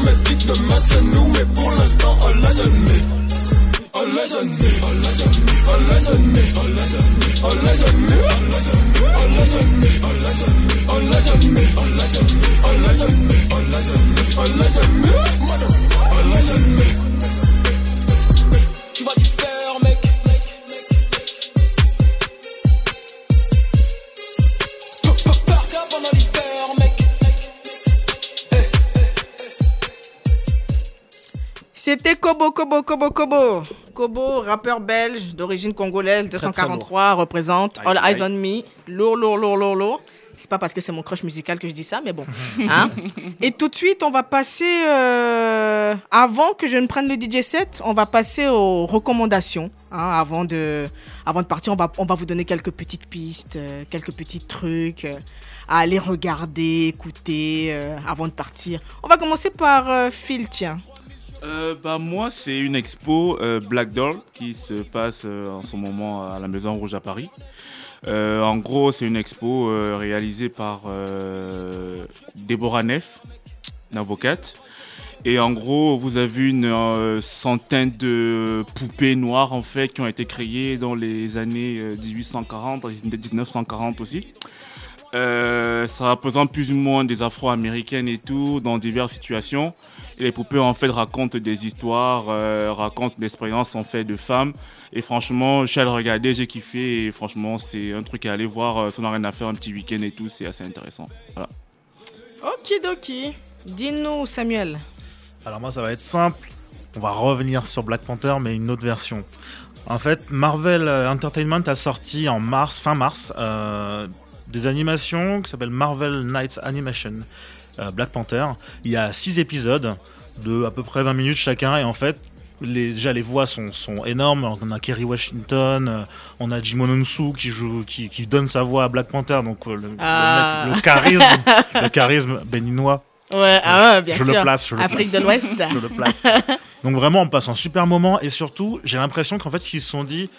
mes tics de nous, mais pour l'instant, on me. All eyes on me, all eyes on me, all eyes on me, all eyes on. Kobo, Kobo, Kobo, Kobo. Rappeur belge d'origine congolaise, 243, représente All Eyes on Me. Lourd, lourd, lourd, lourd, lourd. C'est pas parce que c'est mon crush musical que je dis ça, mais bon. Hein? Et tout de suite, on va passer. euh, avant que je ne prenne le DJ set, on va passer aux recommandations. hein, avant, de, avant de partir, on va, on va vous donner quelques petites pistes, euh, quelques petits trucs euh, à aller regarder, écouter avant de partir. On va commencer par Phil, tiens. Euh, bah, moi, c'est une expo euh, Black Doll qui se passe euh, en ce moment à la Maison Rouge à Paris. En gros, c'est une expo réalisée par Déborah Neff, une avocate. Et en gros, vous avez une centaine de poupées noires en fait qui ont été créées dans les années euh, 1840, dans les années 1940 aussi. Euh, ça représente plus ou moins des afro-américaines et tout, dans diverses situations. Et les poupées, en fait, racontent des histoires, euh, racontent des expériences, en fait, de femmes. Et franchement, j'ai regardé, j'ai kiffé. Et franchement, c'est un truc à aller voir. euh, Ça n'a rien à faire, un petit week-end et tout. C'est assez intéressant. Voilà. Okidoki. Dis-nous, Samuel. Alors moi ça va être simple. On va revenir sur Black Panther mais une autre version. En fait, Marvel Entertainment a sorti en mars, fin mars, euh, des animations qui s'appellent Marvel Nights Animation euh, Black Panther. Il y a six épisodes de à peu près 20 minutes chacun et en fait les, déjà les voix sont, sont énormes. On a Kerry Washington, euh, on a Onsu qui joue, qui, qui donne sa voix à Black Panther, donc euh, le, le Ah. mec- le charisme, le charisme béninois. Ouais, ah ouais, bien je sûr. le place, je le Afrique place. de l'Ouest. je le place. Donc vraiment, on passe un super moment et surtout, j'ai l'impression qu'en fait, ils se sont dit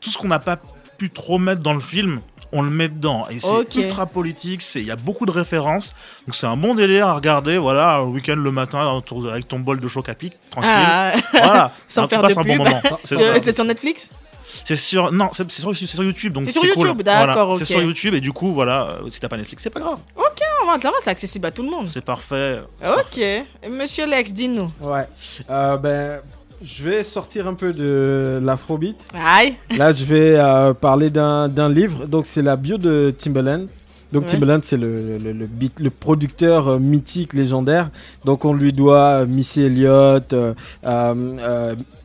tout ce qu'on n'a pas pu trop mettre dans le film, on le met dedans. Et c'est ultra politique, c'est il y a beaucoup de références. Donc c'est un bon délire à regarder. Voilà, un week-end le matin autour- avec ton bol de choc à pic, tranquille. Ah. Voilà, Sans faire de bon pub. moment. C'est sur Netflix? C'est sur non, c'est c'est sur, c'est sur YouTube donc C'est sur cool. YouTube, d'accord, Voilà, C'est sur YouTube et du coup voilà, euh, si t'as pas Netflix, c'est pas grave. Ok, on va- ça va, c'est accessible à tout le monde. C'est parfait. Ok. Monsieur Lex, dis-nous. Ouais. Euh, ben, je vais sortir un peu de l'afrobeat. Aïe. Là, je vais euh, parler d'un livre. Donc, c'est la bio de Timbaland. Donc, Ouais. Timbaland, c'est le, le, le beat- le producteur euh, mythique, légendaire. Donc, on lui doit euh, Missy Elliott, euh,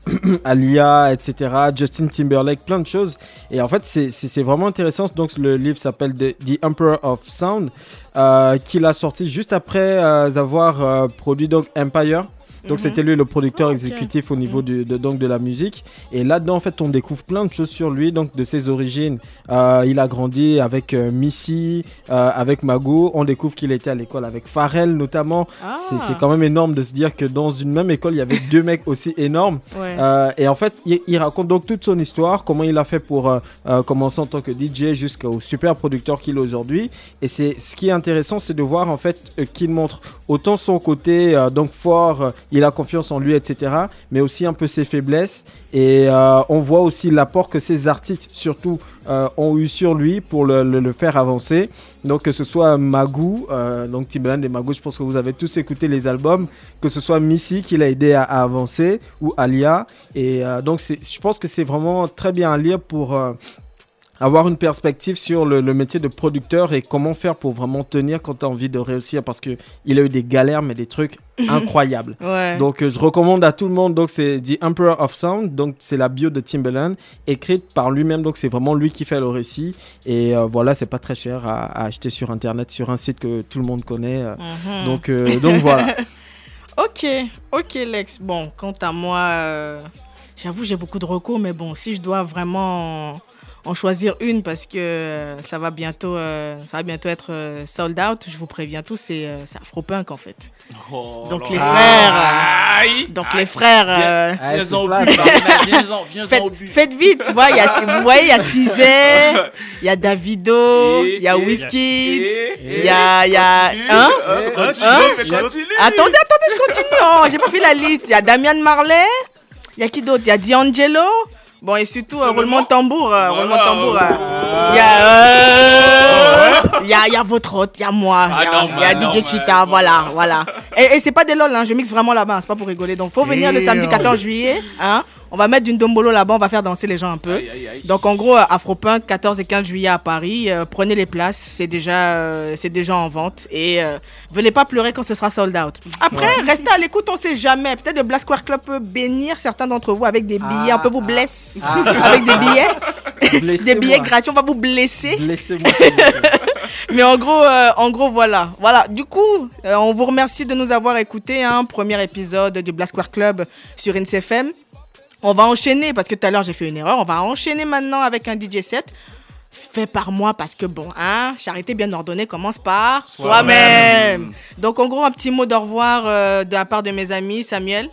Alia, etc., Justin Timberlake, plein de choses. Et en fait, c'est- vraiment intéressant. Donc, le livre s'appelle The, The Emperor of Sound, euh, qu'il a sorti juste après avoir produit donc Empire. Donc Mhm. c'était lui le producteur Ah, exécutif au niveau du- de, donc de la musique. Et là-dedans, en fait, on découvre plein de choses sur lui, donc de ses origines. Euh, il a grandi avec euh, Missy, euh, avec Mago. On découvre qu'il était à l'école avec Pharrell notamment. Ah. C'est c'est quand même énorme de se dire que dans une même école, il y avait deux mecs aussi énormes. Ouais. Euh, et en fait, il, il raconte donc toute son histoire, comment il a fait pour euh, commencer en tant que DJ jusqu'au super producteur qu'il est aujourd'hui. Et c'est ce qui est intéressant, c'est de voir en fait qu'il montre autant son côté euh, donc fort, il a confiance en lui, etc. Mais aussi un peu ses faiblesses. Et euh, on voit aussi l'apport que ces artistes, surtout, euh, ont eu sur lui pour le, faire avancer. Donc que ce soit Magoo, euh, donc Timbaland et Magoo, je pense que vous avez tous écouté les albums, que ce soit Missy qui l'a aidé à, à avancer ou Alia. Et euh, donc je pense que c'est vraiment très bien à lire pour avoir une perspective sur le, le métier de producteur et comment faire pour vraiment tenir quand tu as envie de réussir parce que il a eu des galères mais des trucs incroyables. Ouais. Donc euh, je recommande à tout le monde donc c'est The Emperor of Sound donc c'est la bio de Timbaland écrite par lui-même donc c'est vraiment lui qui fait le récit et euh, voilà c'est pas très cher à, à acheter sur internet sur un site que tout le monde connaît euh. Mhm. donc euh, donc voilà. Ok, ok Lex. Bon, quant à moi, j'avoue j'ai beaucoup de recours, mais bon, si je dois vraiment en choisir une parce que euh, ça va bientôt, euh, ça va bientôt être euh, sold out, je vous préviens tous, c'est euh, Afropunk en fait. donc les frères, Aïe. donc les frères, faites, au but. faites vite, tu vois, il y a, vous voyez, il y a Cizé, il y a Davido, il y a et- il y a, il y a, continue, hein, continue, Hein continue. Attendez, attendez, je continue. Oh, j'ai pas fait la liste. Il y a Damian Marley. Il y a qui d'autre? Il y a D'Angelo. Bon, et surtout, euh, roulement de tambour. euh, roulement de tambour. Il y a. euh, Il y a, y a votre hôte, il y a moi, il y a, Ah, y a normal, DJ Cheetah, voilà, voilà. Et, et c'est pas des lol, hein, je mixe vraiment là-bas, c'est pas pour rigoler. Donc, faut venir le samedi on- 14 juillet, hein. On va mettre d'une dombolo là-bas, on va faire danser les gens un peu. Aïe, aïe, aïe. Donc en gros, euh, Afropunk, 14 et 15 juillet à Paris. euh, prenez les places, c'est déjà, euh, c'est déjà en vente. Et euh, venez pas pleurer quand ce sera sold out. Après, restez à l'écoute, on sait jamais. Peut-être le Black Square Club peut bénir certains d'entre vous avec des billets. Ah, on peut vous blesser ah. avec des billets. des Blessez-moi. billets gratuits, on va vous blesser. Plaît. Mais en gros, euh, en gros, voilà. Voilà. Du coup, euh, on vous remercie de nous avoir écoutés. Hein, premier épisode du Black Square Club sur INCFM. On va enchaîner parce que tout à l'heure j'ai fait une erreur. On va enchaîner maintenant avec un DJ set fait par moi parce que bon, hein, charité bien ordonnée commence par Soi-même. Donc en gros un petit mot de revoir euh, de la part de mes amis, Samuel.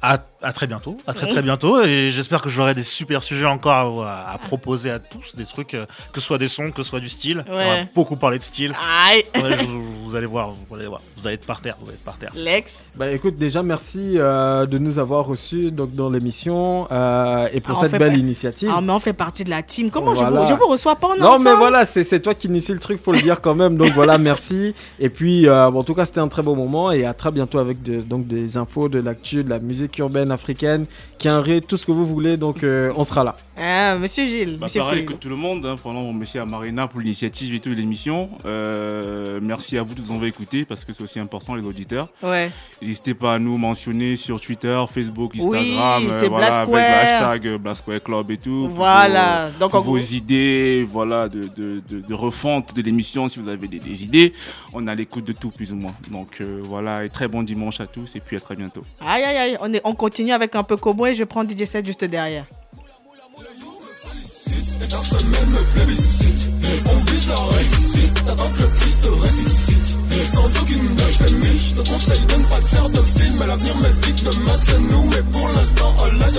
À, à très bientôt, à très Oui. très bientôt, et j'espère que j'aurai des super sujets encore à, à proposer à tous, des trucs, euh, que ce soit des sons, que ce soit du style. On va beaucoup parler de style. Aïe. Ouais, je- vous allez voir, vous allez voir, vous allez être par terre, vous allez être par terre. Lex. Bah écoute, déjà merci euh, de nous avoir reçus donc, dans l'émission euh, et pour Ah, cette belle pas- initiative. Ah mais on fait partie de la team. Comment je, vous, je vous reçois pas en Non ensemble mais voilà, c'est c'est toi qui initie le truc, faut le dire quand même. Donc voilà, merci. Et puis euh, bon, en tout cas, c'était un très beau moment et à très bientôt avec de- donc des infos, de l'actu, de la musique urbaine africaine, quinré, tout ce que vous voulez. Donc euh, on sera là. Ah, Monsieur Gilles, Bah, Monsieur pareil Phil. que tout le monde, hein, pendant merci à Marina pour l'initiative et tout et l'émission. Euh, merci à vous de nous avoir écoutés parce que c'est aussi important les auditeurs. Ouais. N'hésitez pas à nous mentionner sur Twitter, Facebook, Oui, Instagram, c'est voilà, avec le hashtag euh, Blasquare Club et tout. Voilà. vos- Donc, pour en vos idées, voilà, de, de, de, de refonte de l'émission si vous avez des, des idées. On a l'écoute de tout plus ou moins. Donc euh, voilà, et très bon dimanche à tous et puis à très bientôt. Aïe aïe aïe, on, est, on continue avec un peu Kobo je prends DJ 7 juste derrière. Sans conseille de ne pas faire de. L'avenir mais pour l'instant, l'a.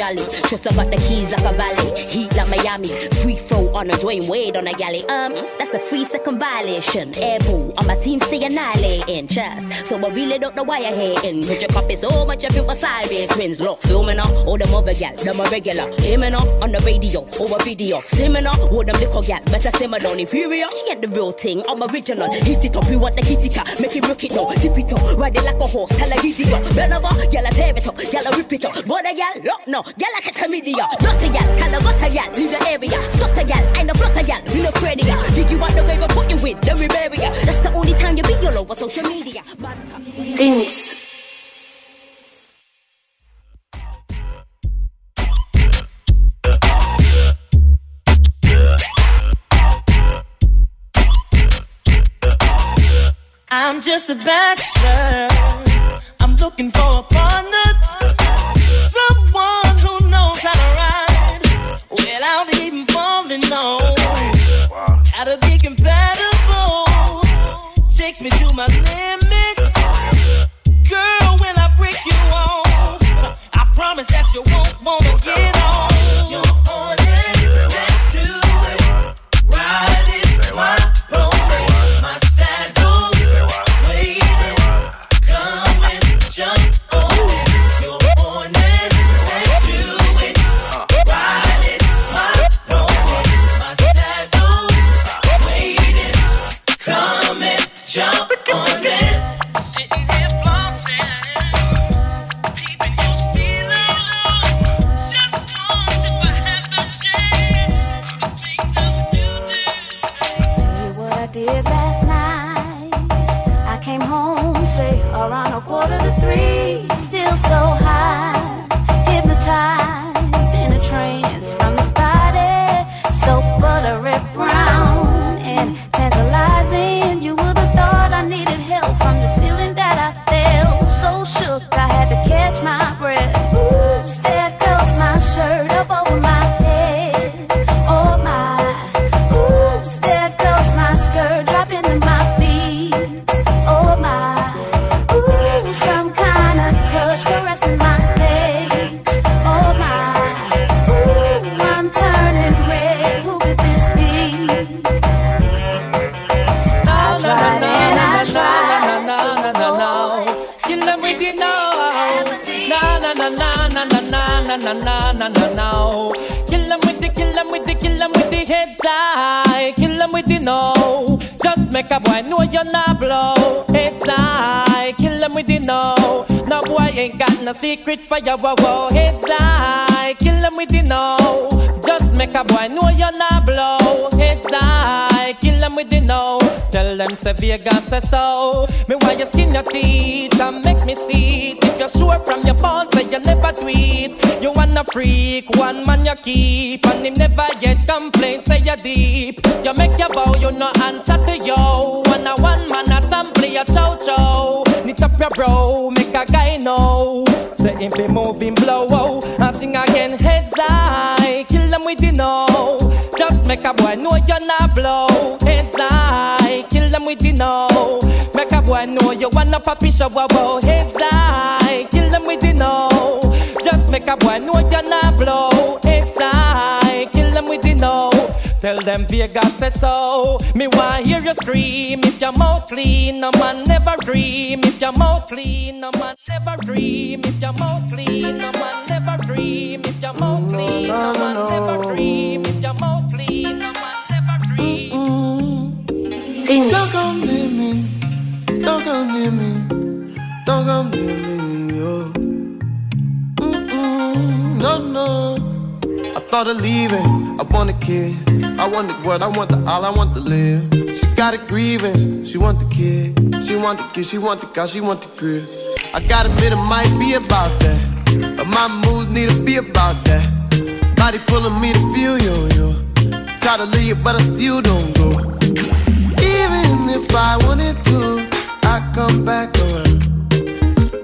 Know Trust I got the keys like a valley. Heat like Miami. Free throw on a Dwayne Wade on a galley. Um, that's a free second violation. Air boo, on my team stay annihilating. Trust. So I really don't know why you're hating. Put your copy so much of you for sirens. Twins, look, filming up. All them other gal, them a regular. Aiming up on the radio, over video. Simming up, all them little gal. Better simmer down. Inferior, she ain't the real thing. I'm original. Hit it up, we want the kitty cat. Make it rock it now. Tip it up, ride it like a horse. Tell her giddy up. Bend over, gal a tear it up. Gal a rip it up. Go the gal, look no. Gal a catch chlamydia. Not a gal, tell her what a gal. Leave the area. Stop a gal, I know flot a gal. We no afraid of ya. Dig you out the grave and put you in. Then we bury ya. That's the only time you be all over social media. Things. I'm just a bachelor. I'm looking for a partner. Takes me to my limits. Girl, when I break you off, I promise that you won't wanna get The no. Just make a boy know you're not blow. Heads high. Kill them with the know. No boy ain't got no secret for you. Whoa, whoa. Heads high. Kill them with the know. Just make a boy know you're not blow. Heads high. Them with the now. Tell them say Vegas say so. Me why you skin your teeth and make me see it. If you're sure from your bones say you never tweet. You wanna freak, one man you keep, and him never yet complain. Say you deep. You make your bow, you no answer to yo. One a one man assembly a chow chow. Knit up your bro, make a guy know. Say him be moving blow, and sing again heads high. Kill them with the no. Just make a boy know you're not blow. Heads kill them with the no. Make a boy know you wanna papi show, wow, wow. Heads kill them with the no. Just make a boy know you're not blow. Heads kill them with the no. Tell them Vegas say so. Me want hear you scream. If your mouth clean, no man never dream. If your mouth clean, no man never dream. If your mouth clean, no man never dream. If your mouth clean, no man never dream. If your mouth clean, no man never dream. Don't come near me. Don't come near me. Don't come near me. Oh. Mm-mm. No, no. I thought of leaving. I want a kid. I want the what? I want the all. I want to live. She got a grievance. She want the kid. She want the kid. She want the car. She want the crib. I gotta admit it might be about that, my moves need to be about that. Body pulling me to feel yo yo. Try to leave, but I still don't go. Even if I wanted to, I come back around.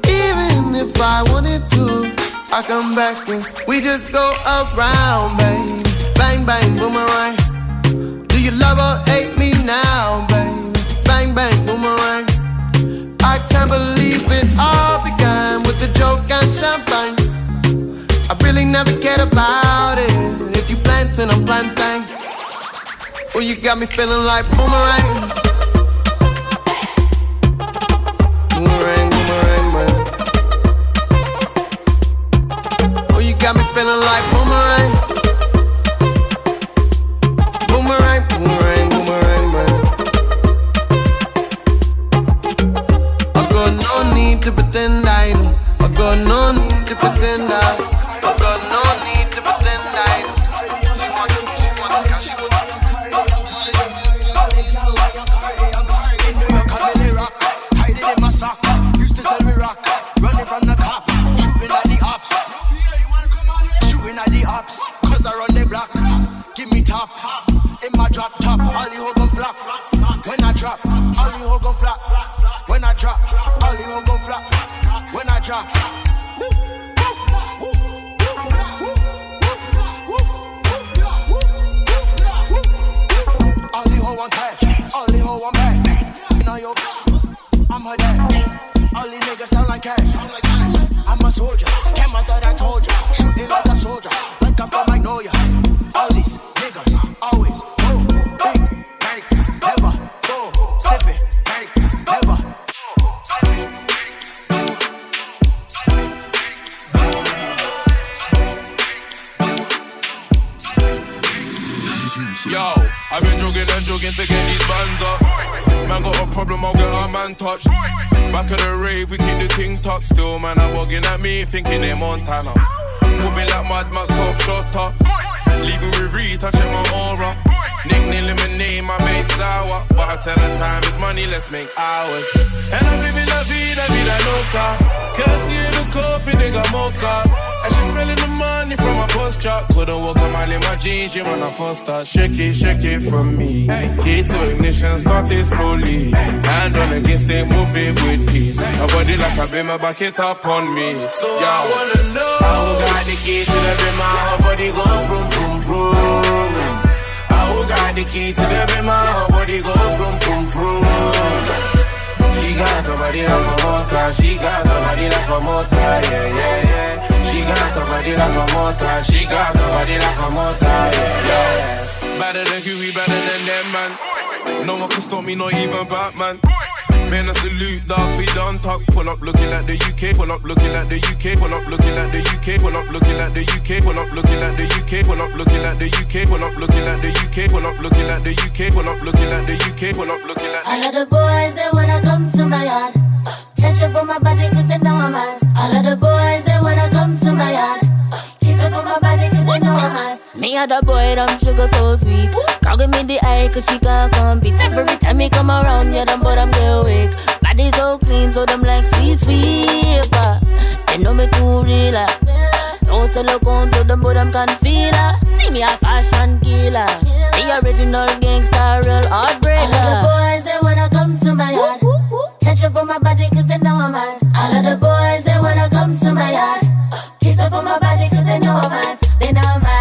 Even if I wanted to, I come back and we just go around, baby. Bang bang boomerang. Do you love or hate me now, baby? Bang bang boomerang. I can't believe it all I really never cared about it. If you planting, I'm planting. Well, you got me feeling like boomerang. Boomerang, boomerang, man. Oh, you got me feeling like boomerang. Boomerang, boomerang, boomerang, man. I got no need to pretend I know. I got no need to pretend I. my drop top. All you gon' flop. When I drop. All you gon' flop. When I drop. All you gon' flop. When I drop. All you want touch. All you want back. Now your I'm a dad. All these niggas sound like cash. To get these bands up. Man got a problem, I'll get our man touched. Back of the rave, we keep the ting tuck still. Man, I'm walking at me, thinking they're Montana. Moving like Mad Max, top shotter. Leaving with Reed, touching my aura. Nickname lemonade, my base sour. But I tell her time is money, let's make hours. And I'm living la vida, vida loca. Can't see the coffee, nigga mocha. And she smelling the money from my first chop. Couldn't walk a mile in my jeans, man, I first start. Shake it, shake it from me. Key to ignition, started slowly. Hand on against it, move it with peace. My body like a beamer, back it up on me. So Yo. I wanna know. How got the keys to the beamer, her body go from, from, from. I got the keys to the beamer, her body go from, from, from. She got the body like a motor, she got the body like a motor, yeah, yeah, yeah. She got the body like a motor, she got the body like a motor, yeah, yeah. Better than Huey, better than them, man. No one can stop me, not even Batman. Man, I salute, dog, feet don't talk. Pull up looking like the UK, pull up looking like the UK, pull up looking like the UK, pull up looking like the UK, pull up looking like the UK, pull up looking like the UK, pull up looking like the UK, pull up looking like the UK, pull up looking like the UK, pull up looking like All of the boys, they wanna come to my yard. Touch up on my body cause they know I'm hot. All of the boys, they wanna come to my yard. Kiss up on my body cause they know I'm hot. Me and the boy, them sugar so sweet. Can't give me the eye cause she can't compete. Every time me come around, yeah, them boy, them get weak. Body so clean, so them like sweet, sweet. But they know me too real. Don't sell a count to them, but them can feel her. See me a fashion killer. The original gangster, real heartbreaker. All of the boys, they wanna come to my yard. Touch up on my body cause they know I'm hot. All of the boys, they wanna come to my yard. Kiss up on my body cause they know I'm hot. They know I'm hot.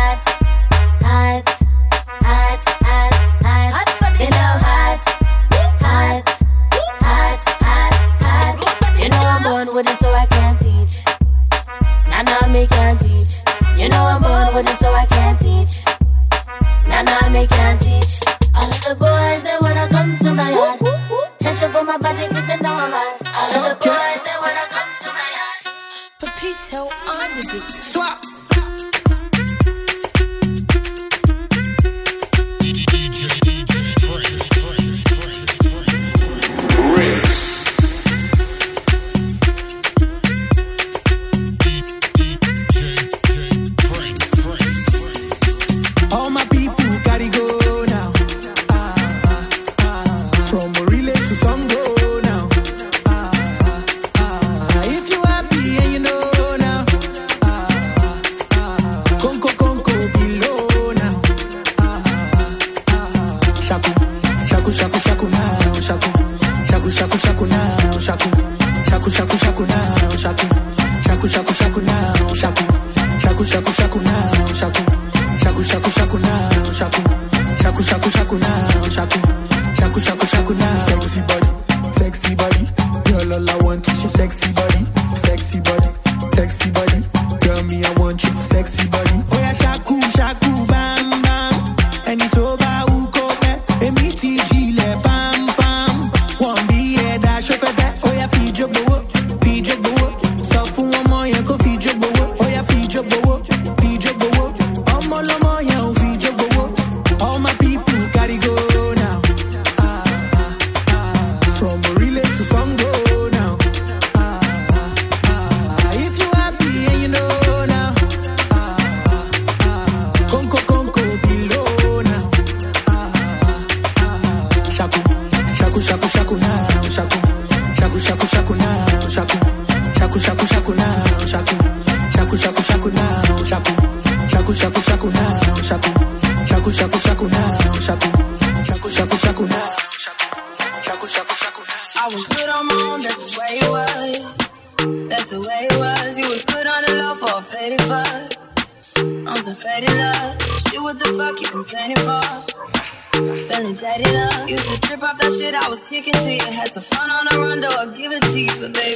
I was good on my own, that's the way it was. That's the way it was. A faded fuck. Shit, what the fuck you complaining for? Feeling trip that shit I was kicking to you. Had some fun on the run, though I'll give it to you. But baby,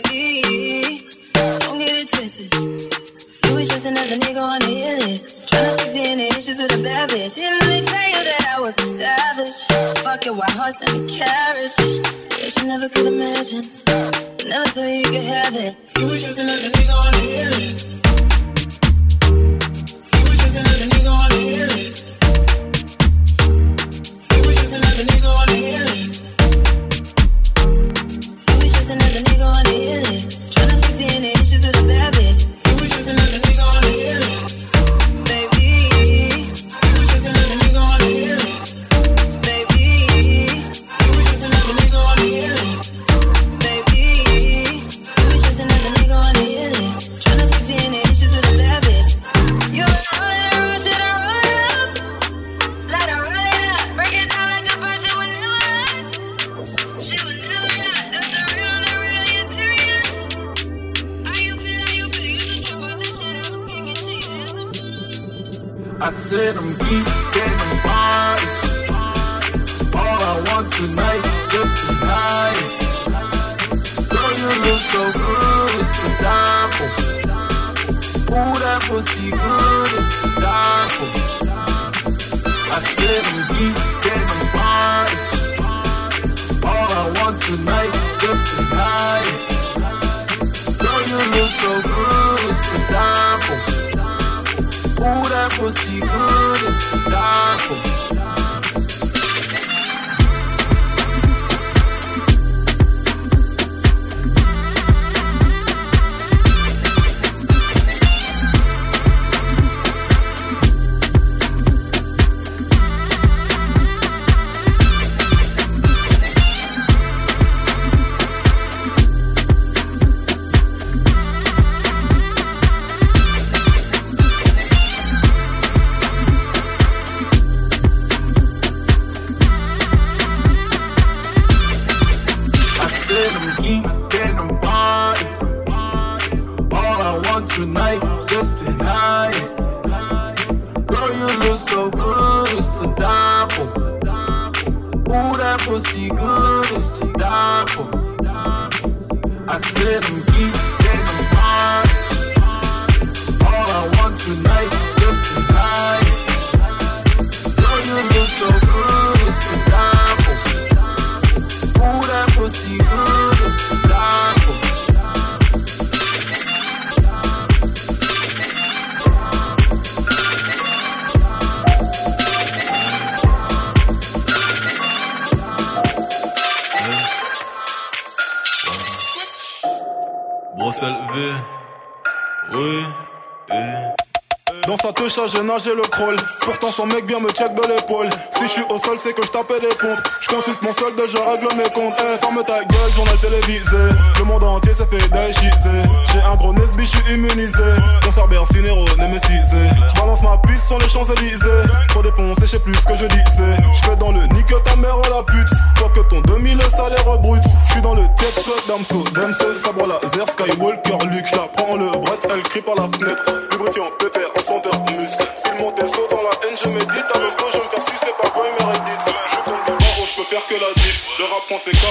nager le crawl. Pourtant son mec vient me check de l'épaule. Si je suis au sol, c'est que je tapais des pompes. Je consulte mon solde, je règle mes comptes. Eh, ferme ta gueule, journal télévisé. Le monde entier s'est fait déchiser. J'ai un gros nesbi, je suis immunisé. Mon cerbère, Cinero, némésisé. Je balance ma piste sur les Champs-Élysées. Trop défoncé, je sais plus ce que je disais. Je dans le nique ta mère oh la pute. Toi que ton demi, le salaire brut. Je suis dans le texte, Damso, Damso, sabre laser, Skywalker, Luke. Je la prends le bret, elle crie par la fenêtre.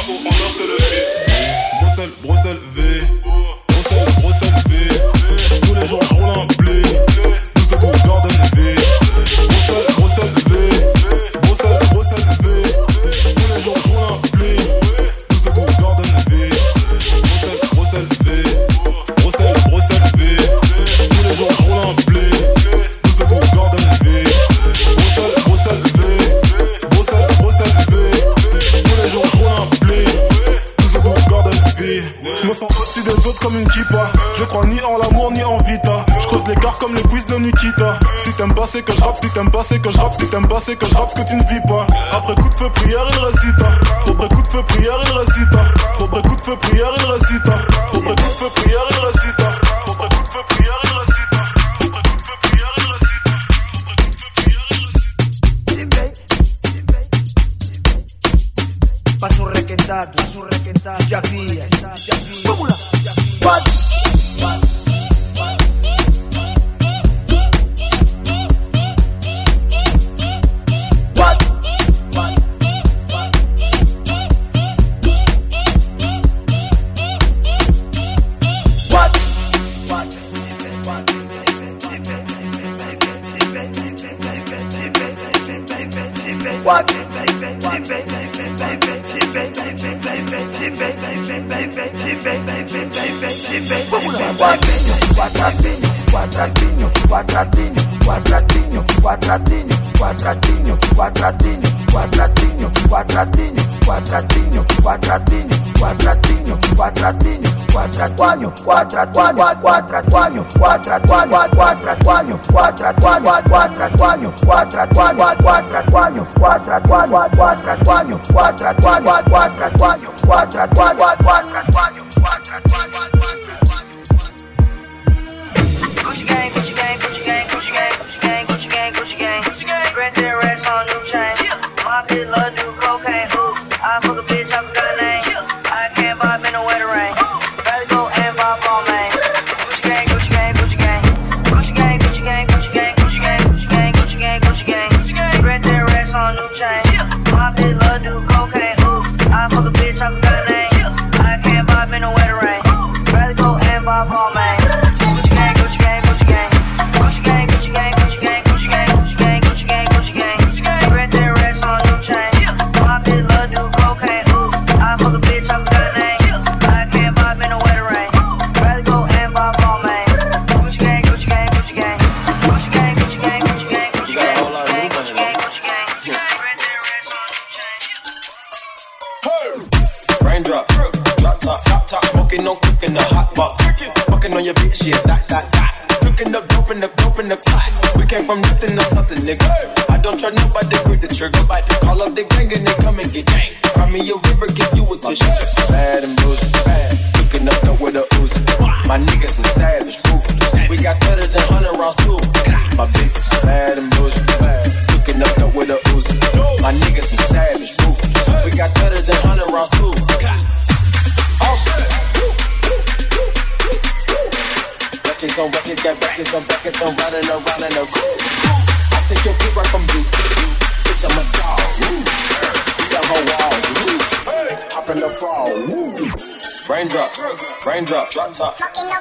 people on us them rules bad. Cooking up the with the ooze. My niggas are savage, ruthless. We got thudders and hundred rounds too. Raindrop, drop top.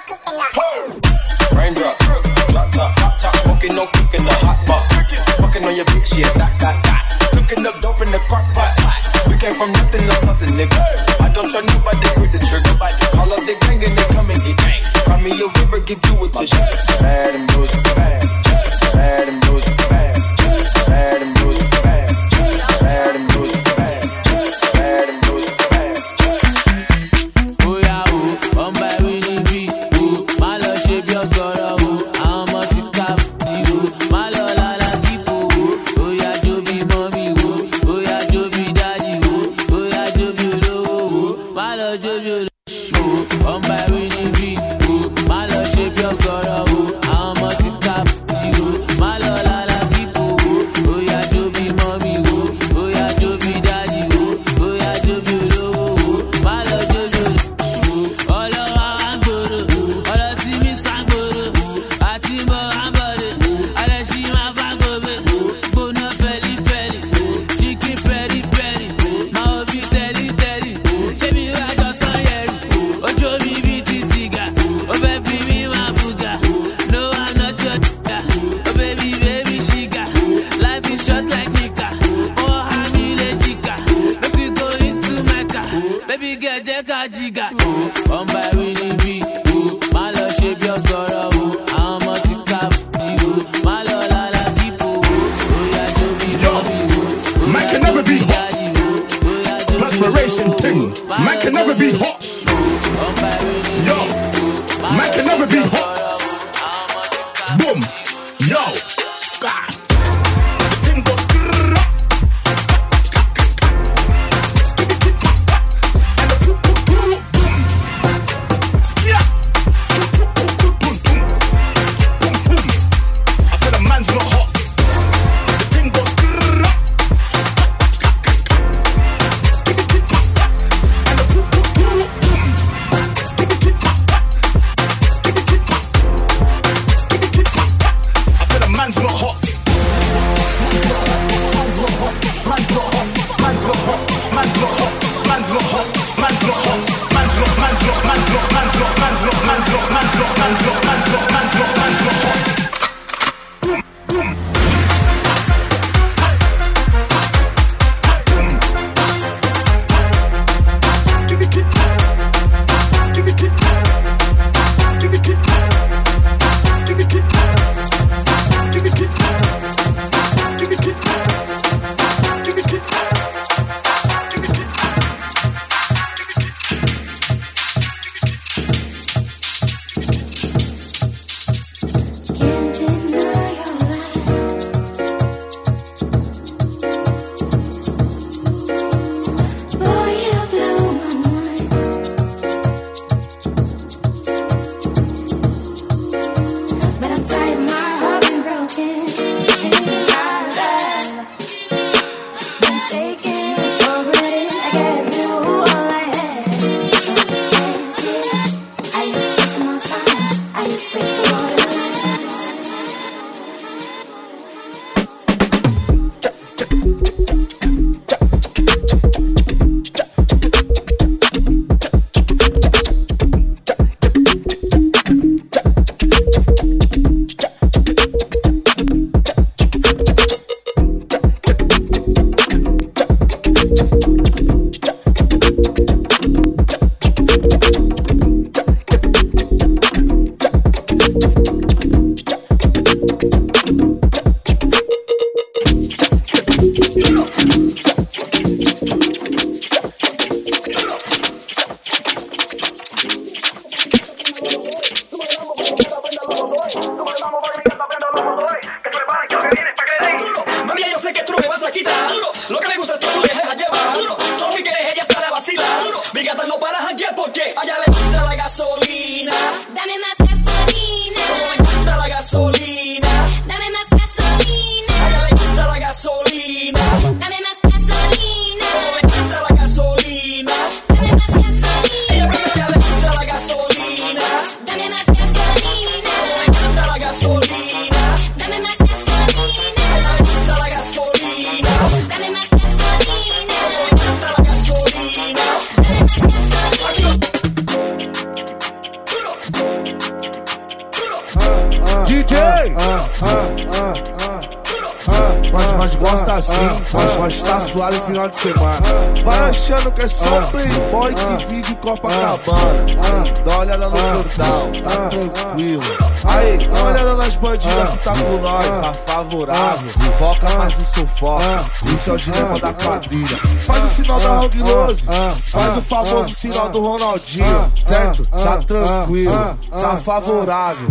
Do Ronaldinho, certo? Tá tranquilo, tá favorável.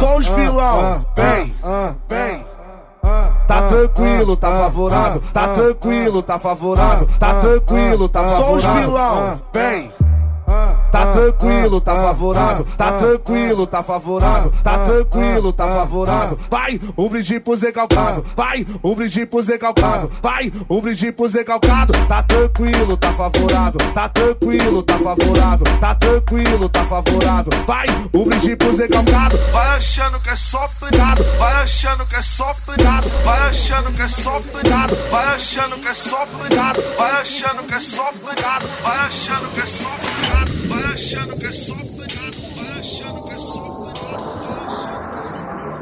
Só os vilão, bem, bem. Tá tranquilo, tá favorável, tá tranquilo, tá favorável, tá tranquilo, tá favorável. Só os vilão, bem. Tá tranquilo, tá favorável, tá tranquilo, tá favorável, tá tranquilo, tá favorável. Vai, um brinde pro Zé Calcado, vai, um brinde pro Zé Calcado, vai, um brinde pro Zé Calcado. Tá tranquilo, tá favorável, tá tranquilo, tá favorável, tá tranquilo, tá favorável. Vai, um brinde pro Zé Calcado, vai achando que é só pegado, vai achando que é só pegado, vai achando que é só pegado, vai achando que é só pegado, vai achando que é só pegado, vai achando que é só pegado, baixando, pessoal, cuidado, baixando, cuidado, baixando, pessoal.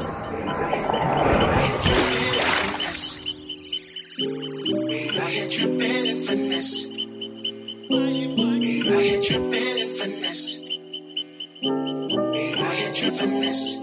I hit your bed and finesse. I hit your bed and finesse.